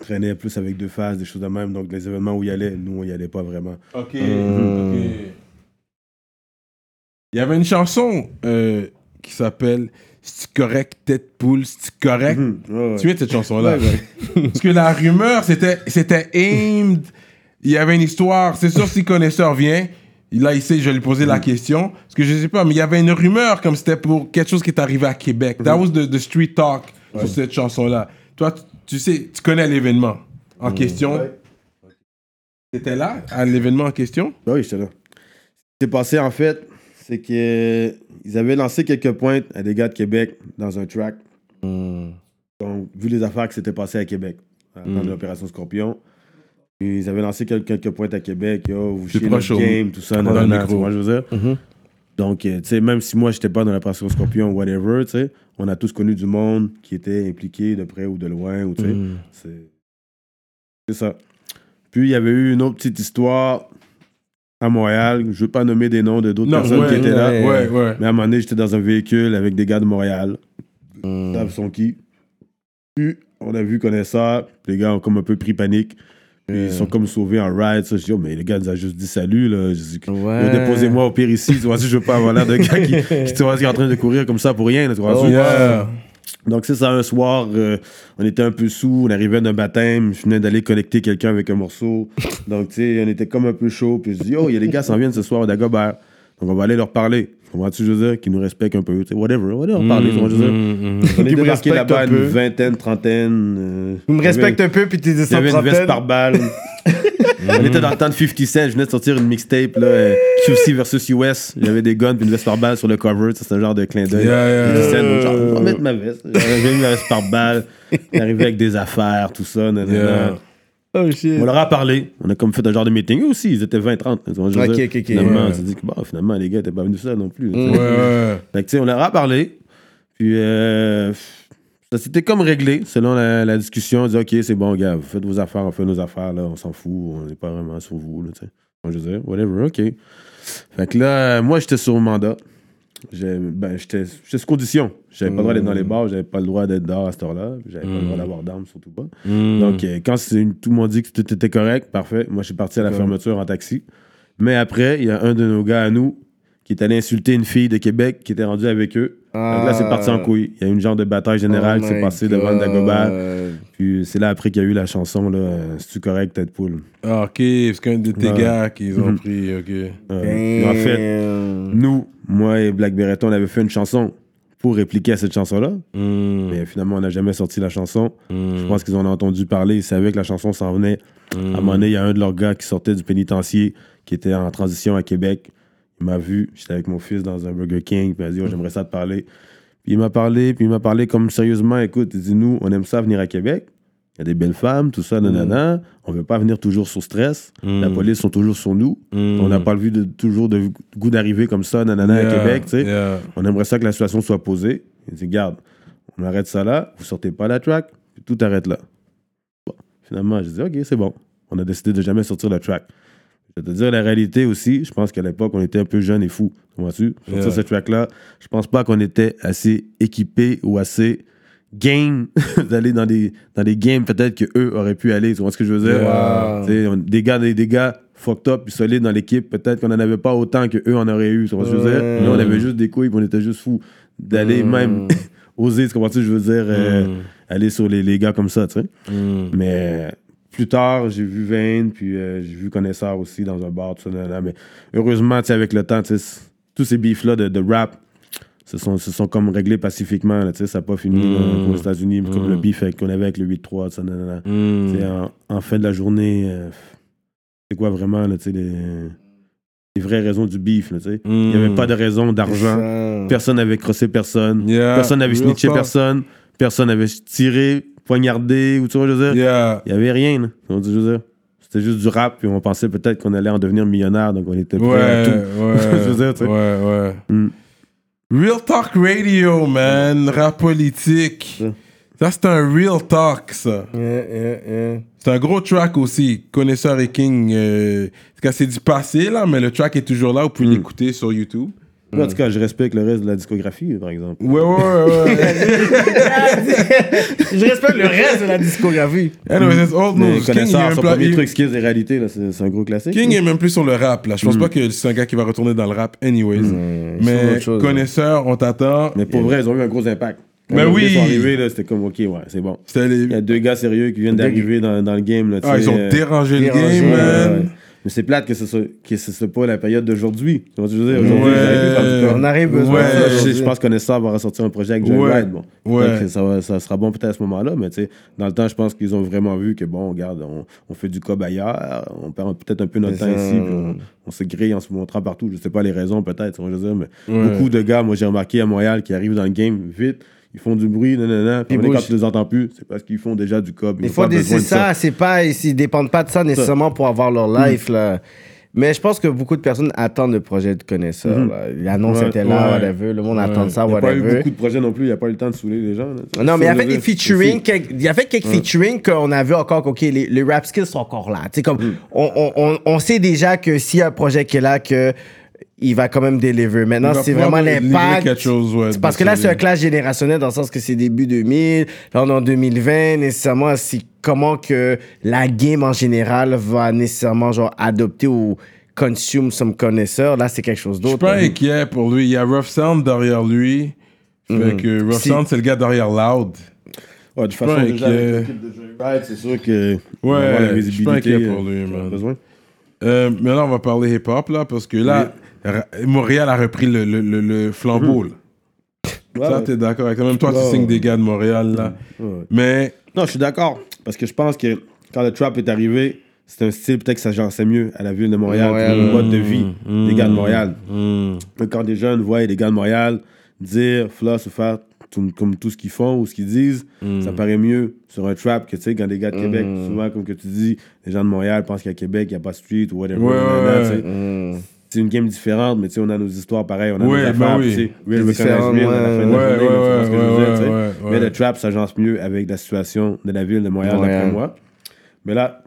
traînait plus avec deux phases, des choses de même. Donc, les événements où il allait, nous, on n'y allait pas vraiment. Ok. Hmm. ok. Il y avait une chanson euh, qui s'appelle C'est correct, tête poule, c'est correct? Mhm. Ouais, ouais. Tu de cette chanson-là? Ouais, <laughs> Parce que la rumeur, c'était, c'était aimed. Il y avait une histoire. C'est sûr, si connaisseur vient, là, il sait, je vais lui poser la question. Parce que je sais pas, mais il y avait une rumeur comme c'était pour quelque chose qui est arrivé à Québec. That was the, the street talk sur cette chanson-là. Toi, tu, tu sais, tu connais l'événement en question. Ouais. T'étais là, à l'événement en question? Oui, j'étais là. Ce qui s'est passé, en fait, c'est qu'ils avaient lancé quelques pointes à des gars de Québec dans un track. Hmm. Donc, vu les affaires qui s'étaient passées à Québec, à la fin Mm. de l'opération Scorpion, ils avaient lancé quelques, quelques pointes à Québec, yo, vous chiez notre game, tout ça, dans le micro. vois, je veux dire? Mhm. Donc, euh, tu sais, même si moi, j'étais pas dans l'opération Scorpion, whatever, tu sais, on a tous connu du monde qui était impliqué de près ou de loin, ou tu sais, Mm. c'est c'est ça. Puis, il y avait eu une autre petite histoire à Montréal, je veux pas nommer des noms de d'autres Non, personnes ouais, qui étaient là, ouais. Ouais, ouais. mais à un moment donné, j'étais dans un véhicule avec des gars de Montréal, Hmm. ils savent sont qui. Puis, on a vu qu'on est ça. Les gars ont comme un peu pris panique. Puis, ils sont comme sauvés en ride. Ça, je dis, oh, mais les gars nous ont juste dit salut. Là. Je dis, Ouais. Yo, déposez-moi au pire ici. Tu vois, je veux pas avoir l'air de gars qui, qui, qui est en train de courir comme ça pour rien. là, tu vois, Oh, Yeah. Donc, c'est ça, un soir, euh, on était un peu sous. On arrivait d'un baptême. Je venais d'aller connecter quelqu'un avec un morceau. Donc, tu sais, on était comme un peu chaud. Puis, je dis, oh, il y a des gars qui s'en viennent ce soir au Dagobert. Donc, on va aller leur parler. Comprends-tu, je veux dire, qu'ils nous respectent un peu. Tu sais, whatever. On va leur parler. tu vois, je veux dire. Mm, mm, On est débarqué respecte là-bas un une peu. vingtaine, trentaine. euh, Tu me respectes un peu, puis tu dis Il y ça avait une veste par balle. <laughs> On était dans le temps de 50 Cent. Je venais de sortir une mixtape, là, euh, QC versus US. J'avais des guns puis une veste par balle sur le cover. Ça, C'était un genre de clin d'œil. Yeah, yeah, 50 Cent, donc, genre, je vais mettre ma veste. J'avais mis ma veste par balle. J'arrivais avec des affaires, tout ça. Yeah. Oh shit. On leur a parlé. On a comme fait un genre de meeting. Eux aussi, ils étaient 20-30. Tu vois, je veux Ok, ok, ok. Finalement, on s'est dit que bon, finalement, les gars n'étaient pas venus ça non plus. Mm. Ouais, ouais. Fait que, tu sais, on leur a parlé. Puis, euh, s'était comme réglé selon la, la discussion. On dit, OK, c'est bon, gars, vous faites vos affaires, on fait nos affaires, là, on s'en fout, on n'est pas vraiment sur vous, là, tu sais. Je disais, whatever, OK. Fait que là, moi, j'étais sur mandat. Ben, j'étais j'étais sous condition. J'avais pas le droit d'être dans les bars, j'avais pas le droit d'être dehors à cette heure-là, j'avais pas le droit d'avoir d'armes, surtout pas. Mm. Donc, euh, quand une- tout le monde dit que tout était correct, parfait. Moi, je suis parti à la fermeture en taxi. Mais après, il y a un de nos gars à nous qui est allé insulter une fille de Québec qui était rendue avec eux. Donc là, c'est parti en couille. Il y a eu une genre de bataille générale Oh qui s'est passée devant le Dagobah. Puis c'est là après qu'il y a eu la chanson, là, euh, C'est-tu correct, tête poule? Ah, ok, c'est qu'un de tes Ouais. gars qu'ils ont Mhm. pris, ok. Euh, en fait, nous, moi et Black Beretta, on avait fait une chanson pour répliquer à cette chanson-là. Mm. Mais finalement, on n'a jamais sorti la chanson. Mm. Je pense qu'ils en ont entendu parler. Ils savaient que la chanson s'en venait. À un moment donné, il y a un de leurs gars qui sortait du pénitencier, qui était en transition à Québec. Il m'a vu, j'étais avec mon fils dans un Burger King, puis il m'a dit, oh, j'aimerais ça te parler. Puis il m'a parlé, puis il m'a parlé comme sérieusement, écoute, il dit, nous, on aime ça venir à Québec. Il y a des belles femmes, tout ça, nanana. On veut pas venir toujours sur stress. Mm. La police sont toujours sur nous. Mm. On n'a pas le vu de, toujours de goût d'arriver comme ça, nanana, Yeah, à Québec, tu sais. yeah. On aimerait ça que la situation soit posée. Il dit, garde, on arrête ça là, vous sortez pas la track, tout arrête là. Bon, finalement, je dis, ok, c'est bon. On a décidé de jamais sortir la track. Je vais te dire la réalité aussi, je pense qu'à l'époque, on était un peu jeunes et fous. Comprends-tu? Sortir Yeah. cette track-là, je pense pas qu'on était assez équipés ou assez game <laughs> d'aller dans des, dans des games peut-être qu'eux auraient pu aller. Tu vois ce que je veux dire? Yeah. On- des gars, des, des gars fucked up puis solides dans l'équipe, peut-être qu'on n'en avait pas autant que eux en auraient eu. Tu comprends ce que je veux dire? Ouais. Nous, on avait juste des couilles, on était juste fous d'aller même <laughs> oser, tu comprends ce que je veux dire? euh, aller sur les, les gars comme ça, tu sais? Mais plus tard, j'ai vu Vane, puis euh, j'ai vu Connaisseur aussi dans un bar, tout ça, nanana. mais heureusement, tu sais, avec le temps, tu sais, c- tous ces beefs-là de, de rap se sont, se sont comme réglés pacifiquement, là, tu sais, ça n'a pas fini là, comme aux États-Unis, comme le beef avec- qu'on avait avec le 8-3, tout ça, nanana. Mm. Tu sais, en, en fin de la journée, euh, c'est quoi vraiment, là, tu sais, les, les vraies raisons du beef, là, tu sais. Il n'y avait pas de raison d'argent. Personne n'avait crossé personne. Yeah. Personne n'avait snitché personne. Personne n'avait tiré, poignardé, ou tu vois, je veux dire. Yeah. Il n'y avait rien, là. Je veux dire. C'était juste du rap, puis on pensait peut-être qu'on allait en devenir millionnaire, donc on était prêt Ouais, à tout. ouais. <laughs> Je veux dire, tu sais. Ouais, ouais. Mm. Real Talk Radio, man. Rap politique. Ça, c'est un Real Talk, ça. Yeah, yeah, yeah. C'est un gros track aussi. Connaisseur et King. Euh, c'est du passé, là, mais le track est toujours là. Vous pouvez l'écouter sur YouTube. En tout cas, je respecte le reste de la discographie, par exemple. Ouais, ouais, ouais. ouais. <laughs> Je respecte le reste de la discographie. Anyways, it's old Mais news. King, son premier truc skills et réalité, c'est un gros classique. King est même plus sur le rap, là. Je pense pas que c'est un gars qui va retourner dans le rap, anyways. sont Mais chose, connaisseur, on t'attend. Mais pour vrai, ils ont eu un gros impact. Quand Ben oui. gars sont arrivés, là, c'était comme, OK, ouais, c'est bon. Les- Il y a deux gars sérieux qui viennent d'arriver dans, dans le game. Là, Ah, ils ont euh, dérangé le dérangé, game, Ouais, man. ouais. Mais c'est plate que ce soit, que ce soit pas la période d'aujourd'hui. Tu vois ce que je veux dire? Aujourd'hui, Ouais. On arrive besoin Ouais, de ça je, sais- aujourd'hui. je pense que va ressortir un projet avec Joe Ouais. Ride. Bon. Ça, va- ça sera bon peut-être à ce moment-là, mais tu sais, dans le temps, je pense qu'ils ont vraiment vu que bon, regarde, on, on fait du cob ailleurs, on perd peut-être un peu notre temps ça. ici, puis on, on se grille en se montrant partout. Je sais pas les raisons peut-être, tu vois, je veux dire, mais Ouais. beaucoup de gars, moi j'ai remarqué à Montréal, qui arrivent dans le game vite, ils font du bruit, nanana, puis quand tu les entends plus, c'est parce qu'ils font déjà du cob. Ils Des fois, c'est ça, c'est pas, ils dépendent pas de ça nécessairement pour avoir leur Mm. life, là. Mais je pense que beaucoup de personnes attendent le projet de connaisseur. L'annonce Mm-hmm. Ouais, était là, ouais. whatever. Le monde Ouais. attend ça, Il n'y a pas eu whatever. beaucoup de projets non plus, il n'y a pas eu le temps de saouler les gens. là, sais. Non, mais il y a Ça, fait je des featuring, quelques- il y a fait quelques featuring qu'on a vu encore OK, les, les rap skills sont encore là. Comme, on, on, on, on sait déjà que s'il y a un projet qui est là, que il va quand même deliver. Maintenant, c'est vraiment l'impact. quelque chose, ouais, parce que là, c'est un clash générationnel dans le sens que c'est début 2000, là, on est en 2020, nécessairement, c'est comment que la game en général va nécessairement, genre, adopter ou consume some connaisseur. Là, c'est quelque chose Je suis d'autre. pas là. inquiet pour lui. Il y a Rough Sound derrière lui. Fait que Rough Si- Sound, c'est le gars derrière Loud. Ouais, de toute façon, déjà, avec Ride, c'est sûr que. Ouais, je suis pas inquiet pour euh, lui, man. besoin. Euh, maintenant, on va parler hip-hop, là, parce que là, Montréal a repris le, le, le, le flambeau, là. Ouais, Ça, ouais. t'es d'accord avec ça. Même toi, Ouais, tu signes des gars de Montréal, là. Mais, Non, je suis d'accord. Parce que je pense que quand le trap est arrivé, c'est un style peut-être que ça s'agençait mieux à la ville de Montréal, Montréal. le mode de vie des gars de Montréal. hmm, Mais quand des jeunes voient des gars de Montréal dire, floss ou faire tout- comme tout ce qu'ils font ou ce qu'ils disent, ça paraît mieux sur un trap que tu sais, quand des gars de Québec, souvent, comme que tu dis, les gens de Montréal pensent qu'à Québec, il n'y a pas de street ou whatever. C'est une game différente, mais tu sais, on a nos histoires pareilles, on a Ouais, nos affaires, oui. puis tu sais, recognize à la fin de la journée, ce que je veux dire, Mais le trap s'agence mieux avec la situation de la ville de Montréal, d'après moi. Mais là,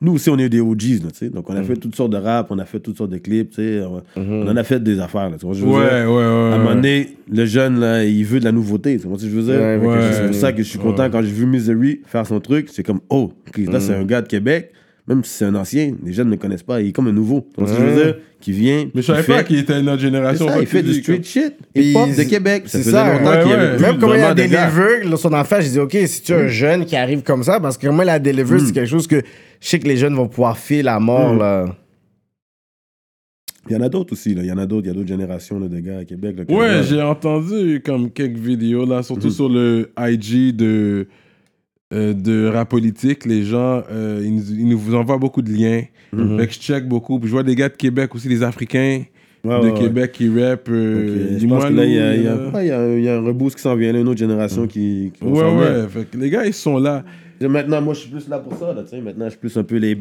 nous aussi, on est des OGs, là, tu sais. Donc, on a Mm. fait toutes sortes de rap, on a fait toutes sortes de clips, tu sais. On, Mm-hmm. on en a fait des affaires, là, tu vois ce que je veux Ouais, dire? ouais, ouais. À un moment donné, le jeune, là, il veut de la nouveauté, tu vois ce que je veux dire? C'est pour ça que je suis content quand j'ai vu Misery faire son truc. C'est comme, oh, là, Mm. c'est un gars de Québec. Même si c'est un ancien, les jeunes ne le connaissent pas. Il est comme un nouveau. Tu vois ce que je veux dire? Qui vient. Mais je savais pas qu'il était notre c'est génération. ça, il fait du street shit. Hip-hop de Québec. Ça c'est faisait ça, longtemps ouais, qu'il y ouais. avait plus Même quand il a. Deliver, son enfant, j'ai dit, OK, si tu es un jeune qui arrive comme ça, parce que comment la Deliver, c'est quelque chose que je sais que les jeunes vont pouvoir filer à mort, Mm. là. Il y en a d'autres aussi. Là. Il y en a d'autres. Il y a d'autres générations là, de gars à Québec. là, Ouais, j'ai entendu comme quelques vidéos là, surtout sur le IG de euh, de rap politique. Les gens, euh, ils, nous, ils nous envoient beaucoup de liens. Fait que je check beaucoup. Puis je vois des gars de Québec aussi, des Africains Ouais, de ouais, ouais. Québec qui rappent. Euh, je dis-moi, pense que là, il y a, y y y un reboost qui s'en vient, là, une autre génération qui, Ouais, ouais. Fait que les gars, ils sont là. Et Maintenant, moi, je suis plus là pour ça. Là, maintenant, je suis plus un peu les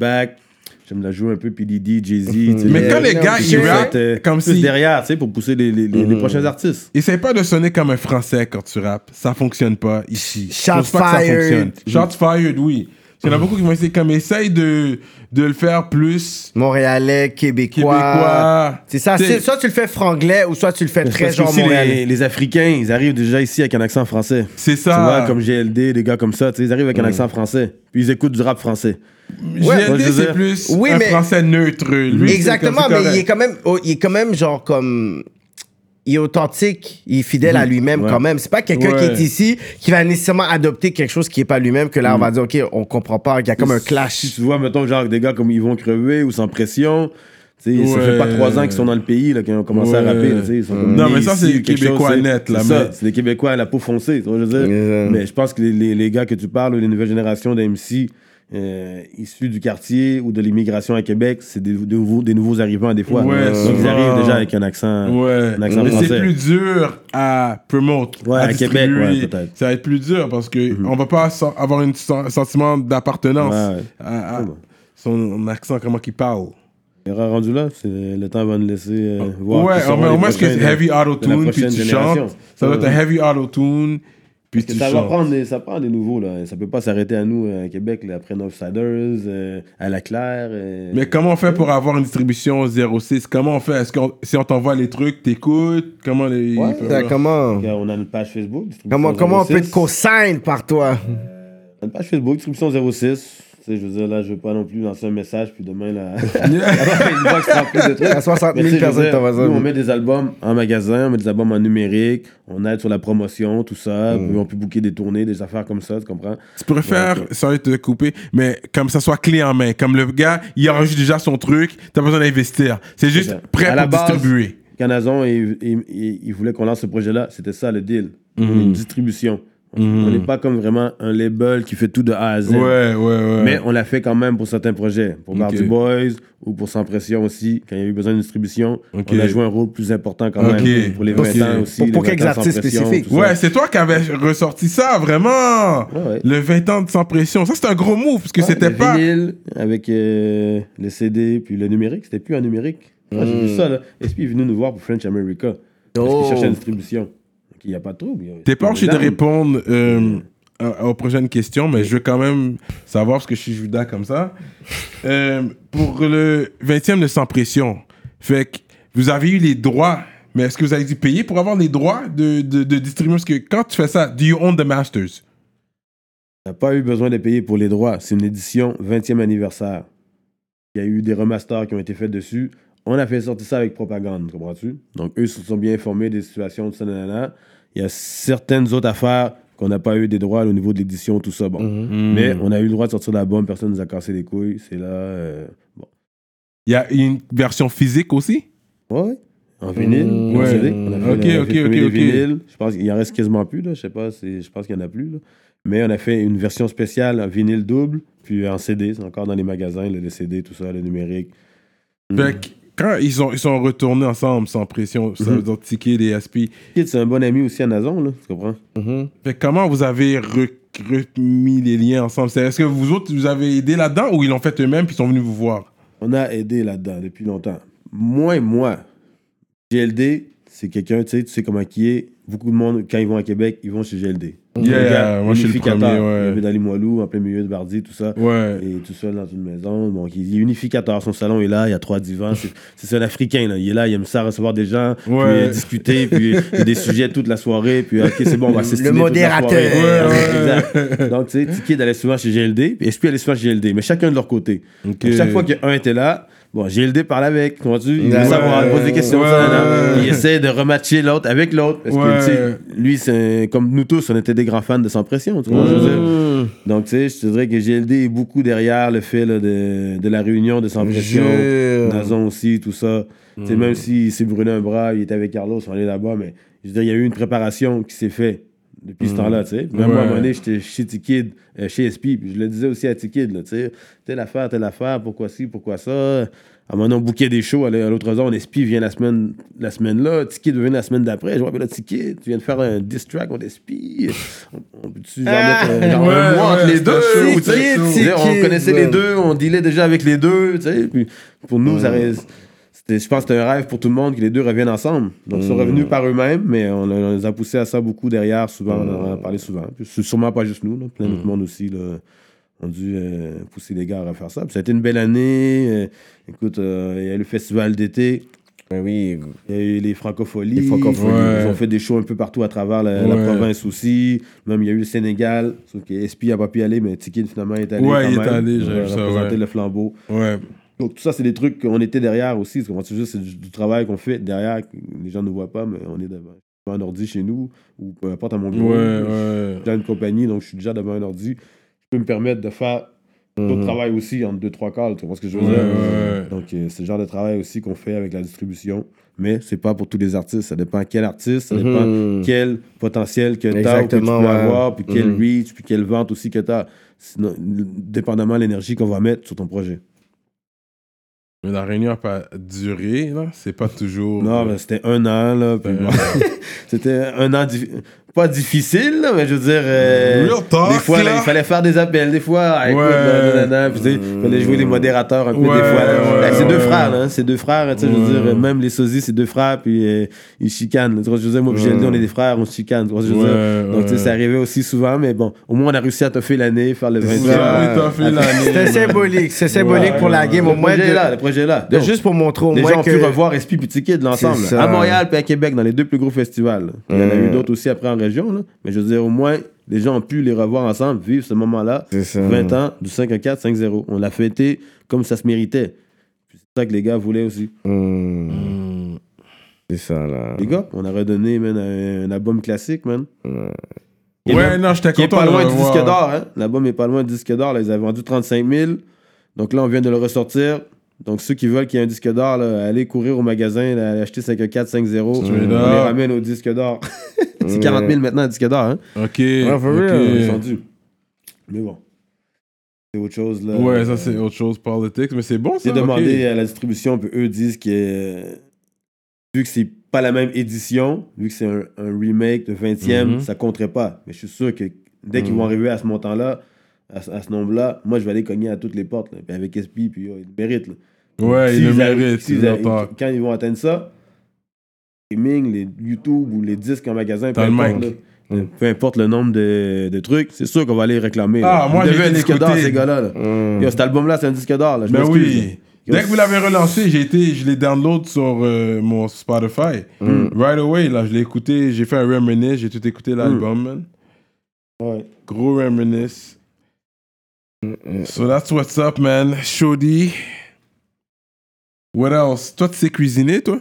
J'aime la jouer un peu PDD, Jay-Z. <laughs> Mais quand les non, gars, ils rappent, euh, comme si. derrière, tu sais, pour pousser les, les, les- les prochains artistes. Essaye pas de sonner comme un français quand tu rappes. Ça fonctionne pas ici. Je Shots pense pas que ça fired. fonctionne. Shots fired, oui. Il y en a beaucoup qui vont essayer comme essaye de, de le faire plus Montréalais, québécois. québécois. C'est ça. C'est- Soit tu le fais franglais ou soit tu le fais très Parce genre montréalais. les, les Africains, ils arrivent déjà ici avec un accent français. C'est Tu vois, ça. comme GLD, des gars comme ça, tu sais, ils arrivent avec un accent français. Puis ils écoutent du rap français. GLD, moi, je veux c'est plus Oui, un mais- français neutre. Lui, Exactement, mais il est quand même, oh, il est quand même genre comme. Il est authentique, il est fidèle à lui-même Ouais. quand même. C'est pas quelqu'un qui Ouais. est ici qui va nécessairement adopter quelque chose qui est pas lui-même que là on va dire ok on comprend pas, il y a comme un Si clash. tu vois, mettons, genre des gars comme Ils vont crever ou Sans Pression, tu sais, ça Ouais. fait pas trois ans qu'ils sont dans le pays, là, qu'ils ont commencé à Ouais. rapper. ils sont comme Non, mais ça, c'est quelque Québécois chose, c'est- net, C'est mais- des Québécois à la peau foncée, tu vois, je veux dire. Yeah. Mais je pense que les, les, les gars que tu parles, les nouvelles générations d'MC, euh, issus du quartier ou de l'immigration à Québec, c'est des, des nouveaux, des nouveaux arrivants des fois. Ouais, Donc, ils arrivent déjà avec un accent, Ouais, un accent mais c'est plus dur à promote, Ouais, à, à Québec, ouais, peut-être. Ça va être plus dur parce que on va pas avoir un sen- sentiment d'appartenance à, son accent, comment qu'il parle. Il sera rendu là, le temps va nous laisser euh, voir. ouais, au moins, est-ce que c'est heavy la auto-tune puis tu chantes? Ça doit être un heavy auto-tune Parce que ça va prendre des, ça prend des nouveaux là. Ça peut pas s'arrêter à nous euh, à Québec là, après Northsiders, euh, à la Claire. euh, Mais comment on fait pour avoir une distribution 06 Comment on fait? Est-ce que si on t'envoie les trucs, t'écoutes? Comment les. Ouais, Ça, comment? On a une page Facebook. comment comment on 06. peut te co-sign par toi? On a Une page Facebook, distribution 06. Tu sais, je veux dire, là, je veux pas non plus lancer un message, puis demain, là. <laughs> <laughs> de trucs. À 60 Mais 000 tu sais, je veux personnes dire. Nous, on met des albums en magasin, on met des albums en numérique, on aide sur la promotion, tout ça. Mm. Puis on peut booker des tournées, des affaires comme ça, tu comprends? Tu préfères, ça va te couper, mais comme ça soit clé en main. Comme le gars, il enregistre déjà son truc, t'as pas besoin d'investir. C'est juste prêt À la base, distribuer. Canazon, il, il, il- il voulait qu'on lance ce projet-là. C'était ça le deal. Mhm. Une distribution. On n'est pas comme vraiment un label qui fait tout de A à Z. Ouais, ouais, ouais. Mais on l'a fait quand même pour certains projets. Pour du Boys ou pour Sans Pression aussi. Quand il y a eu besoin d'une distribution, Ok. on a joué un rôle plus important quand même. Pour les Ok. 20 ans aussi. Pour- pour les 20 quelques artistes spécifiques. Ouais, c'est toi qui avais ressorti ça, vraiment. Ouais, ouais. Le 20 ans de sans pression. Ça, c'est un gros move, parce que Ouais, c'était le pas. vinyle avec euh, les CD puis le numérique. C'était plus en numérique. Ah, J'ai vu ça là. SP est venu nous voir pour French America. Parce Oh. qu'il cherchait une distribution. Donc il n'y a pas de trouble. T'es pas obligé de répondre euh, à- aux prochaines questions, mais je veux quand même savoir, parce que je suis Judas comme ça. <laughs> Euh, pour le 20e de Sans Pression, fait que vous avez eu les droits, mais est-ce que vous avez dû payer pour avoir les droits de, de, de distribuer? Parce que quand tu fais ça, do you own the masters? On n'a pas eu besoin de payer pour les droits. C'est une édition 20e anniversaire. Il y a eu des remasters qui ont été faits dessus. On a fait sortir ça avec propagande, comprends-tu? Donc, eux se sont bien informés des situations, tout ça, nanana. Il y a certaines autres affaires qu'on n'a pas eu des droits au niveau de l'édition, tout ça. Bon. Hmm. Mais on a eu le droit de sortir l'album, personne nous a cassé les couilles. C'est là. euh, bon. Il y a une version physique aussi? Ouais. En vinyle, Mmh, en ouais. CD. On a fait, Ok, on a ok, fait ok, ok. vinyles. Je pense qu'il en reste quasiment plus, là. Je sais pas, c'est- je pense qu'il y en a plus, là. Mais on a fait une version spéciale en vinyle double, puis en CD, c'est encore dans les magasins, là, les CD, tout ça, le numérique. Fait quand ils, ont, ils sont retournés ensemble sans pression, ça veut dire Tiki et SP, Kid, c'est un bon ami aussi à Nazon, là, tu comprends? Mhm. Fait comment vous avez re- remis les liens ensemble? Est-ce que vous autres, vous avez aidé là-dedans ou ils l'ont fait eux-mêmes puis ils sont venus vous voir? On a aidé là-dedans depuis longtemps. Moi moi, GLD, c'est quelqu'un, tu sais, tu sais comment qui est. Beaucoup de monde, quand ils vont à Québec, ils vont chez GLD. Yeah, Le gars, moi, je suis le unificateur. premier, ouais. Il habite dans les Moilous, en plein milieu de Bardi, tout ça. Ouais. Et tout seul dans une maison. Donc, il est unificateur. Son salon est là, il y a trois divans. C'est- C'est un Africain, là. Il est là, il aime ça recevoir des gens, puis Ouais. euh, discuter, puis il y a des sujets toute la soirée. Puis, OK, c'est bon, on va la modérateur. Exact. Donc, tu sais, Tiki allait souvent chez GLD, puis SP allait souvent chez GLD, mais chacun de leur côté. Donc, chaque fois qu'un était là, bon, GLD parle avec, comprends-tu? Il veut savoir, il pose des questions, Ouais. ça, là, là. Il essaie de rematcher l'autre avec l'autre. Parce Ouais. que, tu sais, lui, c'est comme nous tous, on était des grands fans de Sans Pression, tu vois, je veux dire. Mhm. Donc, tu sais, je te dirais que GLD est beaucoup derrière le fait là, de, de la réunion de Sans Pression. Nazon aussi, tout ça. Tu sais, même s'il s'est brûlé un bras, il était avec Carlos, on est là-bas, mais je veux dire, il y a eu une préparation qui s'est faite depuis ce temps-là, tu sais. Même moi, à un moment donné, j'étais chez T-Kid, euh, chez SP, puis je le disais aussi à T-Kid, là, tu sais, telle affaire, telle affaire, pourquoi ci, pourquoi ça. À un moment donné, on bouquait des shows à l'autre zone, SP vient la semaine, la semaine là, T-Kid vient la semaine d'après, je vois, mais là, T-Kid, tu viens de faire un diss track contre SP, on, on peut-tu genre Ah, mettre un, genre un ouais, mois entre ouais, les deux, ou, tu sais, on connaissait ouais. les deux, on dealait déjà avec les deux, tu sais, puis pour nous, ça reste... Je pense que c'était un rêve pour tout le monde que les deux reviennent ensemble. Donc, ils sont revenus par eux-mêmes, mais on, on les a poussés à ça beaucoup derrière, souvent. On en a parlé souvent. C'est sûrement pas juste nous, là, plein d'autres monde aussi. Là. ont dû euh, pousser les gars à faire ça. Puis ça a été une belle année. euh, écoute, euh, il y a eu le festival d'été. Ben oui. Il y a eu les francopholies. Les francopholies. Ouais. Ils ont fait des shows un peu partout à travers la, province aussi. Même il y a eu le Sénégal. Sauf que SP n'a pas pu y aller, mais Tiki finalement est allé. Ouais, quand il est allé, j'ai vu ça, représenter ouais. le flambeau. Ouais. Donc tout ça, c'est des trucs qu'on était derrière aussi. C'est du, du travail qu'on fait derrière. Les gens ne voient pas, mais on est devant, un ordi chez nous ou peu importe à mon bureau. Ouais, ouais. dans une compagnie, donc je suis déjà devant un ordi. Je peux me permettre de faire d'autres Mhm. travail aussi entre deux, trois calls. Tu vois ce que je veux Ouais, dire? Donc, euh, c'est le genre de travail aussi qu'on fait avec la distribution. Mais c'est pas pour tous les artistes. Ça dépend quel artiste, ça dépend Mhm. quel potentiel que tu as, que tu peux avoir, puis quel Mhm. reach, puis quelle vente aussi que tu as. Dépendamment de l'énergie qu'on va mettre sur ton projet. Mais la réunion n'a pas duré, là. C'est pas toujours. Non, mais c'était un an, là. puis Ouais. bon, <laughs> c'était un an pas difficile, là, mais je veux dire. euh, Real talk, des fois, là, là. il fallait faire des appels. Des fois, ah, écoute, Ouais. là, là, là, puis, il fallait jouer les modérateurs un peu Ouais, des fois. ouais, c'est deux frères, là. hein, C'est deux frères, tu sais, je veux dire, même les sosies, c'est deux frères, puis euh, ils chicanent. Je veux dire, moi. GLD, on est des frères, on se chicane. Je veux dire? Donc, tu sais, ça arrivait aussi souvent, mais bon, au moins, on a réussi à toffer l'année, faire le 20 Ça, oui, t'as fait l'année. C'était symbolique. C'est symbolique Ouais, pour la game, au Le moins. projet de- est là, le projet là. de- juste pour montrer au les moins gens ont que. pu revoir SP puis Ticket l'ensemble. À Montréal puis à Québec, dans les deux plus gros festivals. Il y en a eu d'autres aussi après en région. là. Mais je veux dire, au moins, les gens ont pu les revoir ensemble, vivre ce moment-là. C'est ça. 20 ans, du 5 à 4, 5-0. On l'a fêté comme ça se méritait. C'est ça que les gars voulaient aussi. Hmm. Hmm. C'est ça, là. Les gars, on a redonné man, un, un album classique, man. Ouais, même- non, j'étais Qui est content pas loin du disque d'or. Hein? L'album est pas loin du disque d'or. là. Ils avaient vendu 35 000. Donc là, on vient de le ressortir. Donc ceux qui veulent qu'il y ait un disque d'or, là, allez courir au magasin, là, allez acheter 5-4-5-0. On les ramène au disque d'or. <laughs> C'est 40 000 maintenant, un disque d'or. Hein? Ok. Ouais, for real. Ils. Mais bon. C'est autre chose. Là. Ouais, ça c'est autre chose, politics, mais c'est bon ça. J'ai demandé à la distribution, puis eux disent que euh, vu que c'est pas la même édition, vu que c'est un, un remake de 20e, Mhm. ça compterait pas. Mais je suis sûr que dès qu'ils vont arriver à ce montant-là, à, ce- à ce nombre-là, moi je vais aller cogner à toutes les portes. là. Puis avec SP, puis oh, ils le méritent. là. Ouais, S'ils il le arrivent- mérite. s'ils c'est arrivent- longtemps. quand ils vont atteindre ça, streaming, les YouTube ou les disques en magasin, peu importe, là, peu importe le nombre de, de trucs, c'est sûr qu'on va aller réclamer. Ah, là. moi, j'ai un disque d'or, ces gars-là. là. Yo, cet album-là, c'est un disque d'or. Ben oui. Dès que vous l'avez relancé, j'ai été, je l'ai download sur euh, mon Spotify. Mm. Right away, là, je l'ai écouté, j'ai fait un reminisce, j'ai tout écouté l'album, man. Ouais. Gros reminisce. So that's what's up, man. Shoddy. What else? Toi, tu sais cuisiner, toi?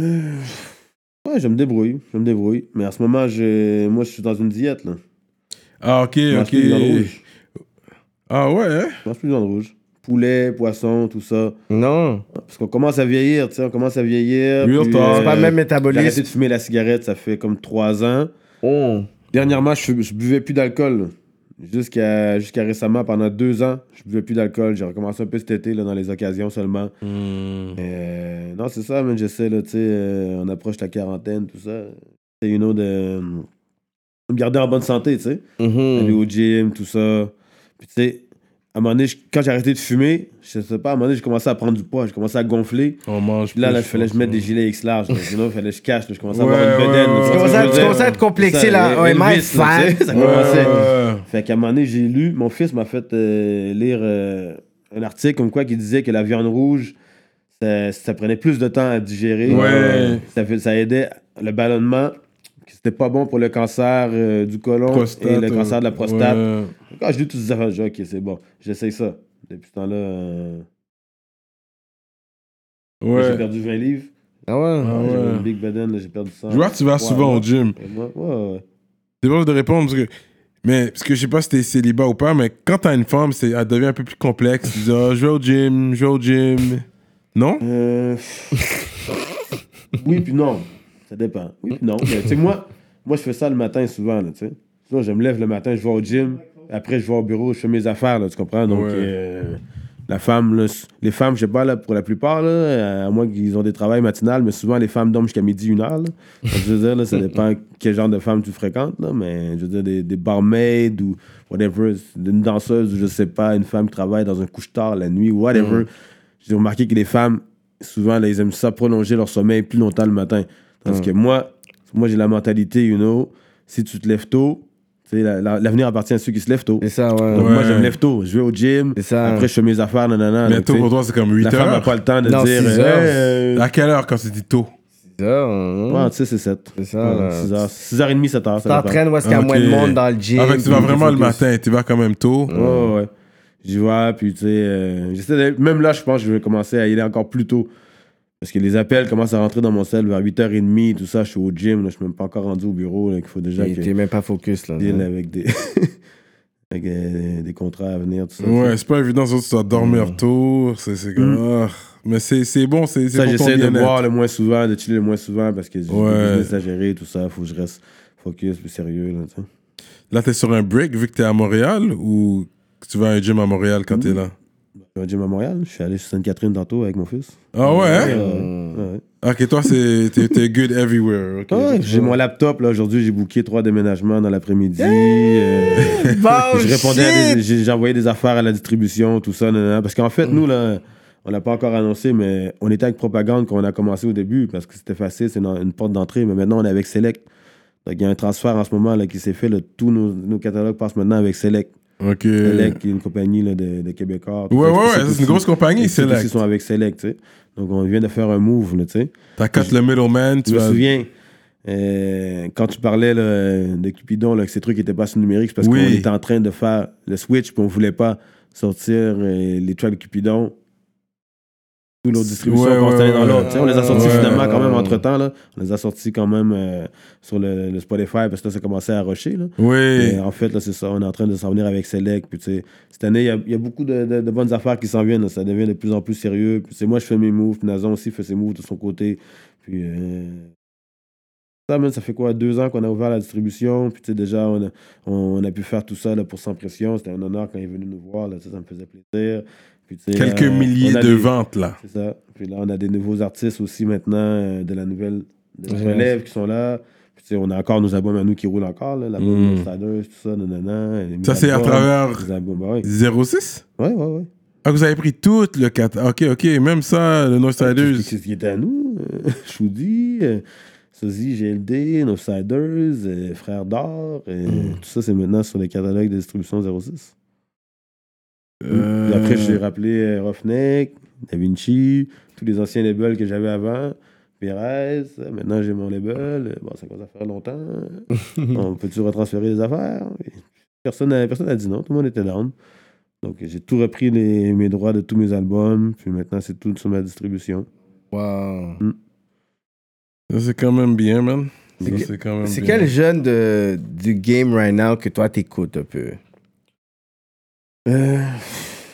Ouais, je me débrouille, je me débrouille. Mais en ce moment, je... moi, je suis dans une diète, là. Ah, ok, Je mange ok. plus de viande rouge. Ah ouais, hein? Je mange plus de viande rouge. Poulet, poisson, tout ça. Non. Parce qu'on commence à vieillir, tu sais, on commence à vieillir. Puis, talk. C'est pas le même J'ai arrêté métabolisme. de fumer la cigarette, ça fait comme trois ans. Oh. Dernièrement, je, je buvais plus d'alcool. Jusqu'à jusqu'à récemment, pendant deux ans, je buvais plus d'alcool. J'ai recommencé un peu cet été, là, dans les occasions seulement. Euh, non, c'est ça, mais j'essaie, là, tu sais, euh, on approche la quarantaine, tout ça. C'est, you know, de, de me garder en bonne santé, tu sais. Mhm. Aller au gym, tout ça. Puis, tu sais, à un moment donné, quand j'ai arrêté de fumer, je sais pas, à un moment donné, j'ai commencé à prendre du poids, j'ai commencé à gonfler. On mange là, plus, <laughs> là, il fallait que je mette des gilets X large. là. Sinon, il fallait que je cache. Je commençais à Ouais, avoir une ouais, bedaine. ouais, là, ouais. tu que à- être complexé, Ça, là. Ouais, my fan. Ça commençait. Fait qu'à un moment donné, j'ai lu, mon fils m'a fait euh, lire euh, un article comme quoi qui disait que la viande rouge, ça, prenait plus de temps à digérer. Ouais. Ça, aidait le ballonnement, c'était pas bon pour le cancer euh, du côlon Prostate, et le cancer de la prostate. ouais. Quand je lis toutes ces affaires, je dis, ok, c'est bon, j'essaye ça. Depuis ce temps-là, euh, j'ai Ouais. perdu 20 livres. Ah ouais? Ah une big bedaine, j'ai perdu 100. Je vois que tu vas Ouais, souvent ouais. au gym. Moi, ouais, ouais. C'est pas de répondre parce que. Mais, parce que je sais pas si t'es célibat ou pas, mais quand t'as une femme, c'est, elle devient un peu plus complexe. Tu dis, ah, je vais au gym, je vais au gym. Non? Euh, <laughs> oui, puis non. Ça dépend. Oui, puis non. Mais tu sais, moi, moi, je fais ça le matin souvent, là, tu sais. Sinon, je me lève le matin, je vais au gym. Après, je vais au bureau, je fais mes affaires, là, tu comprends? Donc, Ouais. euh, la femme, là, les femmes, je sais pas, là, pour la plupart, là, à moins qu'ils ont des travails matinales, mais souvent, les femmes dorment jusqu'à midi, une heure. là. Je veux dire, là, ça dépend quel genre de femme tu fréquentes, là, mais je veux dire, des, des barmaids ou whatever, une danseuse, ou je sais pas, une femme qui travaille dans un couche-tard la nuit, whatever. J'ai remarqué que les femmes, souvent, là, ils aiment ça prolonger leur sommeil plus longtemps le matin. Parce que moi, moi j'ai la mentalité, you know, si tu te lèves tôt, Tu sais, la- la- L'avenir appartient à ceux qui se lèvent tôt. C'est ça, ouais. Donc, Ouais. moi, je me lève tôt. Je vais au gym. C'est ça. Après, je fais mes affaires, nanana. Mais Donc, tôt tu pour toi, c'est comme 8 La femme n'a heures. pas le temps de Non, dire. six heures. euh, À quelle heure quand tu dis tôt? C'est ça, hein. Ouais, tu sais, c'est 7. C'est ça. 6h, 6h30, 7h. T'entraînes où est-ce qu'il y a moins de monde dans le gym. Ah, fait que tu vas vraiment le matin, tu vas quand même tôt? Ouais, ouais, ouais. J'y vais, puis tu sais, euh, même là, je pense que je vais commencer à y aller encore plus tôt. Parce que les appels commencent à rentrer dans mon cell vers 8h30, tout ça. Je suis au gym, là, je suis même pas encore rendu au bureau. là, qu'il faut déjà Et que T'es même pas focus, là. deal avec des, <laughs> avec, euh, des contrats à venir, tout ça. Ouais, c'est pas évident, surtout tu dois dormir tôt. C'est comme. ah. Mais c'est c'est bon, c'est ça, j'essaie de boire le moins souvent, de chiller le moins souvent parce que j'ai Ouais. des business à gérer, tout ça. Faut que je reste focus, plus sérieux. Là, tu sais. Là, t'es sur un break vu que t'es à Montréal ou tu vas à un gym à Montréal quand t'es là? Au gym à Montréal. Je suis allé sur Sainte-Catherine tantôt avec mon fils. Ah ouais, hein? Ouais. Ok, toi, c'est- t'es t'es good everywhere. ok. Ah ouais, j'ai mon laptop là aujourd'hui, j'ai booké trois déménagements dans l'après-midi. euh, je répondais, à des- j'ai j'ai envoyé des affaires à la distribution, tout ça, nanana. parce qu'en fait nous là, on l'a pas encore annoncé, mais on était avec propagande quand on a commencé au début parce que c'était facile, c'est une porte d'entrée, mais maintenant on est avec Select. Donc il y a un transfert en ce moment là qui s'est fait, là, tous nos, nos catalogues passent maintenant avec Select. Ok. Select, une compagnie là, de, de Québécois. Ouais, ouais, ouais, c'est une grosse compagnie, Select. aussi sont avec Select, tu sais. Donc on vient de faire un move, là, tu sais. T'as cut le middleman, tu Je me vas. souviens, euh, quand tu parlais là, de Cupidon, là, que ces trucs n'étaient pas sur numérique, c'est parce Oui. qu'on était en train de faire le switch, puis on voulait pas sortir euh, les tracks de Cupidon sous l'autre distribution Ouais, ouais, dans ouais. l'autre. On les a sortis finalement quand même entre temps. Là. On les a sortis quand même euh, sur le, le Spotify parce que là, ça commençait à rusher. Là. Oui. Et en fait, là, c'est ça. On est en train de s'en venir avec Select. Puis, tu sais, cette année, il y a, il y a beaucoup de, de- de bonnes affaires qui s'en viennent. là. Ça devient de plus en plus sérieux. Puis, c'est moi, je fais mes moves. Puis, Nazon aussi fait ses moves de son côté. Puis, euh, ça, man, ça fait quoi, deux ans qu'on a ouvert la distribution. Puis, tu sais, déjà, on a, on a pu faire tout ça là, pour Sans Pression. C'était un honneur quand il est venu nous voir. Là, ça me faisait plaisir. Puis, tu sais, Quelques euh, milliers de des- ventes, là. c'est ça. Puis là, on a des nouveaux artistes aussi maintenant euh, de la nouvelle de la relève qui sont là. Puis, tu sais, on a encore nos albums à nous qui roulent encore. Là, l'album Mm. Tout ça, nanana. Ça, c'est à travers les albums, bah ouais. 06 Ouais, ouais, ouais. Ah, vous avez pris tout le 4. Ok, ok, même ça, le Tout Northsiders. ce qui était à nous. Euh, <laughs> Choudi, euh, Sozy, GLD, Outsiders, euh, Frères d'Or. euh, Mm. Tout ça, c'est maintenant sur les catalogues de distribution 06. Euh, après, j'ai rappelé euh, Roughneck, Da Vinci, tous les anciens labels que j'avais avant. Pérez, maintenant j'ai mon label. Bon, ça commence à faire longtemps. <laughs> On peut-tu retransférer les affaires? Et Personne n'a personne dit non, tout le monde était down. Donc j'ai tout repris les, mes droits de tous mes albums. Puis maintenant, c'est tout sur ma distribution. Wow. Ça, c'est quand même bien, man. Ça, C'est que- C'est quand même C'est bien. quel jeune de, du game right now que toi t'écoutes un peu? Euh,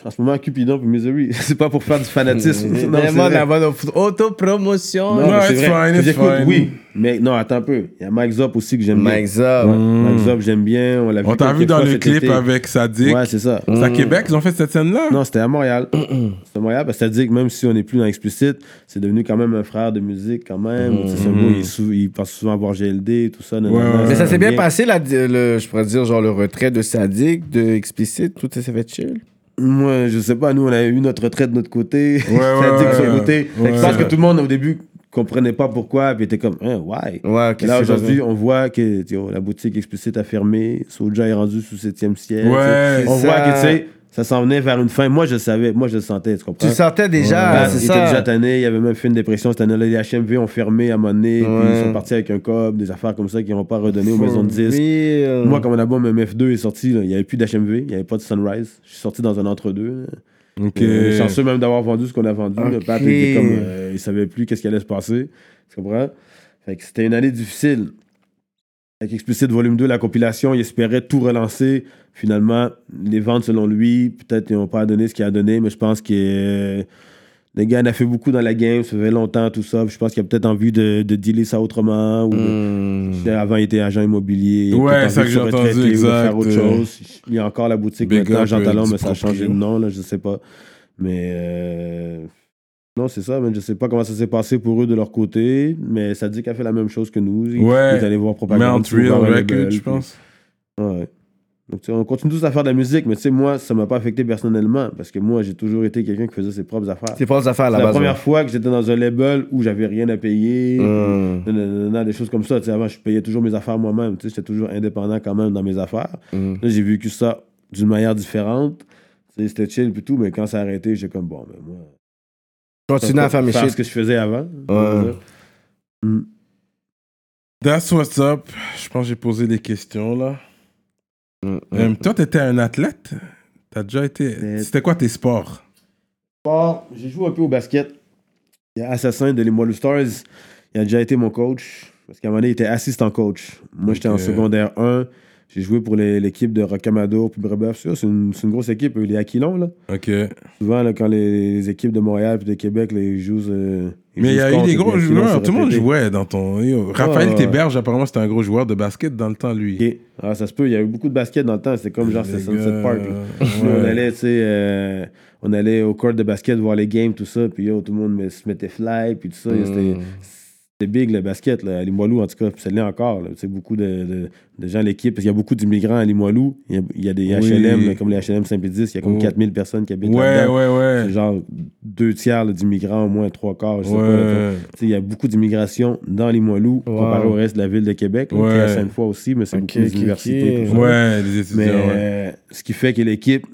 en ce moment, Cupidon puis Misery. <laughs> c'est pas pour faire du fanatisme. <laughs> <laughs> Non, c'est Vraiment vrai. la bonne autopromotion. Non, c'est it's vrai. fine, it's fine. Oui, mais non, attends un peu. Il y a Mike Zop aussi que j'aime bien. Mike Zop. Mm. Mike Zop, j'aime bien. On l'a vu, On t'a vu dans le clip été. avec Sadik. Ouais, c'est ça. c'est à Québec, ils ont fait cette scène-là? Non, c'était à Montréal. c'était à Montréal, parce que que même si on n'est plus dans Explicit, c'est devenu quand même un frère de musique, quand même. Mm. Tu sais, beau, il, sou- il passe souvent voir GLD, tout ça. Ouais. Mais ça s'est bien bien. passé, là, le, je pourrais dire, genre le retrait de Sadik, de Explicit, tout ça s'est fait chill? Moi, je sais pas, nous, on a eu notre retraite de notre côté. Ouais, <laughs> ça ouais, son ouais. côté. Pense que tout le monde, au début, comprenait pas pourquoi, puis était comme, hein, why? Et là, aujourd'hui, on voit que tu vois, la boutique explicite a fermé. Soulja est rendu sous 7e ciel. Ouais, tu sais. on c'est voit ça. que, tu sais, ça s'en venait vers une fin. Moi, je le savais. Moi, je le sentais, tu comprends? Tu sentais déjà, Ouais, c'est il était déjà ça. tanné, il avait même fait une dépression cette année-là. Les HMV ont fermé à un moment donné, puis Ouais. ils sont partis avec un cob, des affaires comme ça qu'ils n'ont pas redonné aux maisons de disques. real. Moi, quand mon album MF2 est sorti, là, il n'y avait plus d'HMV, il n'y avait pas de Sunrise. Je suis sorti dans un entre-deux. là. Ok. Euh, chanceux même d'avoir vendu ce qu'on a vendu. Le. Pat était comme, euh, il savait plus qu'est-ce qui allait se passer. Tu comprends? Fait que c'était une année difficile. Avec Explicit Volume 2, la compilation, il espérait tout relancer. Finalement, les ventes, selon lui, peut-être n'ont pas donné ce qu'il a donné, mais je pense que euh, le gars en a fait beaucoup dans la game, ça fait longtemps, tout ça. Je pense qu'il a peut-être envie de, de dealer ça autrement. Ou de- Hmm. Avant, il était agent immobilier. Ouais, ça que j'ai entendu, ou de exact, faire autre euh, chose. Il y a encore la boutique Big maintenant, Jean euh, Talon, mais ça a changé de nom, là, je sais pas. Mais euh, non, c'est ça, mais je sais pas comment ça s'est passé pour eux de leur côté, mais ça dit qu'elle fait la même chose que nous. Ils- Ouais. Ils allaient voir propagande. Mount Real Record, label, je pense. Ouais. Donc, tu sais, on continue tous à faire de la musique, mais tu sais, moi, ça m'a pas affecté personnellement parce que moi, j'ai toujours été quelqu'un qui faisait ses propres affaires. C'est pas affaires à C'est la la base. première ouais. fois que j'étais dans un label où j'avais rien à payer, Mm. nanana, des choses comme ça. Tu sais, avant, je payais toujours mes affaires moi-même. Tu sais, j'étais toujours indépendant quand même dans mes affaires. Mm. Là, j'ai vécu ça d'une manière différente. Tu sais, C'était chill et tout, mais quand ça a arrêté, j'étais comme bon, mais moi. Continue à faire mes ce shit. que je faisais avant. Ouais. Mm. That's what's up. Je pense que j'ai posé des questions là. Mm. Euh, toi, t'étais un athlète? T'as déjà été. C'était quoi tes sports? Sport, j'ai joué un peu au basket. Il y a Assassin de Limoilou Stars. Il a déjà été mon coach. Parce qu'à un moment donné, il était assistant coach. Moi, j'étais en secondaire 1. J'ai joué pour les- l'équipe de Rocamadour puis Brébeuf. C'est une, c'est une grosse équipe. Les Aquilons, là. Ok. Souvent, là, quand les, les équipes de Montréal puis de Québec, là, ils jouent. euh, ils Mais il y a eu des gros joueurs. Tout le monde jouait dans ton. yo, Raphaël ouais. Théberge, apparemment, c'était un gros joueur de basket dans le temps, lui. Ah, ça se peut. Il y a eu beaucoup de basket dans le temps. C'était comme genre, Les Sunset gars, Park. ouais. On allait, tu sais, euh, on allait au court de basket voir les games, tout ça, puis yo, tout le monde se mettait fly, puis tout ça. Mm. C'était, c'était big le basket, là, à Limoilou, en tout cas, ça l'est encore. sais, beaucoup de, de, de gens à l'équipe, parce qu'il y a beaucoup d'immigrants à Limoilou. Il y a, il y a des Oui. HLM, là, comme les HLM Saint-Pédis, il y a comme Oh. 4000 personnes qui habitent Ouais, là-dedans. ouais, ouais. C'est genre deux tiers d'immigrants, au moins trois quarts, je sais pas. Il y a beaucoup d'immigration dans Limoilou, Wow. comparé au reste de la ville de Québec. est à Sainte-Foy aussi, mais c'est beaucoup ok, d'universités. Ouais, les étudiants. Mais euh, ce qui fait que l'équipe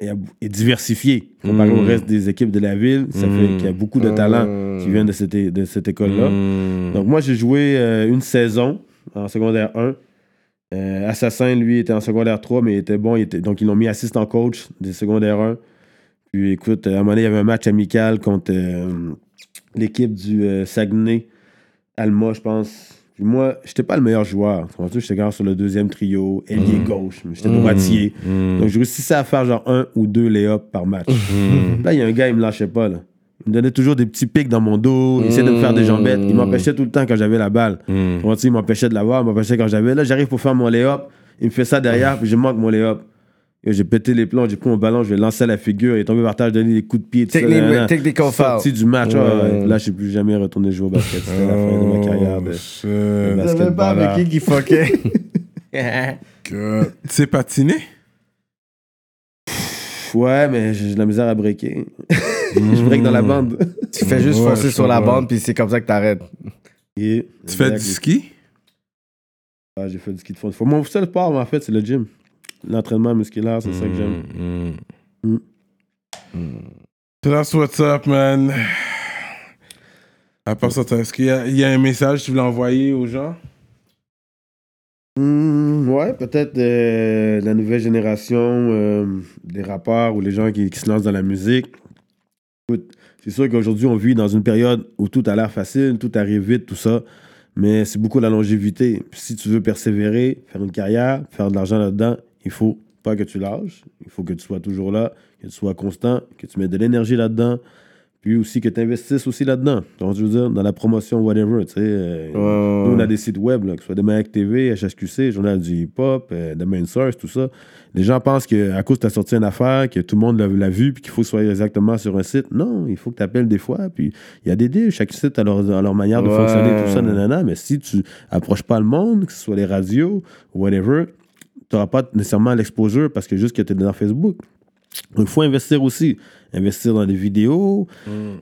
est, est diversifiée comparé au reste des équipes de la ville. Ça Mm. fait qu'il y a beaucoup de talents qui viennent de cette, é- de cette école-là. Mm. Donc moi, j'ai joué euh, une saison en secondaire 1. Euh, Assassin, lui, était en secondaire 3, mais il était bon. il était- donc ils l'ont mis assistant coach des secondaires 1. Puis écoute, à un moment donné, il y avait un match amical contre euh, l'équipe du Saguenay, Alma, je pense. Puis moi, j'étais pas le meilleur joueur. Comprends-tu? J'étais quand sur le deuxième trio, ailier gauche, mais j'étais droitier. Mm. Donc, je réussissais à faire genre un ou deux lay-ups par match. <laughs> Là, il y a un gars, il me lâchait pas. Là. Il me donnait toujours des petits pics dans mon dos. Il essayait de me faire des jambettes. Il m'empêchait tout le temps quand j'avais la balle. Mm. Il m'empêchait de l'avoir. Il m'empêchait quand j'avais. Là, j'arrive pour faire mon lay-up. Il me fait ça derrière, puis je manque mon lay-up. Et J'ai pété les plombs, j'ai pris mon ballon, je vais lancer à la figure. Il est tombé par terre, je donné des coups de pied. tout ça, technical. Sorti du match. Ouais. ouais. Là, je suis plus jamais retourné jouer au basket. C'était la fin de ma carrière. De... Oh, de Je savais pas avec qui qui fuckait. <laughs> Que- Tu sais patiner? Ouais, mais j'ai de la misère à breaker. <laughs> je break dans la bande. tu fais juste Ouais, foncer je sur la bande, puis c'est comme ça que t'arrêtes. Yeah. Tu fais du ski? Ah, j'ai fait du ski de fond. Faut- Mon seul sport, en fait, c'est le gym. L'entraînement musculaire, c'est ça que j'aime. Mm. Mm. That's what's up, man. À part ça, est-ce qu'il y, a- il y a un message que tu voulais envoyer aux gens? Hmm, ouais, peut-être euh, la nouvelle génération euh, des rappeurs ou les gens qui, qui se lancent dans la musique. C'est sûr qu'aujourd'hui, on vit dans une période où tout a l'air facile, tout arrive vite, tout ça. Mais c'est beaucoup la longévité. Puis si tu veux persévérer, faire une carrière, faire de l'argent là-dedans, il faut pas que tu lâches. Il faut que tu sois toujours là, que tu sois constant, que tu mettes de l'énergie là-dedans. Puis aussi que tu investisses aussi là-dedans. Donc, je veux dire, dans la promotion, whatever. Tu sais, euh, nous, on a des sites web, là, que ce soit Demain TV, HSQC, Journal du hip-hop, euh, The Main Source, tout ça. Les gens pensent qu'à cause que tu as sorti une affaire, que tout le monde l'a, vu, puis qu'il faut soit exactement sur un site. Non, il faut que tu appelles des fois. Puis il y a des deals. Chaque site a leur, a leur manière de Ouais. fonctionner, tout ça, nanana. Mais si tu approches pas le monde, que ce soit les radios, whatever, tu n'auras pas nécessairement l'exposure parce que juste que tu es dans Facebook. Il faut investir aussi. Investir dans des vidéos.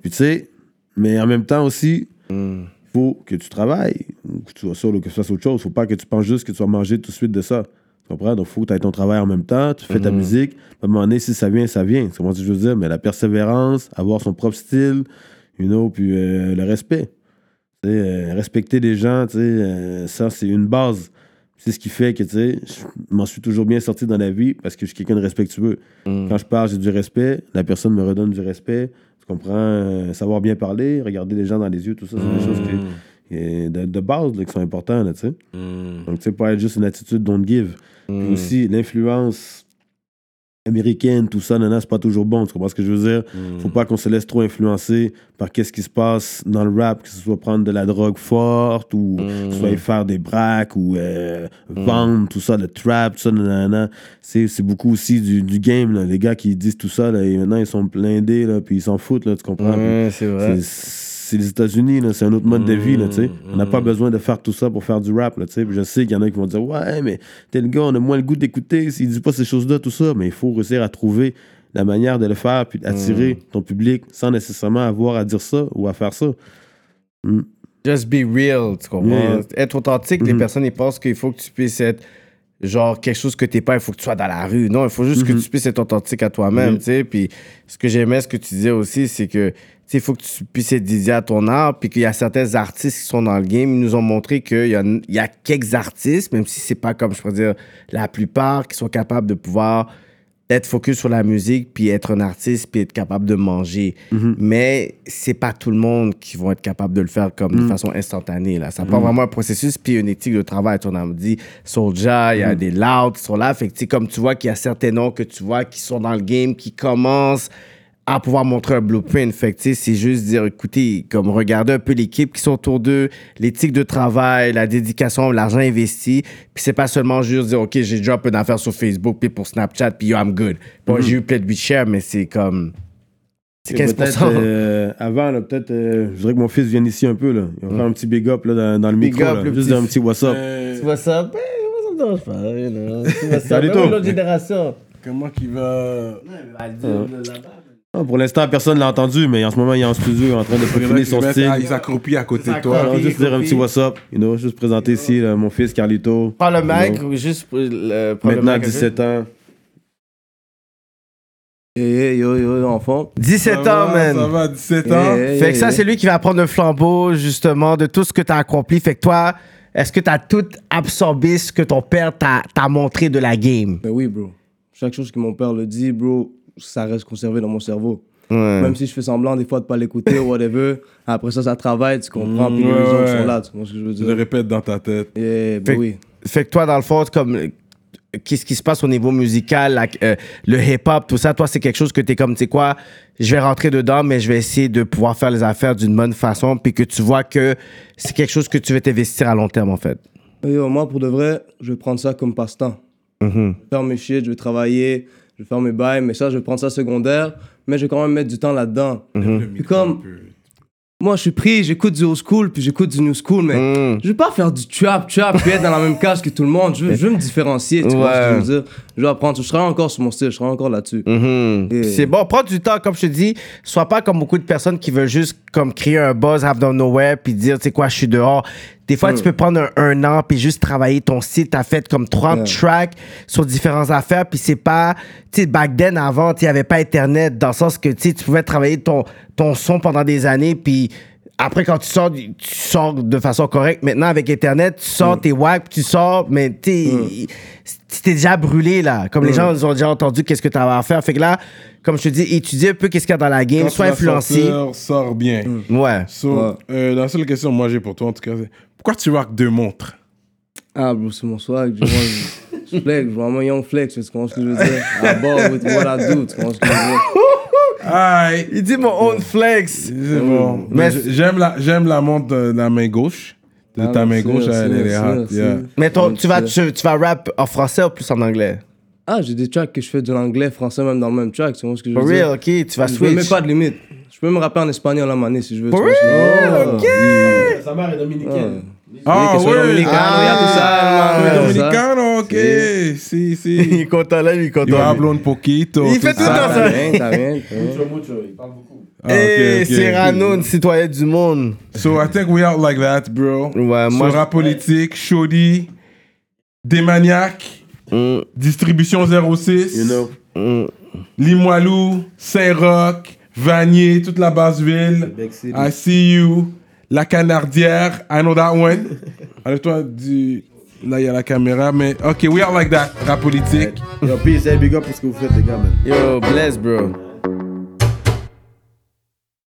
Puis tu sais, mais en même temps aussi, il faut que tu travailles, ou que tu sois seul ou que tu fasses autre chose. faut pas que tu penses juste que tu vas manger tout de suite de ça. Tu comprends? Donc, il faut que tu aies ton travail en même temps, tu fais ta musique. À un moment donné, si ça vient, ça vient. C'est comment je veux dire, mais la persévérance, avoir son propre style, you know, puis euh, le respect. Euh, respecter les gens, tu sais, euh, ça, c'est une base. C'est ce qui fait que, tu sais, je m'en suis toujours bien sorti dans la vie parce que je suis quelqu'un de respectueux. Quand je parle, j'ai du respect. La personne me redonne du respect. Tu comprends? euh, savoir bien parler, regarder les gens dans les yeux, tout ça, c'est des choses qui- qui- de, de base là, qui sont importantes, tu sais. Donc, tu sais, pas être juste une attitude don't give. Puis aussi, l'influence américaine, tout ça, nana, c'est pas toujours bon. Tu comprends ce que je veux dire? Faut pas qu'on se laisse trop influencer par qu'est-ce qui se passe dans le rap, que ce soit prendre de la drogue forte ou ce soit faire des braques ou euh, vendre, tout ça, le trap, tout ça, nanana. C'est, c'est beaucoup aussi du, du game, là. Les gars qui disent tout ça, là, et maintenant, ils sont blindés, là, puis ils s'en foutent, là, tu comprends? C'est vrai. C'est- c'est les États-Unis, c'est un autre mode de vie, là. On n'a pas besoin de faire tout ça pour faire du rap, là, Je sais qu'il y en a qui vont dire, ouais, mais tel gars, on a moins le goût d'écouter s'il dit pas ces choses-là, tout ça. Mais il faut réussir à trouver la manière de le faire, puis d'attirer ton public sans nécessairement avoir à dire ça ou à faire ça. Just be real, tu comprends? Yeah. Être authentique, les personnes, ils pensent qu'il faut que tu puisses être genre quelque chose que t'es pas, il faut que tu sois dans la rue. Non, il faut juste que tu puisses être authentique à toi-même, tu sais. Puis ce que j'aimais, ce que tu disais aussi, c'est que, il faut que tu puisses être dédié à ton art, puis qu'il y a certains artistes qui sont dans le game, ils nous ont montré qu'il y a, il y a quelques artistes, même si c'est pas comme, je pourrais dire, la plupart, qui sont capables de pouvoir être focus sur la musique, puis être un artiste, puis être capable de manger. Mais c'est pas tout le monde qui vont être capable de le faire comme de façon instantanée. Là. Ça prend vraiment un processus, puis une éthique de travail. On a dit Soulja, il y a des louds qui sont là. Fait que, comme tu vois qu'il y a certains noms que tu vois qui sont dans le game, qui commencent à pouvoir montrer un blueprint. Fait que, tu sais, c'est juste dire, écoutez, comme regarder un peu l'équipe qui sont autour d'eux, l'éthique de travail, la dédication, l'argent investi. Puis c'est pas seulement juste dire, OK, j'ai drop une affaire sur Facebook, puis pour Snapchat, puis yo, I'm good. Bon, j'ai eu plein de share, mais c'est comme... C'est Et 15%. peut-être, euh, avant, là, peut-être, euh, je voudrais que mon fils vienne ici un peu. Là. Il va faire un petit big up là, dans, dans le Big micro. up, là. le Juste petit- un petit what's up. Euh, Tu vois ça? Moi, ça me dérange pas. you know. <laughs> Ça? Salut, Même toi. l'autre génération. Comment qu'il va? Ah, pour l'instant, personne l'a entendu, mais en ce moment, il est en studio en train de peaufiner son Il style. s'accroupit à côté de toi. Alors, juste dire un petit what's up. You know, juste présenter ici là, mon fils Carlito. Prends le know. juste pour le... le Maintenant, peu. 17 ans. Hey, yo, yo, yo, enfant. 17 Ça ans, va, man. Ça va, 17 ans? Hey, hey, Fait que ça, hey. c'est lui qui va prendre le flambeau, justement, de tout ce que tu as accompli. Fait que toi, est-ce que tu as tout absorbé ce que ton père t'a t'a montré de la game? Ben oui, bro. Chaque chose que mon père le dit, bro, ça reste conservé dans mon cerveau. Ouais. Même si je fais semblant des fois de pas l'écouter ou whatever, <laughs> après ça, ça travaille, tu comprends, puis les ouais, raisons sont là, tu comprends ce que je veux Tu le dire? répètes dans ta tête. Yeah, Fait ben que- oui. Fait que toi, dans le fond, comme. Qu'est-ce qui se passe au niveau musical, la- euh, le hip-hop, tout ça, toi, c'est quelque chose que tu es comme, tu sais quoi, je vais rentrer dedans, mais je vais essayer de pouvoir faire les affaires d'une bonne façon, puis que tu vois que c'est quelque chose que tu veux t'investir à long terme, en fait. Yo, moi, pour de vrai, je vais prendre ça comme passe-temps. Je vais faire mes shit, je vais travailler, je vais faire mes bails, mais ça, je vais prendre ça secondaire, mais je vais quand même mettre du temps là-dedans. Puis comme, moi, je suis pris, j'écoute du old school, puis j'écoute du new school, mais Mm. je veux pas faire du trap, trap, puis être dans la même case que tout le monde. Je veux, je veux me différencier, tu vois ce que je veux dire. Je veux apprendre, je serai encore sur mon style, je serai encore là-dessus. Mhm. Et- C'est bon, prends du temps, comme je te dis. Sois pas comme beaucoup de personnes qui veulent juste comme créer un buzz out of nowhere puis dire, tu sais quoi, je suis dehors. Des fois, tu peux prendre un, un an puis juste travailler ton style. T'as fait comme 30 Ouais. tracks sur différentes affaires puis c'est pas, tu sais, back then, avant, il y avait pas Internet dans le sens que, tu tu pouvais travailler ton, ton son pendant des années puis après, quand tu sors, tu sors de façon correcte. Maintenant, avec Internet, tu sors, t'es wack, tu sors, mais t'es t'es déjà brûlé, là. Comme les gens ils ont déjà entendu qu'est-ce que t'avais à faire. Fait que là, comme je te dis, étudie un peu qu'est-ce qu'il y a dans la game, sois tu influencé. sortir, Sors bien. Ouais. So, Ouais. euh, la seule question que moi j'ai pour toi, en tout cas, c'est pourquoi tu rock deux montres? Ah, bro, c'est mon swag. Je, moi, <laughs> je, flex, vraiment young flex, tu comprends ce que je veux dire? I ball with what I do, tu comprends ce que je veux dire? Aïe Il dit mon own flex. Bon. Mais j'aime la, j'aime la montre de la main gauche. De Ah, ta main gauche, elle, est hot. yeah. Mais ton- tu, vas, tu, tu vas rap en français ou plus en anglais? Ah, j'ai des tracks que je fais de l'anglais, français, même dans le même track, tu comprends ce que je veux For dire? real, ok, tu vas Je me mets switch. pas de limite. Je peux me rapper en espagnol à mané si je veux. For vois je real, ok. Sa mère est dominicaine. Ah, que soy ouais. dominicano, Ah, ya sabes, Tu es hermano, dominicano, ok. Si, <laughs> Il si. est content là, il est content. hablo un poquito. Il fait tout ça. dans Ah, ça. Bien. Mucho, il parle beaucoup. Ah, Hey, ok. Cyrano, une citoyenne du monde. So I think we out like that, bro. Ouais, So moi. rap politique, Shoddy, des maniaques, Mm, distribution 06, You know. mm. Limoilou, Saint-Roch, Vanier, toute la basse ville. I see you. La Canardière, I know that one. <laughs> Enlève-toi du. Là, il y a la caméra, mais ok, we are like that. Rap politique. Yo, peace, hey, big up pour ce que vous faites, les gars, man. Yo, bless, bro.